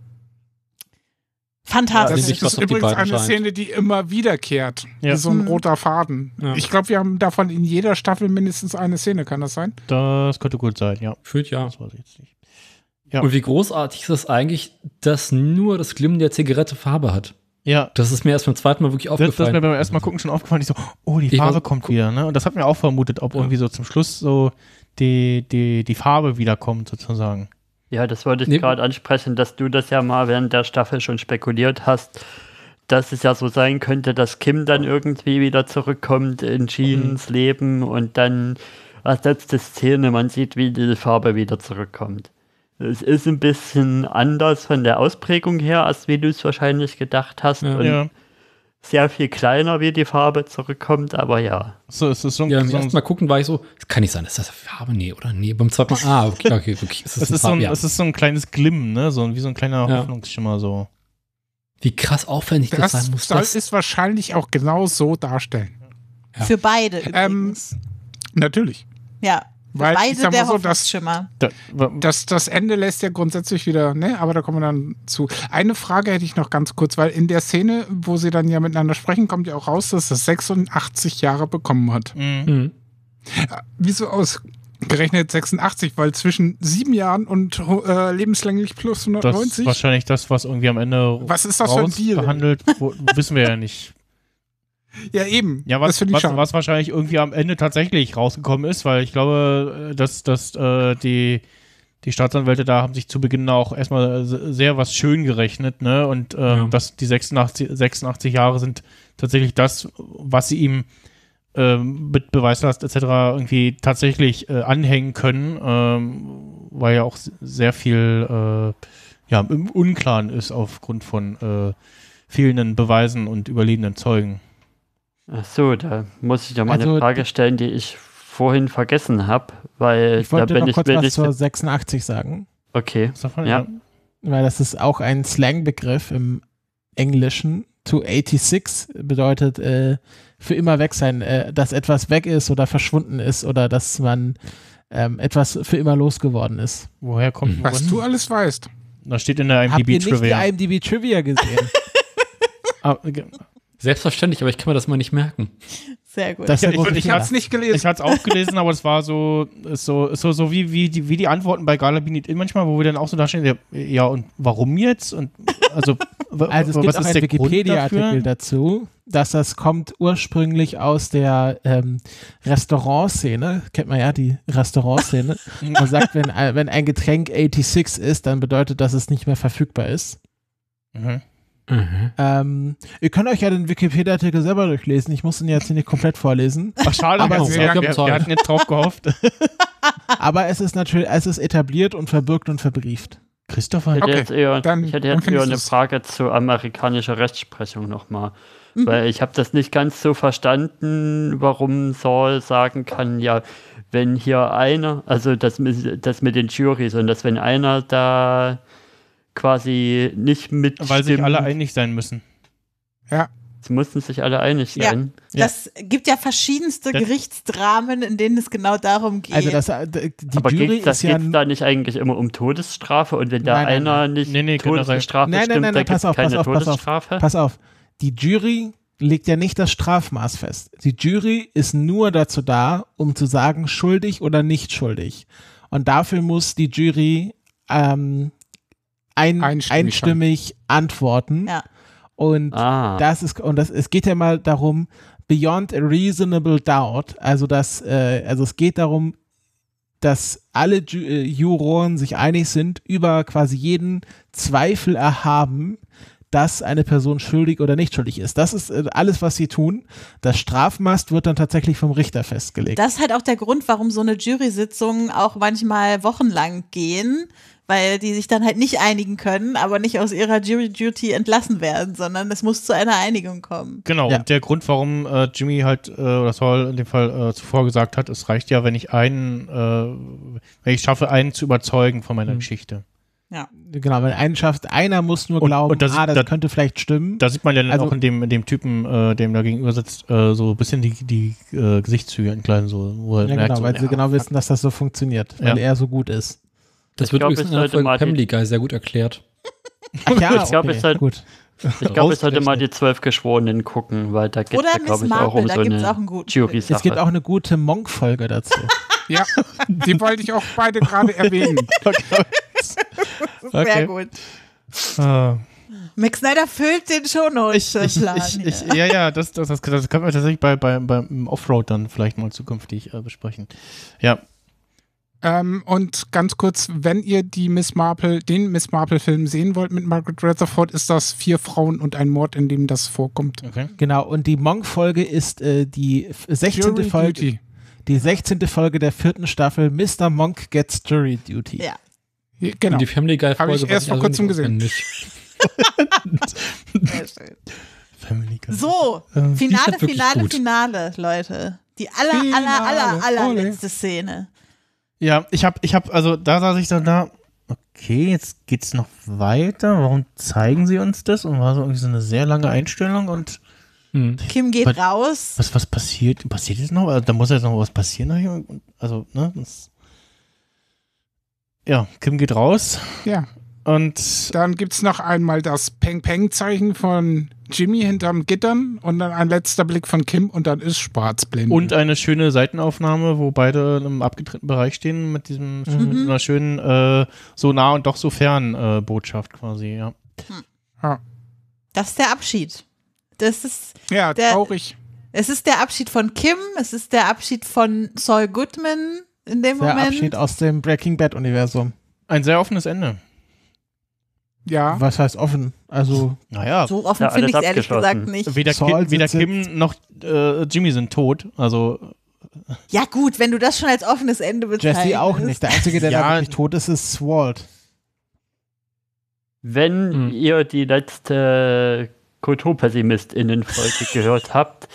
Fantastisch. Das ist übrigens eine Szene, die immer wiederkehrt. Ja. So ein Mhm. roter Faden. Ja. Ich glaube, wir haben davon in jeder Staffel mindestens eine Szene, kann das sein? Das könnte gut sein, ja. Fühlt ja. Das weiß ich jetzt nicht. Ja. Und wie großartig ist es eigentlich, dass nur das Glimmen der Zigarette Farbe hat. Ja. Das ist mir erst beim zweiten Mal wirklich Das, das ist aufgefallen. mir beim ersten Mal gucken schon aufgefallen. Ich so, oh, die Ich Farbe kommt wieder, ne? Und das hat mir auch vermutet, ob irgendwie so zum Schluss so die, die, die Farbe wiederkommt, sozusagen. Ja, das wollte ich Nee. gerade ansprechen, dass du das ja mal während der Staffel schon spekuliert hast, dass es ja so sein könnte, dass Kim dann irgendwie wieder zurückkommt in Jeans Leben und dann als letzte Szene, man sieht, wie die Farbe wieder zurückkommt. Es ist ein bisschen anders von der Ausprägung her, als wie du es wahrscheinlich gedacht hast. und Ja. sehr viel kleiner, wie die Farbe zurückkommt, aber ja. So, es ist so ein, Ja, so ersten Mal gucken war ich so, das kann nicht sein, ist das Farbe? Nee, oder? Nee, beim zweiten Mal, ah, okay, okay, okay. Es es, eine ist so ein, ja. es ist so ein kleines Glimm, ne? So, wie so ein kleiner Ja. Hoffnungsschimmer, so. Wie krass aufwendig das, Das sein muss. soll Das, es wahrscheinlich auch genau so darstellen. Für beide Ähm, übrigens. natürlich. ja, Weil, ich beide sag mal der so, das- Hoffnungsschimmer. Da, Das, das Ende lässt ja grundsätzlich wieder, ne, aber da kommen wir dann zu. Eine Frage hätte ich noch ganz kurz, weil in der Szene, wo sie dann ja miteinander sprechen, kommt ja auch raus, dass er 86 Jahre bekommen hat. Mhm. Wieso ausgerechnet 86? Weil zwischen sieben Jahren und äh, lebenslänglich plus das 190? ist wahrscheinlich das, was irgendwie am Ende Was ist das für ein Deal? behandelt, wo, wissen wir ja nicht. Ja, eben. Ja, was, was, was wahrscheinlich irgendwie am Ende tatsächlich rausgekommen ist, weil ich glaube, äh, dass, dass äh, die, die Staatsanwälte da haben sich zu Beginn auch erstmal se- sehr was schön gerechnet, ne? Und ähm, dass die 86, 86 Jahre sind tatsächlich das, was sie ihm ähm, mit Beweislast etc. irgendwie tatsächlich äh, anhängen können, ähm, weil ja auch sehr viel äh, ja, im Unklaren ist aufgrund von äh, fehlenden Beweisen und überlebenden Zeugen. Ach so, da muss ich doch mal Also, eine Frage stellen, die ich vorhin vergessen habe, weil Ich da wollte bin noch ich kurz was nicht zur 86 sagen. Okay. ja. Ja. Weil das ist auch ein Slangbegriff im Englischen. To 86 bedeutet äh, für immer weg sein, äh, dass etwas weg ist oder verschwunden ist oder dass man ähm, etwas für immer losgeworden ist. Woher kommt Was du alles weißt. Da steht in der Habt ihr nicht die IMDb Trivia gesehen? Ah, Selbstverständlich, aber ich kann mir das mal nicht merken. Sehr gut. Das ist Ja, ich, ich Fehler. hat's nicht gelesen. Ich hatte es auch gelesen, aber es war so, so, so, so wie, wie, die, wie die Antworten bei Galabinit in manchmal, wo wir dann auch so da stehen, ja, ja, und warum jetzt? Und also, Also es was gibt auch ist einen Wikipedia-Artikel dazu, dass das kommt ursprünglich aus der ähm, Restaurantszene, kennt man ja die Restaurantszene. man sagt, wenn, ein- wenn ein Getränk 86 ist, dann bedeutet das, es nicht mehr verfügbar ist. Mhm. Ähm, ihr könnt euch ja den Wikipedia-Artikel selber durchlesen. Ich muss ihn jetzt hier nicht komplett vorlesen. Ach, schade, aber, wir, es, wir, wir, wir hatten jetzt drauf gehofft. aber es ist natürlich, es ist etabliert und verbürgt und verbrieft. Christopher, Ich hätte Okay, jetzt eher, dann- ich hätte jetzt eher eine Frage zu amerikanischer Rechtsprechung nochmal. Mhm. Weil ich habe das nicht ganz so verstanden, warum Saul sagen kann, ja, wenn hier einer, also das, mit- das mit den Juries und dass wenn einer da quasi nicht mitstimmt. Weil sich alle einig sein müssen. Ja. Es mussten sich alle einig Ja, sein. das gibt ja verschiedenste Das- Gerichtsdramen, in denen es genau darum geht. Also das, äh, die Aber Jury geht das ist ja geht's da nicht eigentlich immer um Todesstrafe und wenn da Nein, nein, einer nicht Nee, nee. Todesstrafe nein, nein, stimmt, nein, nein, pass auf, keine pass auf, Todesstrafe? pass auf. Die Jury legt ja nicht das Strafmaß fest. Die Jury ist nur dazu da, um zu sagen, schuldig oder nicht schuldig. Und dafür muss die Jury ähm, ein, Einstimmig einstimmig, antworten. Ja. Und Ah. das ist, und das, es geht ja mal darum, beyond a reasonable doubt, also das, äh, also es geht darum, dass alle Ju äh, Juroren sich einig sind über quasi jeden Zweifel erhaben, dass eine Person schuldig oder nicht schuldig ist. Das ist äh, alles, was sie tun. Das Strafmaß wird dann tatsächlich vom Richter festgelegt. Das ist halt auch der Grund, warum so eine Jury-Sitzung auch manchmal wochenlang gehen, weil die sich dann halt nicht einigen können, aber nicht aus ihrer Jury-Duty entlassen werden, sondern es muss zu einer Einigung kommen. Genau, Ja. und der Grund, warum äh, Jimmy halt, äh, oder Saul in dem Fall äh, zuvor gesagt hat, es reicht ja, wenn ich einen, äh, wenn ich schaffe, einen zu überzeugen von meiner Geschichte. Ja. genau, wenn einen schafft, einer muss nur Und- glauben, und das- ah, das da- könnte vielleicht stimmen. Da sieht man ja dann Also- auch in dem, in dem Typen, äh, dem da gegenüber sitzt, äh, so ein bisschen die, die äh, Gesichtszüge entgleiten, so, wo er ja, merkt, genau, so, weil sie ja, genau wissen, dass das so funktioniert, weil Ja. er so gut ist. Das Ich wird glaub, übrigens ich in der Folge mal die- Family Guy sehr gut erklärt. Ach ja, Ich glaub, okay, ich soll- gut. Ich glaube, ich sollte mal die zwölf Geschworenen gucken, weil da geht es, glaube ich, auch um da so eine Jury-Sache. Es gibt auch eine gute Monk-Folge dazu. Ja, die wollte ich auch beide gerade erwähnen. Sehr Okay. gut. Ah. Max Snyder füllt den Shownotes-Plan. ich, ich, ja, ja, das, das, das, das können wir tatsächlich bei, bei, beim Offroad dann vielleicht mal zukünftig äh, besprechen. Ja, Ähm, und ganz kurz, wenn ihr die Miss Marple, den Miss Marple-Film sehen wollt mit Margaret Rutherford, ist das Vier Frauen und ein Mord, in dem das vorkommt. okay. Genau, und die Monk-Folge ist äh, die f- 16. Jury Folge. Duty. Die 16. Folge der vierten Staffel Mr. Monk Gets Jury Duty. Ja. Genau. Und die Family Guy Hab ich Folge erst vor kurzem gesehen. Sehr schön. Family Guy. So, Äh, ist Finale, halt Finale. Finale, Leute. Die aller, aller, Finale, aller, aller ole. letzte Szene. Ja, ich hab, ich hab, also da saß ich dann da, okay, jetzt geht's noch weiter, warum zeigen sie uns das? Und war so irgendwie so eine sehr lange Einstellung und Hm. Kim geht Was- raus. was, was passiert? Passiert jetzt noch? Also, da muss jetzt noch was passieren. Also, ne? Das, ja, Kim geht raus Ja. und Dann gibt es noch einmal das Peng-Peng-Zeichen von Jimmy hinterm Gittern und dann ein letzter Blick von Kim und dann ist Schwarzblende. Und eine schöne Seitenaufnahme, wo beide in einem abgetrennten Bereich stehen mit diesem mit Mhm. einer schönen äh, so nah und doch so fern äh, Botschaft quasi, ja. ja, Das ist der Abschied. Das ist ja der, traurig. Es ist der Abschied von Kim, es ist der Abschied von Saul Goodman in dem Der Moment. Abschied aus dem Breaking Bad Universum. Ein sehr offenes Ende. Ja. Was heißt offen? Also, naja. So offen Ja, finde alles ich's ehrlich gesagt nicht. Weder, Kim, weder Kim noch äh, Jimmy sind tot. Also Ja gut, wenn du das schon als offenes Ende bezeichnest. Jesse auch nicht. Der Einzige, der Ja. da wirklich tot ist, ist Walt. Wenn Hm. ihr die letzte Kulturpessimistinnen-Folge gehört habt,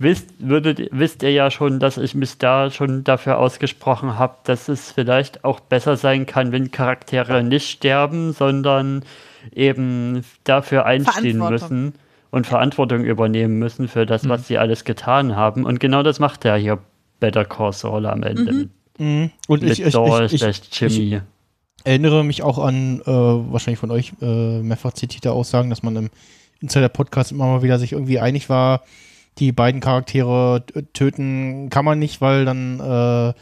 wisst, würdet, wisst ihr ja schon, dass ich mich da schon dafür ausgesprochen habe, dass es vielleicht auch besser sein kann, wenn Charaktere nicht sterben, sondern eben dafür einstehen müssen und Verantwortung übernehmen müssen für das, was sie alles getan haben. Und genau das macht er hier Better Call Saul am Ende. Mhm. Mhm. Und mit ich, ich, Saul ich, ich, slash Jimmy. ich erinnere mich auch an äh, wahrscheinlich von euch äh, mehrfach zitierte Aussagen, dass man im Insider-Podcast immer mal wieder sich irgendwie einig war, die beiden Charaktere töten kann man nicht, weil dann äh,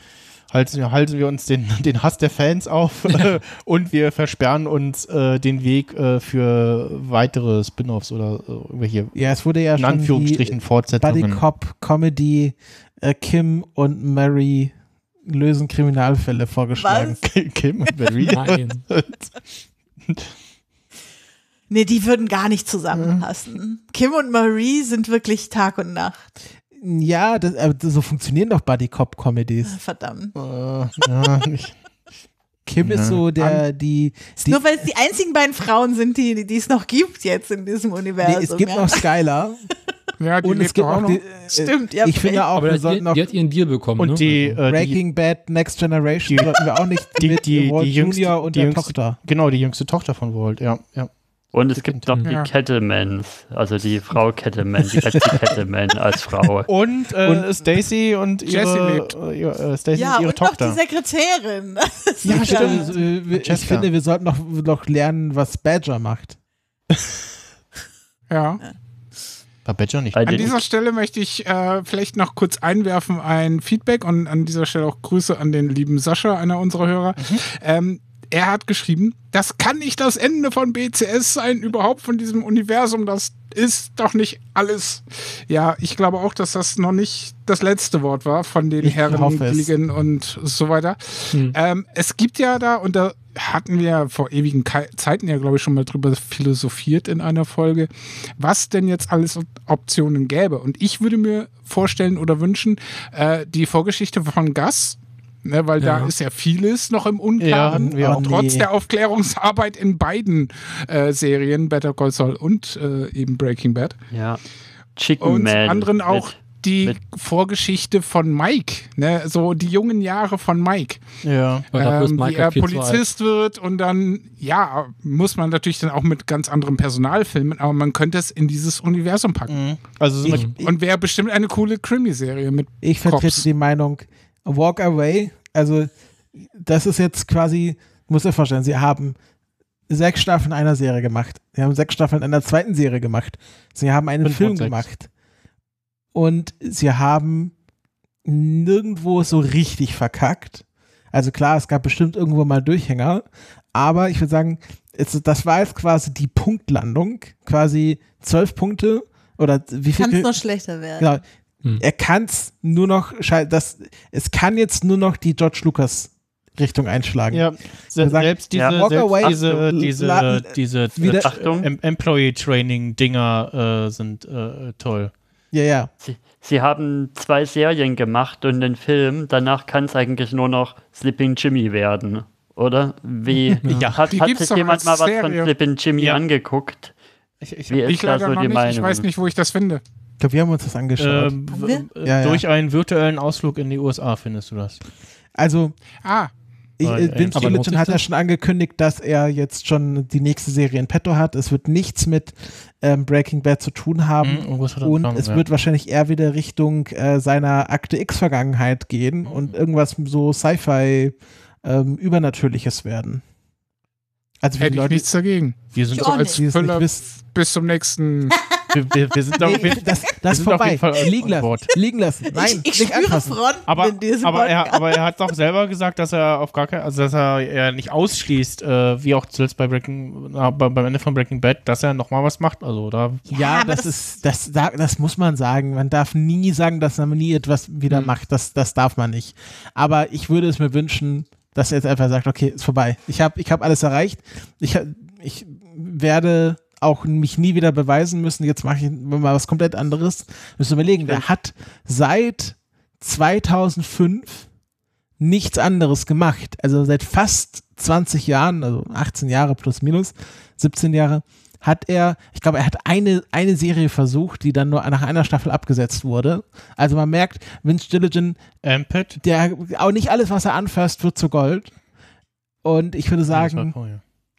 halten, wir, halten wir uns den, den Hass der Fans auf und wir versperren uns äh, den Weg äh, für weitere Spin-offs oder äh, irgendwelche Ja, es wurde ja in schon Anführungsstrichen die Fortsetzungen. Buddy Cop Comedy äh, Kim und Mary lösen Kriminalfälle vorgeschlagen. Kim und Mary. Nein. Nee, die würden gar nicht zusammenpassen. Kim und Marie sind wirklich Tag und Nacht. Ja, das, aber so funktionieren doch Buddy Cop Comedies. Verdammt. Äh, ja. Kim ist Ja. so der, die, die Nur weil es die einzigen beiden Frauen sind, die, die es noch gibt jetzt in diesem Universum. nee, es gibt ja. noch Skylar. Ja, die und es gibt auch noch noch. die, äh, Stimmt, habt ich finde auch, Aber wir die, sollten noch die hat ihren Deal bekommen. Und ne? die, Also. äh, die, Breaking Bad Next Generation sollten wir auch nicht die, mit die, Walt die jüngste, Junior und die der jüngste, Tochter. Genau, die jüngste Tochter von Walt, ja. ja. Und es gibt noch die Ja. Kettlemans, also die Frau Kettleman, die Betsy Kettleman als Frau. Und, äh, Stacy und ihre, Jessie lebt. äh, ihre, äh, Stacy ja, und ihre und noch Tochter. die Sekretärin. Ja, ja, stimmt. Äh, wir- Ich Jessica. finde, wir sollten noch, noch lernen, was Badger macht. Ja. War Badger nicht. Bei An dieser Stelle möchte ich äh, vielleicht noch kurz einwerfen ein Feedback und an dieser Stelle auch Grüße an den lieben Sascha, einer unserer Hörer. Ähm, er hat geschrieben, das kann nicht das Ende von BCS sein, überhaupt von diesem Universum. Das ist doch nicht alles. Ja, ich glaube auch, dass das noch nicht das letzte Wort war von den Ich Herren. Gilligan und so weiter. Hm. Ähm, es gibt ja da, und da hatten wir vor ewigen Zeiten ja, glaube ich, schon mal drüber philosophiert in einer Folge, was denn jetzt alles Optionen gäbe. Und ich würde mir vorstellen oder wünschen, äh, die Vorgeschichte von Gus, ne, weil da Ja. ist ja vieles noch im Ja, Unklaren, wir auch. trotz Nee. der Aufklärungsarbeit in beiden äh, Serien, Better Call Saul und äh, eben Breaking Bad. Ja. Chicken Und Man. anderen auch mit- die mit- Vorgeschichte von Mike, ne, so die jungen Jahre von Mike Ja. Aber ähm, Mike wie er halt. Polizist wird und dann, ja, muss man natürlich dann auch mit ganz anderem Personal filmen, aber man könnte es in dieses Universum packen. Mhm. Also so Ich, ich, Und wäre bestimmt eine coole Krimi-Serie mit ich vertrete Cops. die Meinung, Walk Away, also das ist jetzt quasi, muss dir vorstellen, sie haben sechs Staffeln einer Serie gemacht. Sie haben sechs Staffeln einer zweiten Serie gemacht. Sie haben einen Film sechs. gemacht. Und sie haben nirgendwo so richtig verkackt. Also klar, es gab bestimmt irgendwo mal Durchhänger, aber ich würde sagen, es, das war jetzt quasi die Punktlandung, quasi zwölf Punkte oder wie viel? Kann es noch schlechter werden. Genau. Hm. Er kann es nur noch, das, es kann jetzt nur noch die George Lucas Richtung einschlagen. ja, se sagen, selbst diese, ja, selbst away, diese, diese, la- diese wieder- äh, Achtung. em Employee Training Dinger äh, sind äh, toll. Ja, ja. Sie, sie haben zwei Serien gemacht und den Film. Danach kann es eigentlich nur noch Sleeping Jimmy werden, oder? Wie Ja. hat, hat sich jemand mal was von Serie. Sleeping Jimmy Ja. angeguckt? Ich, ich, Wie ist Ich da leider so die nicht. Meinung? Ich weiß nicht, wo ich das finde. Ich glaube, wir haben uns das angeschaut. ähm, Haben wir? w- Ja, ja. Durch einen virtuellen Ausflug in die USA findest du das. also, Ah, ich, äh, Vince aber Gilligan hat ja schon angekündigt, dass er jetzt schon die nächste Serie in petto hat. Es wird nichts mit ähm, Breaking Bad zu tun haben. Mhm, er und es ja. wird wahrscheinlich eher wieder Richtung äh, seiner Akte X-Vergangenheit gehen und irgendwas so Sci-Fi ähm, Übernatürliches werden. Also hätte die ich Leute, nichts dagegen. Wir sind So auch als wissen. bis zum nächsten wir, wir, wir sind doch Nee, das, das ist sind auf vorbei. jeden Fall Liegen lassen. board. Liegen lassen. Nein, ich nicht spüre anfassen. Aber, in diesem aber, er, aber er hat doch selber gesagt, dass er auf gar kein, also dass er, er nicht ausschließt, äh, wie auch zuletzt bei Breaking, äh, bei- beim Ende von Breaking Bad, dass er nochmal was macht. Also da. Ja, das, ist, das, da- das muss man sagen. Man darf nie sagen, dass man nie etwas wieder macht. Das, das darf man nicht. Aber ich würde es mir wünschen, dass er jetzt einfach sagt, okay, ist vorbei. Ich habe ich hab alles erreicht. Ich, ich werde auch mich nie wieder beweisen müssen. Jetzt mache ich mal was komplett anderes. Müssen wir überlegen, der hat seit 2005 nichts anderes gemacht. Also seit fast 20 Jahren, also 18 Jahre plus minus, 17 Jahre, hat er, ich glaube, er hat eine, eine Serie versucht, die dann nur nach einer Staffel abgesetzt wurde. Also man merkt, Vince Gilligan, Amped, der auch nicht alles, was er anfasst, wird zu Gold. Und ich würde sagen,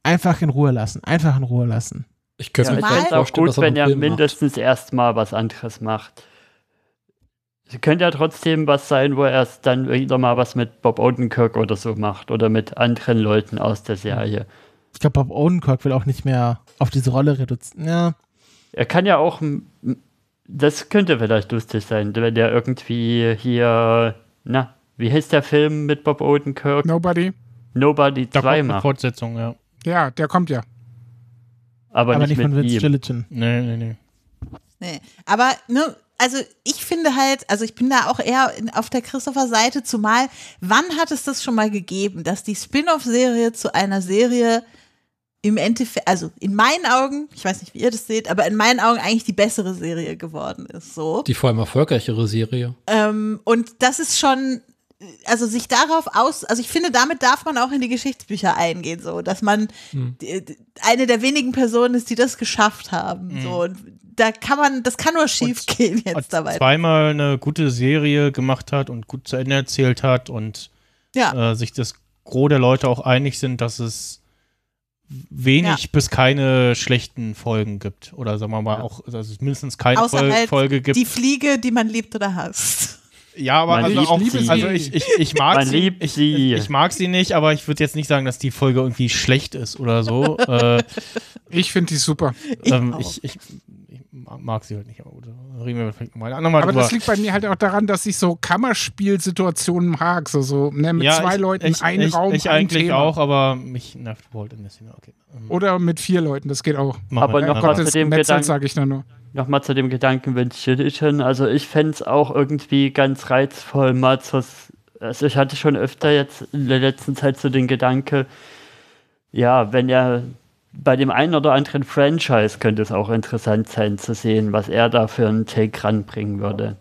einfach in Ruhe lassen. Einfach in Ruhe lassen. Ich könnte Ja, mir fände auch gut, dass wenn er mindestens erstmal was anderes macht. Es könnte ja trotzdem was sein, wo er erst dann wieder mal was mit Bob Odenkirk oder so macht oder mit anderen Leuten aus der Serie. Ich glaube, Bob Odenkirk will auch nicht mehr auf diese Rolle reduzieren. Ja. Er kann ja auch, das könnte vielleicht lustig sein, wenn der irgendwie hier, na, wie heißt der Film mit Bob Odenkirk? Nobody. Nobody Da 2 kommt eine macht. Fortsetzung, ja. Ja, der kommt ja. Aber, Aber nicht, nicht von Vince ihm. Gilligan. Nee, nee, nee. Nee. Aber, ne, also ich finde halt, also ich bin da auch eher in, auf der Christopher-Seite, zumal, wann hat es das schon mal gegeben, dass die Spin-off-Serie zu einer Serie im Endeffekt, also in meinen Augen, ich weiß nicht, wie ihr das seht, aber in meinen Augen eigentlich die bessere Serie geworden ist, so. Die vor allem erfolgreichere Serie. Ähm, und das ist schon, also sich darauf aus, also ich finde, damit darf man auch in die Geschichtsbücher eingehen, so, dass man Hm. eine der wenigen Personen ist, die das geschafft haben, Mhm. so. Und da kann man, das kann nur schief gehen jetzt dabei. Zweimal eine gute Serie gemacht hat und gut zu Ende erzählt hat und Ja. äh, sich das Gros der Leute auch einig sind, dass es wenig Ja. bis keine schlechten Folgen gibt. Oder sagen wir mal auch, dass es mindestens keine Außer Fol halt Folge gibt. die Fliege, die man liebt oder hasst. Ja, aber Man also liebt auch, sie. also ich, ich, ich mag Man sie, liebt ich, sie. Ich, ich mag sie nicht, aber ich würde jetzt nicht sagen, dass die Folge irgendwie schlecht ist oder so. äh, Ich finde die super. ähm, ich, ich, ich mag sie halt nicht, aber gut, da reden wir vielleicht nochmal ein andermal Aber drüber. das liegt bei mir halt auch daran, dass ich so Kammerspielsituationen mag. So, so ne, mit zwei ich, Leuten, ich, ein ich, Raum, Ich ein eigentlich Thema. auch, aber mich nervt Walt in der Szene. Okay. ähm, Oder mit vier Leuten, das geht auch. Aber noch Ja, mal Gott, zu dem Metzel Gedanken, sage ich da nur. Nochmal zu dem Gedanken Vince Gilligan. Also ich fände es auch irgendwie ganz reizvoll, mal zu, also ich hatte schon öfter jetzt in der letzten Zeit so den Gedanke, ja, wenn er bei dem einen oder anderen Franchise könnte es auch interessant sein zu sehen, was er da für einen Take ranbringen würde.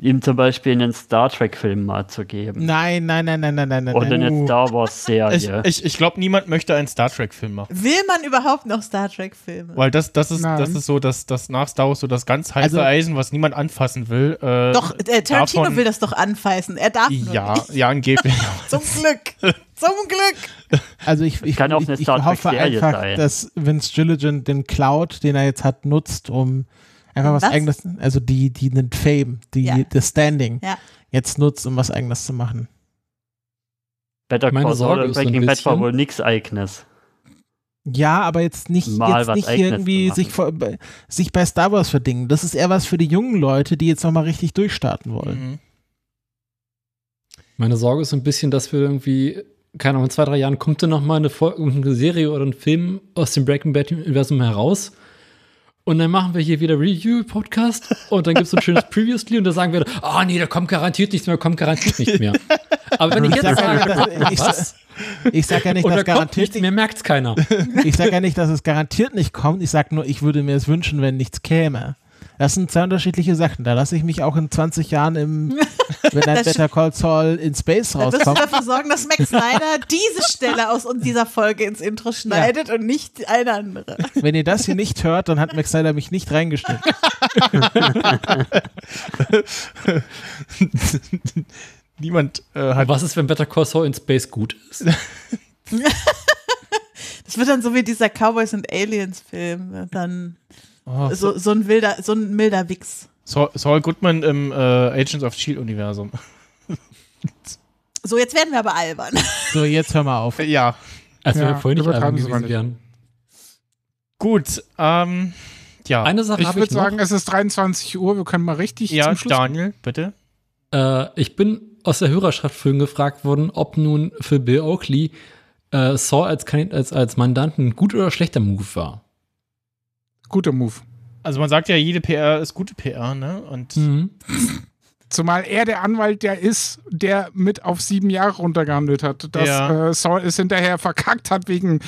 Ihm zum Beispiel einen Star Trek-Film mal zu geben. Nein, nein, nein, nein, nein, nein, nein. Oder eine nein. Star Ich, Wars-Serie. ich, ich glaube, niemand möchte einen Star Trek-Film machen. Will man überhaupt noch Star Trek-Filme? Weil das, das, ist, Nein. das ist so, dass das nach Star Wars so das ganz heiße Also- Eisen, was niemand anfassen will. Äh, Doch, äh, Tarantino davon- will das doch anfassen. Er darf nur Ja, nicht. ja, angeblich. Zum Glück. Zum Glück. Also ich, ich, Kann auch ich, eine ich Star hoffe einfach, sein. dass Vince Gilligan den Cloud, den er jetzt hat, nutzt, um einfach was, Was? eigenes, also die, die den Fame, die, Ja. das Standing, Ja. jetzt nutzt, um was eigenes zu machen. Better Meine Call Saul Sorge ein Breaking Bad war wohl nichts Eigenes. Ja, aber jetzt nicht, Mal jetzt nicht irgendwie sich, vor, bei- sich bei Star Wars verdingen. Das ist eher was für die jungen Leute, die jetzt nochmal richtig durchstarten wollen. Mhm. Meine Sorge ist so ein bisschen, dass wir irgendwie, keine Ahnung, in zwei, drei Jahren kommt dann noch mal eine, eine Serie oder ein Film aus dem Breaking Bad-Universum heraus. Und dann machen wir hier wieder Review-Podcast und dann gibt es so ein schönes Previously und da sagen wir, ah nee, da kommt garantiert nichts mehr, kommt garantiert nicht mehr. Aber wenn ich jetzt sage, nicht, dass- ich, was? ich sag ja nicht, dass garantiert nichts mehr, merkt's keiner. Ich sage ja nicht, dass es garantiert nicht kommt. Ich sage nur, ich würde mir es wünschen, wenn nichts käme. Das sind zwei unterschiedliche Sachen. Da lasse ich mich auch in 20 Jahren im, wenn ein Das Better Call Saul in Space Dann wirst du rauskommt. dafür sorgen, dass Max Snyder diese Stelle aus dieser Folge ins Intro schneidet und nicht eine andere. Wenn ihr das hier nicht hört, dann hat Max Snyder mich nicht reingeschnitten. Niemand äh, hat. Was ist, wenn Better Call Saul in Space gut ist? Das wird dann so wie dieser Cowboys and Aliens Film. Dann Oh, so, so ein wilder, so ein milder Wichs. Saul, Saul Goodman im äh, Agents of Shield-Universum. So, jetzt werden wir aber albern. So, jetzt hör mal auf. Ja. Als Ja, wir vorhin nicht albern gewesen wären. Gut, ähm, Ja. Eine Sache Ich würde sagen, es ist 23 Uhr. Wir können mal richtig Ja, zum Schluss Daniel, bitte. Äh, ich bin aus der Hörerschaft vorhin gefragt worden, ob nun für Bill Oakley äh, Saw als, als, als Mandanten ein gut oder schlechter Move war. Guter Move. Also man sagt ja, jede PR ist gute PR, ne? Und Mhm. Zumal er der Anwalt der ist, der mit auf sieben Jahre runtergehandelt hat. Dass Ja. äh, Saul es hinterher verkackt hat wegen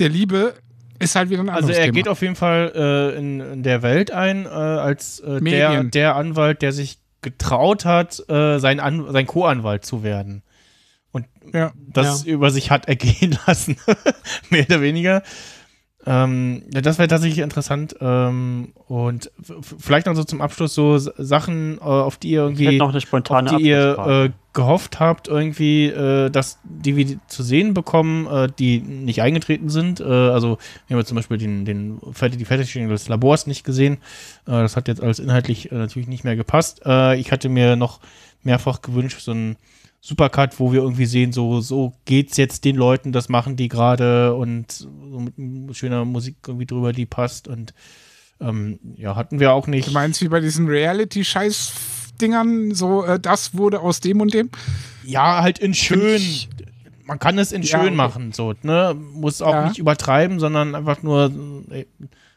der Liebe, ist halt wieder ein Also anderes er Thema. geht auf jeden Fall äh, in, in der Welt ein, äh, als äh, der, der Anwalt, der sich getraut hat, äh, sein, An sein Co-Anwalt zu werden. Und Ja. das über sich hat ergehen lassen. Mehr oder weniger. Ähm, das wäre tatsächlich interessant. Ähm, und vielleicht noch so zum Abschluss so Sachen, äh, auf die ihr irgendwie noch eine spontane auf die ihr äh, gehofft habt, irgendwie, äh, dass die wir zu sehen bekommen, äh, die nicht eingetreten sind. Äh, also wir haben jetzt zum Beispiel den, den die Fertigstellung des Labors nicht gesehen. Äh, das hat jetzt alles inhaltlich natürlich nicht mehr gepasst. Ich hatte mir noch mehrfach gewünscht, so ein Supercut, wo wir irgendwie sehen, so, so geht's jetzt den Leuten, das machen die gerade und so mit schöner Musik irgendwie drüber, die passt und ähm, ja, hatten wir auch nicht. Du meinst wie bei diesen Reality-Scheiß-Dingern, so äh, das wurde aus dem und dem? Ja, halt in schön. Man kann es in Ja, schön okay. machen, so, ne? Muss auch Ja. nicht übertreiben, sondern einfach nur äh,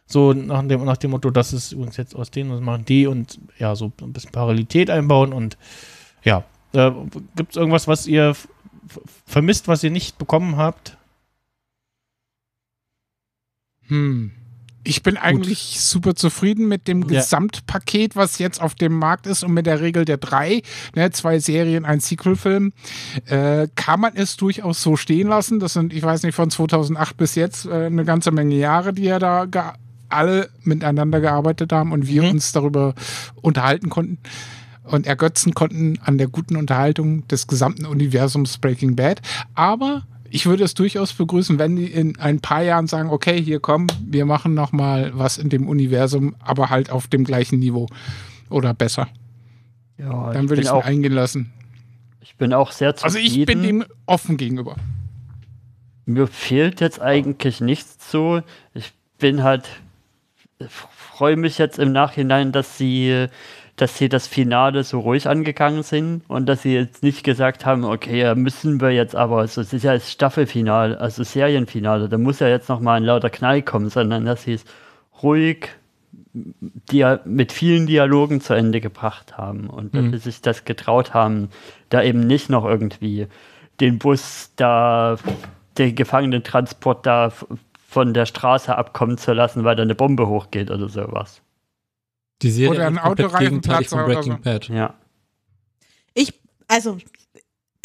so nach dem, nach dem Motto, das ist übrigens jetzt aus denen, das machen die und ja, so ein bisschen Parallelität einbauen und ja. Äh, Gibt es irgendwas, was ihr vermisst, was ihr nicht bekommen habt? Hm. Ich bin eigentlich super zufrieden mit dem Ja. Gesamtpaket, was jetzt auf dem Markt ist und mit der Regel der drei, ne, zwei Serien, ein Sequel-Film, äh, kann man es durchaus so stehen lassen. Das sind, ich weiß nicht, von 2008 bis jetzt äh, eine ganze Menge Jahre, die ja da alle miteinander gearbeitet haben und wir uns darüber unterhalten konnten und ergötzen konnten an der guten Unterhaltung des gesamten Universums Breaking Bad. Aber ich würde es durchaus begrüßen, wenn die in ein paar Jahren sagen, okay, hier komm, wir machen noch mal was in dem Universum, aber halt auf dem gleichen Niveau oder besser. Ja, Dann würde ich es auch- eingehen lassen. Ich bin auch sehr zufrieden. Also ich bin dem offen gegenüber. Mir fehlt jetzt eigentlich nichts so. Ich bin halt, freue mich jetzt im Nachhinein, dass sie, dass sie das Finale so ruhig angegangen sind und dass sie jetzt nicht gesagt haben, okay, müssen wir jetzt aber, also es ist ja das Staffelfinale, also Serienfinale, da muss ja jetzt noch mal ein lauter Knall kommen, sondern dass sie es ruhig dia mit vielen Dialogen zu Ende gebracht haben und dass Mhm. sie sich das getraut haben, da eben nicht noch irgendwie den Bus da, den Gefangenentransport da von der Straße abkommen zu lassen, weil da eine Bombe hochgeht oder sowas. Die Serie Oder ein ist komplett Autoreifen gegenteilig platzt von oder Breaking so. Bad. Ja. Ich, also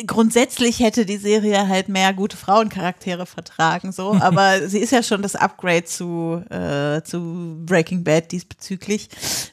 grundsätzlich hätte die Serie halt mehr gute Frauencharaktere vertragen, so, aber sie ist ja schon das Upgrade zu, äh, zu Breaking Bad diesbezüglich.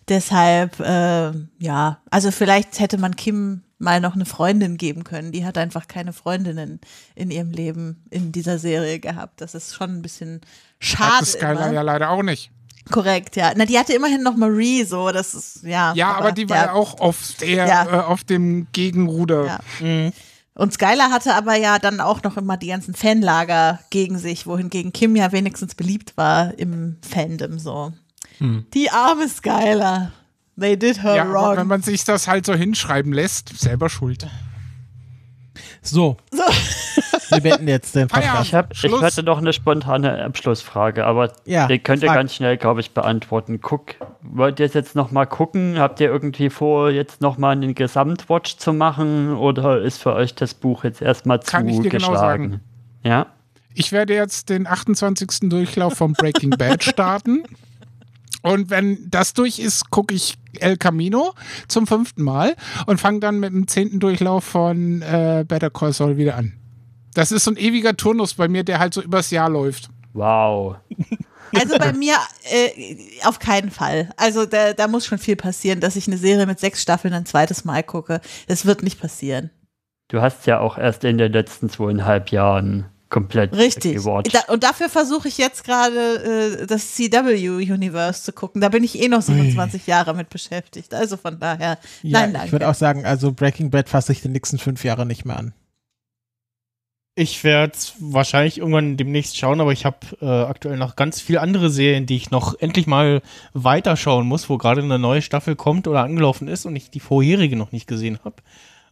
Deshalb, äh, ja, also vielleicht hätte man Kim mal noch eine Freundin geben können. Die hat einfach keine Freundinnen in ihrem Leben in dieser Serie gehabt. Das ist schon ein bisschen schade. Hat Skylar immer. ja leider auch nicht. Korrekt, ja. Na, die hatte immerhin noch Marie, so, das ist, ja. Ja, aber, die war ja, auch auf der, Ja. äh, auf dem Gegenruder. Ja. Und Skylar hatte aber ja dann auch noch immer die ganzen Fanlager gegen sich, wohingegen Kim ja wenigstens beliebt war im Fandom so. Hm. Die arme Skylar. They did her Ja, aber wrong. wenn man sich das halt so hinschreiben lässt, selber schuld. So. So. Wir beenden jetzt den Podcast. Ich, hab, ich hatte noch eine spontane Abschlussfrage, aber Ja, die könnt ihr frag. ganz schnell, glaube ich, beantworten. Guck, wollt ihr jetzt noch mal gucken? Habt ihr irgendwie vor, jetzt noch mal einen Gesamtwatch zu machen? Oder ist für euch das Buch jetzt erstmal Kann ich dir genau zugeschlagen? sagen. Ja? Ich werde jetzt den 28. Durchlauf von Breaking Bad starten. Und wenn das durch ist, gucke ich El Camino zum fünften Mal und fange dann mit dem zehnten Durchlauf von äh, Better Call Saul wieder an. Das ist so ein ewiger Turnus bei mir, der halt so übers Jahr läuft. Wow. Also bei mir äh, auf keinen Fall. Also da, da muss schon viel passieren, dass ich eine Serie mit sechs Staffeln ein zweites Mal gucke. Das wird nicht passieren. Du hast ja auch erst in den letzten zweieinhalb Jahren komplett Richtig. gewatcht. Da, und dafür versuche ich jetzt gerade äh, das CW-Universe zu gucken. Da bin ich eh noch 27 Jahre mit beschäftigt. Also von daher, Ja, nein, ich danke. würde auch sagen, also Breaking Bad fasse ich die nächsten fünf Jahre nicht mehr an. Ich werde es wahrscheinlich irgendwann demnächst schauen, aber ich habe äh, aktuell noch ganz viele andere Serien, die ich noch endlich mal weiterschauen muss, wo gerade eine neue Staffel kommt oder angelaufen ist und ich die vorherige noch nicht gesehen habe.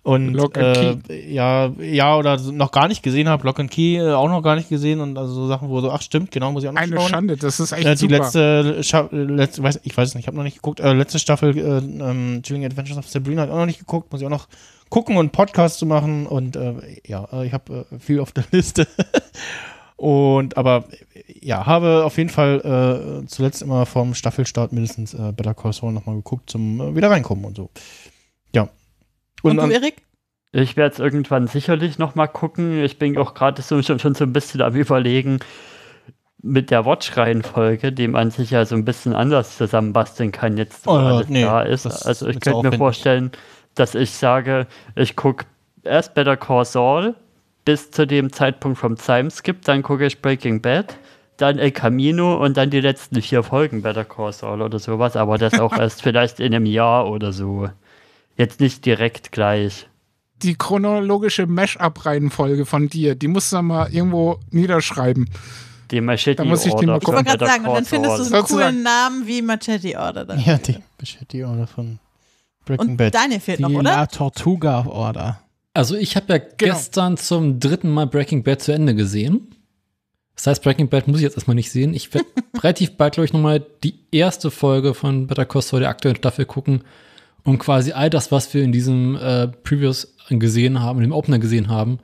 Und Lock and äh, Key. ja, ja, oder noch gar nicht gesehen habe, Lock and Key äh, auch noch gar nicht gesehen und also so Sachen, wo so, ach stimmt, genau, muss ich auch noch Eine schauen. Schande, das ist echt äh, Die letzte, Scha letzte weiß, ich weiß es nicht, ich habe noch nicht geguckt, äh, letzte Staffel äh, ähm, Chilling Adventures of Sabrina habe ich auch noch nicht geguckt, muss ich auch noch gucken und Podcast zu machen und äh, ja, äh, ich habe äh, viel auf der Liste. und aber ja, habe auf jeden Fall äh, zuletzt immer vom Staffelstart mindestens äh, Better Call Saul nochmal geguckt zum äh, wieder reinkommen und so. Ja. Und, an- du, Erik? Ich werde es irgendwann sicherlich noch mal gucken. Ich bin auch gerade so, schon, schon so ein bisschen am überlegen mit der Watch-Reihenfolge, die man sich ja so ein bisschen anders zusammenbasteln kann, jetzt wo Oh, alles nee, da ist. Also ich könnte mir aufwendig. vorstellen, dass ich sage, ich gucke erst Better Call Saul bis zu dem Zeitpunkt vom Timeskip, dann gucke ich Breaking Bad, dann El Camino und dann die letzten vier Folgen Better Call Saul oder sowas, aber das auch erst vielleicht in einem Jahr oder so. Jetzt nicht direkt gleich. Die chronologische Mash-up-Reihenfolge von dir, die musst du mal irgendwo niederschreiben. Die Machete Da muss ich die mal Ich wollte gerade sagen, und dann findest du so einen coolen Namen wie Machete Order. Dann. Ja, die Machete Order von Breaking Und Bad. Daniel fehlt Die noch, oder? La Tortuga Order. Also ich habe ja gestern zum dritten Mal Breaking Bad zu Ende gesehen. Das heißt, Breaking Bad muss ich jetzt erstmal nicht sehen. Ich werde relativ bald, glaube ich, nochmal die erste Folge von Better Call Saul der aktuellen Staffel gucken, um quasi all das, was wir in diesem äh, Previous gesehen haben, in dem Opener gesehen haben,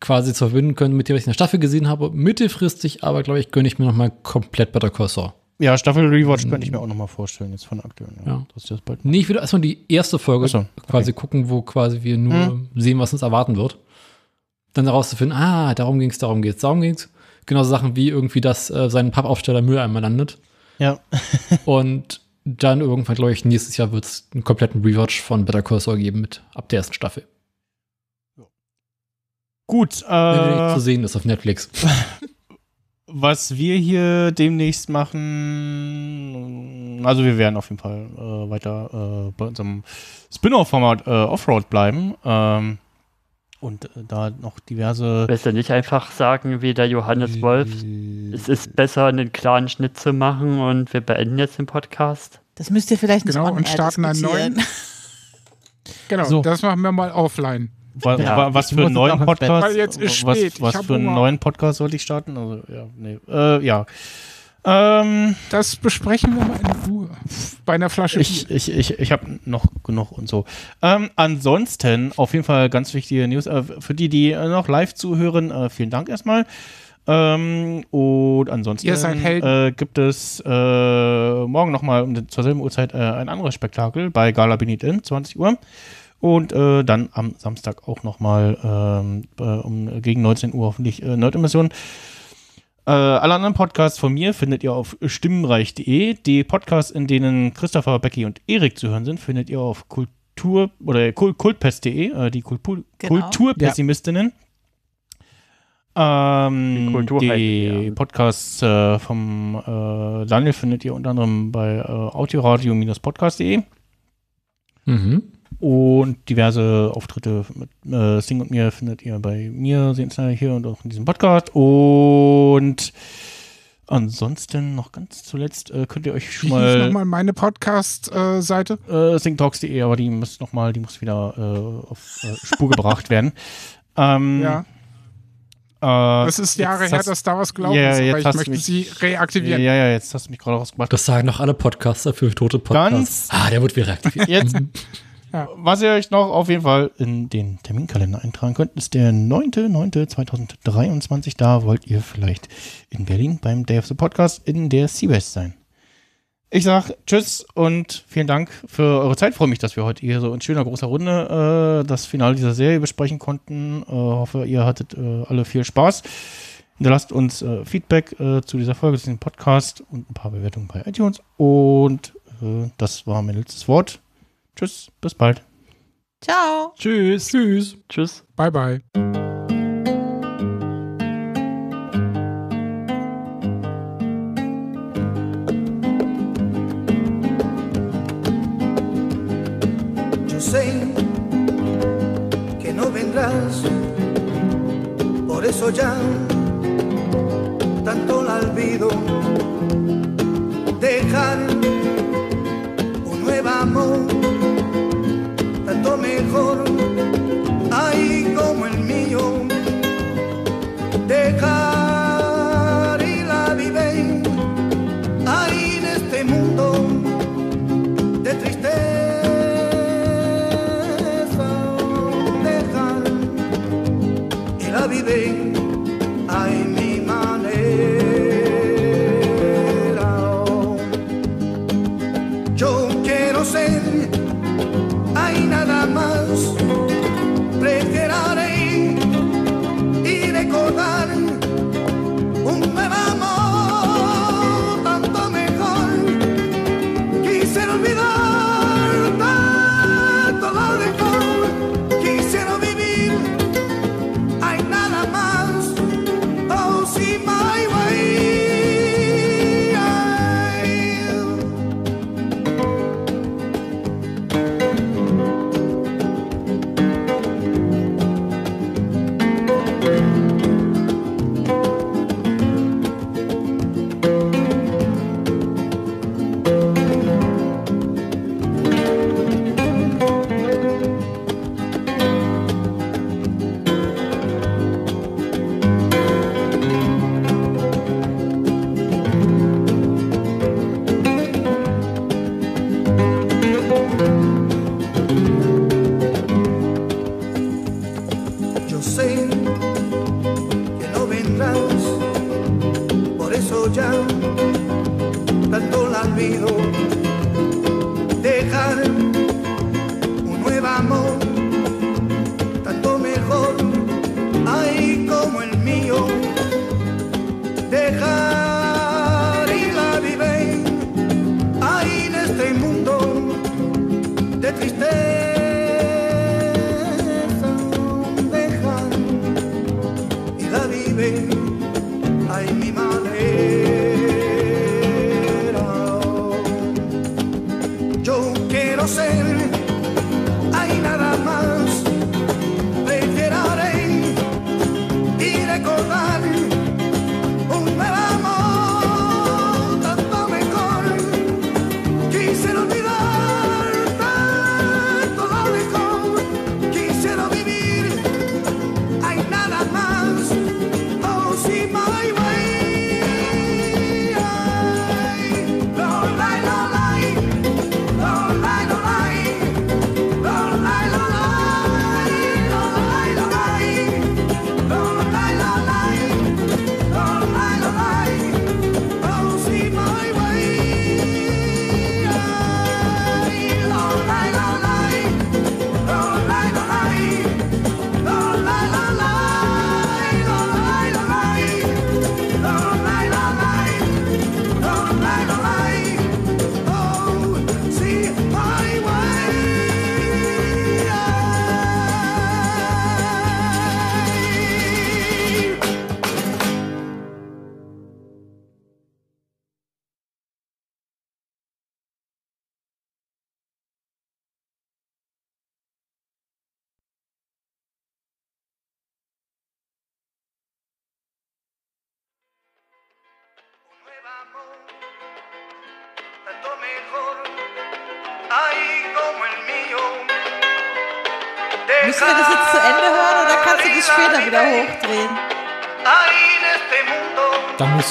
quasi zu verbinden können mit dem, was ich in der Staffel gesehen habe. Mittelfristig aber, glaube ich, gönne ich mir nochmal komplett Better Call Saul. Ja, Staffel Rewatch könnte ich mir auch nochmal vorstellen, jetzt von aktuell. Ja. dass ich das bald Nee, ich würde erstmal die erste Folge so, quasi gucken, wo quasi wir nur Hm. sehen, was uns erwarten wird. Dann herauszufinden, ah, darum ging's, darum geht's, darum ging's. Genauso Sachen wie irgendwie, dass äh, sein Pappaufsteller Mülleimer landet. Ja. Und dann irgendwann, glaube ich, nächstes Jahr wird es einen kompletten Rewatch von Better Call Saul geben mit ab der ersten Staffel. Gut, Wenn äh, zu sehen ist auf Netflix. was wir hier demnächst machen, also wir werden auf jeden Fall äh, weiter äh, bei unserem Spin-off-Format äh, Offroad bleiben ähm, und äh, da noch diverse. Willst du nicht einfach sagen, wie der Johannes Wolf, es ist besser, einen klaren Schnitt zu machen und wir beenden jetzt den Podcast? Das müsst ihr vielleicht nicht Genau, und starten einen neuen. Genau, So. das machen wir mal offline. Wa Ja, wa was für einen neuen. Podcast? Weil jetzt ist was was für einen Hunger. neuen Podcast sollte ich starten? Also, ja, nee. Äh, ja. Ähm, das besprechen wir mal in Ruhe. Bei einer Flasche Ich, ich, ich, ich habe noch genug und so. Ähm, ansonsten, auf jeden Fall ganz wichtige News. Äh, für die, die äh, noch live zuhören, äh, vielen Dank erstmal. Ähm, und ansonsten äh, gibt es äh, morgen nochmal um, zur selben Uhrzeit äh, ein anderes Spektakel bei Gala Benit in, 20 Uhr. Und äh, dann am Samstag auch nochmal ähm, äh, um, gegen 19 Uhr hoffentlich äh, Nerd-Emission. Äh, alle anderen Podcasts von mir findet ihr auf stimmenreich.de. Die Podcasts, in denen Christopher, Becky und Erik zu hören sind, findet ihr auf Kultur oder Kult, kultpest.de, äh, die Kultur, Genau. Kulturpessimistinnen. Ähm, die Kulturheiligen, ja. Podcasts äh, vom äh, Daniel findet ihr unter anderem bei äh, audioradio-podcast.de. Mhm. Und diverse Auftritte mit äh, Sing und mir findet ihr bei mir, sehen Sie hier und auch in diesem Podcast. Und ansonsten noch ganz zuletzt äh, könnt ihr euch schon mal nochmal meine Podcast-Seite? äh, singtalks.de, aber die muss noch mal, die muss wieder äh, auf äh, Spur gebracht werden. Ähm, Ja. Äh, Das ist Jahre her, hast- dass da was gelaufen Ja, ist, aber ich möchte mich- sie reaktivieren. Ja, ja, jetzt hast du mich gerade rausgemacht. Das sagen doch alle Podcaster für tote Podcasts. Ganz- ah, der wird wieder reaktiviert. Jetzt, Mhm. was ihr euch noch auf jeden Fall in den Terminkalender eintragen könnt, ist der 9.9.2023. Da wollt ihr vielleicht in Berlin beim Day of the Podcast in der Seawest sein. Ich sag Tschüss und vielen Dank für eure Zeit. Freue mich, dass wir heute hier so in schöner großer Runde äh, das Finale dieser Serie besprechen konnten. Äh, hoffe, ihr hattet äh, alle viel Spaß. Hinterlasst uns äh, Feedback äh, zu dieser Folge, zu diesem Podcast und ein paar Bewertungen bei iTunes. Und äh, das war mein letztes Wort. Tschüss, bis bald. Ciao. Tschüss. Tschüss. Tschüss. Bye, bye. Yo sé que no vendrás, por eso ya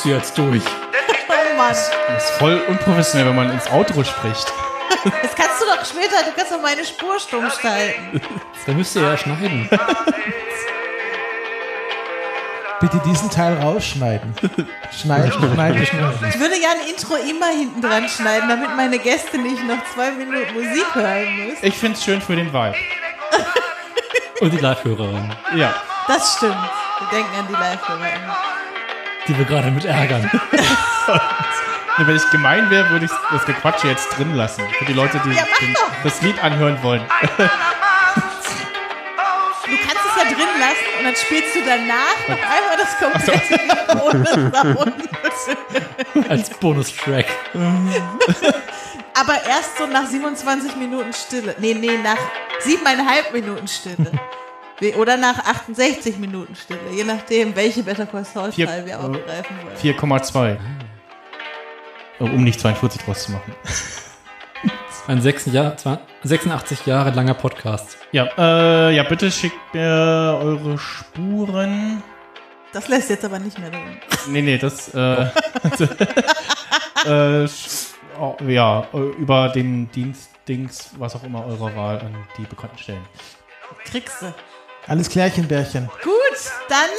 du jetzt durch. Oh Mann. Das ist voll unprofessionell, wenn man ins Outro spricht. Das kannst du doch später, du kannst doch meine Spur stumm schalten. Da müsst ihr ja schneiden. Bitte diesen Teil rausschneiden. Schneiden, schneiden, schneiden. Ich würde ja ein Intro immer hinten dran schneiden, damit meine Gäste nicht noch zwei Minuten Musik hören müssen. Ich find's schön für den Vibe. Und die Live-Hörerin. Ja. Das stimmt. Wir denken an die Live-Hörer. Die wir gerade mit ärgern. Und wenn ich gemein wäre, würde ich das Gequatsche jetzt drin lassen. Für die Leute, die Ja, den, das Lied anhören wollen. Du kannst es ja drin lassen und dann spielst du danach noch einmal das komplette Lied ohne. Als Bonustrack. Aber erst so nach 27 Minuten Stille. Nee, nee, nach siebeneinhalb Minuten Stille. Oder nach 68 Minuten Stille, je nachdem, welche Better Call Saul wir äh, aufgreifen wollen. 4,2. Oh, Um nicht 42 draus zu machen. Ein 86 Jahr- zwar- 86 Jahre langer Podcast. Ja, äh, ja, bitte schickt mir eure Spuren. Das lässt jetzt aber nicht mehr drin. Nee, nee, das, äh, äh, sch- oh, ja, äh, über den Dienstdings, was auch immer eurer Wahl an die bekannten Stellen. Kriegst du. Alles klärchen, Bärchen. Gut, dann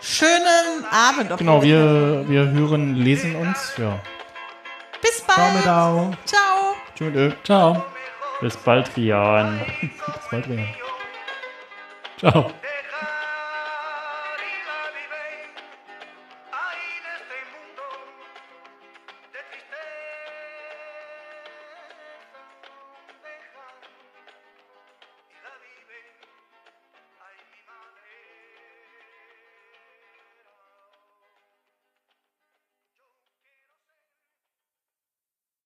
schönen Abend. Genau, wir, wir hören, lesen uns, ja. Bis bald. Ciao. Ciao. Tschüss. Ciao. Bis bald, Rian. Bis bald, Rian. Ciao.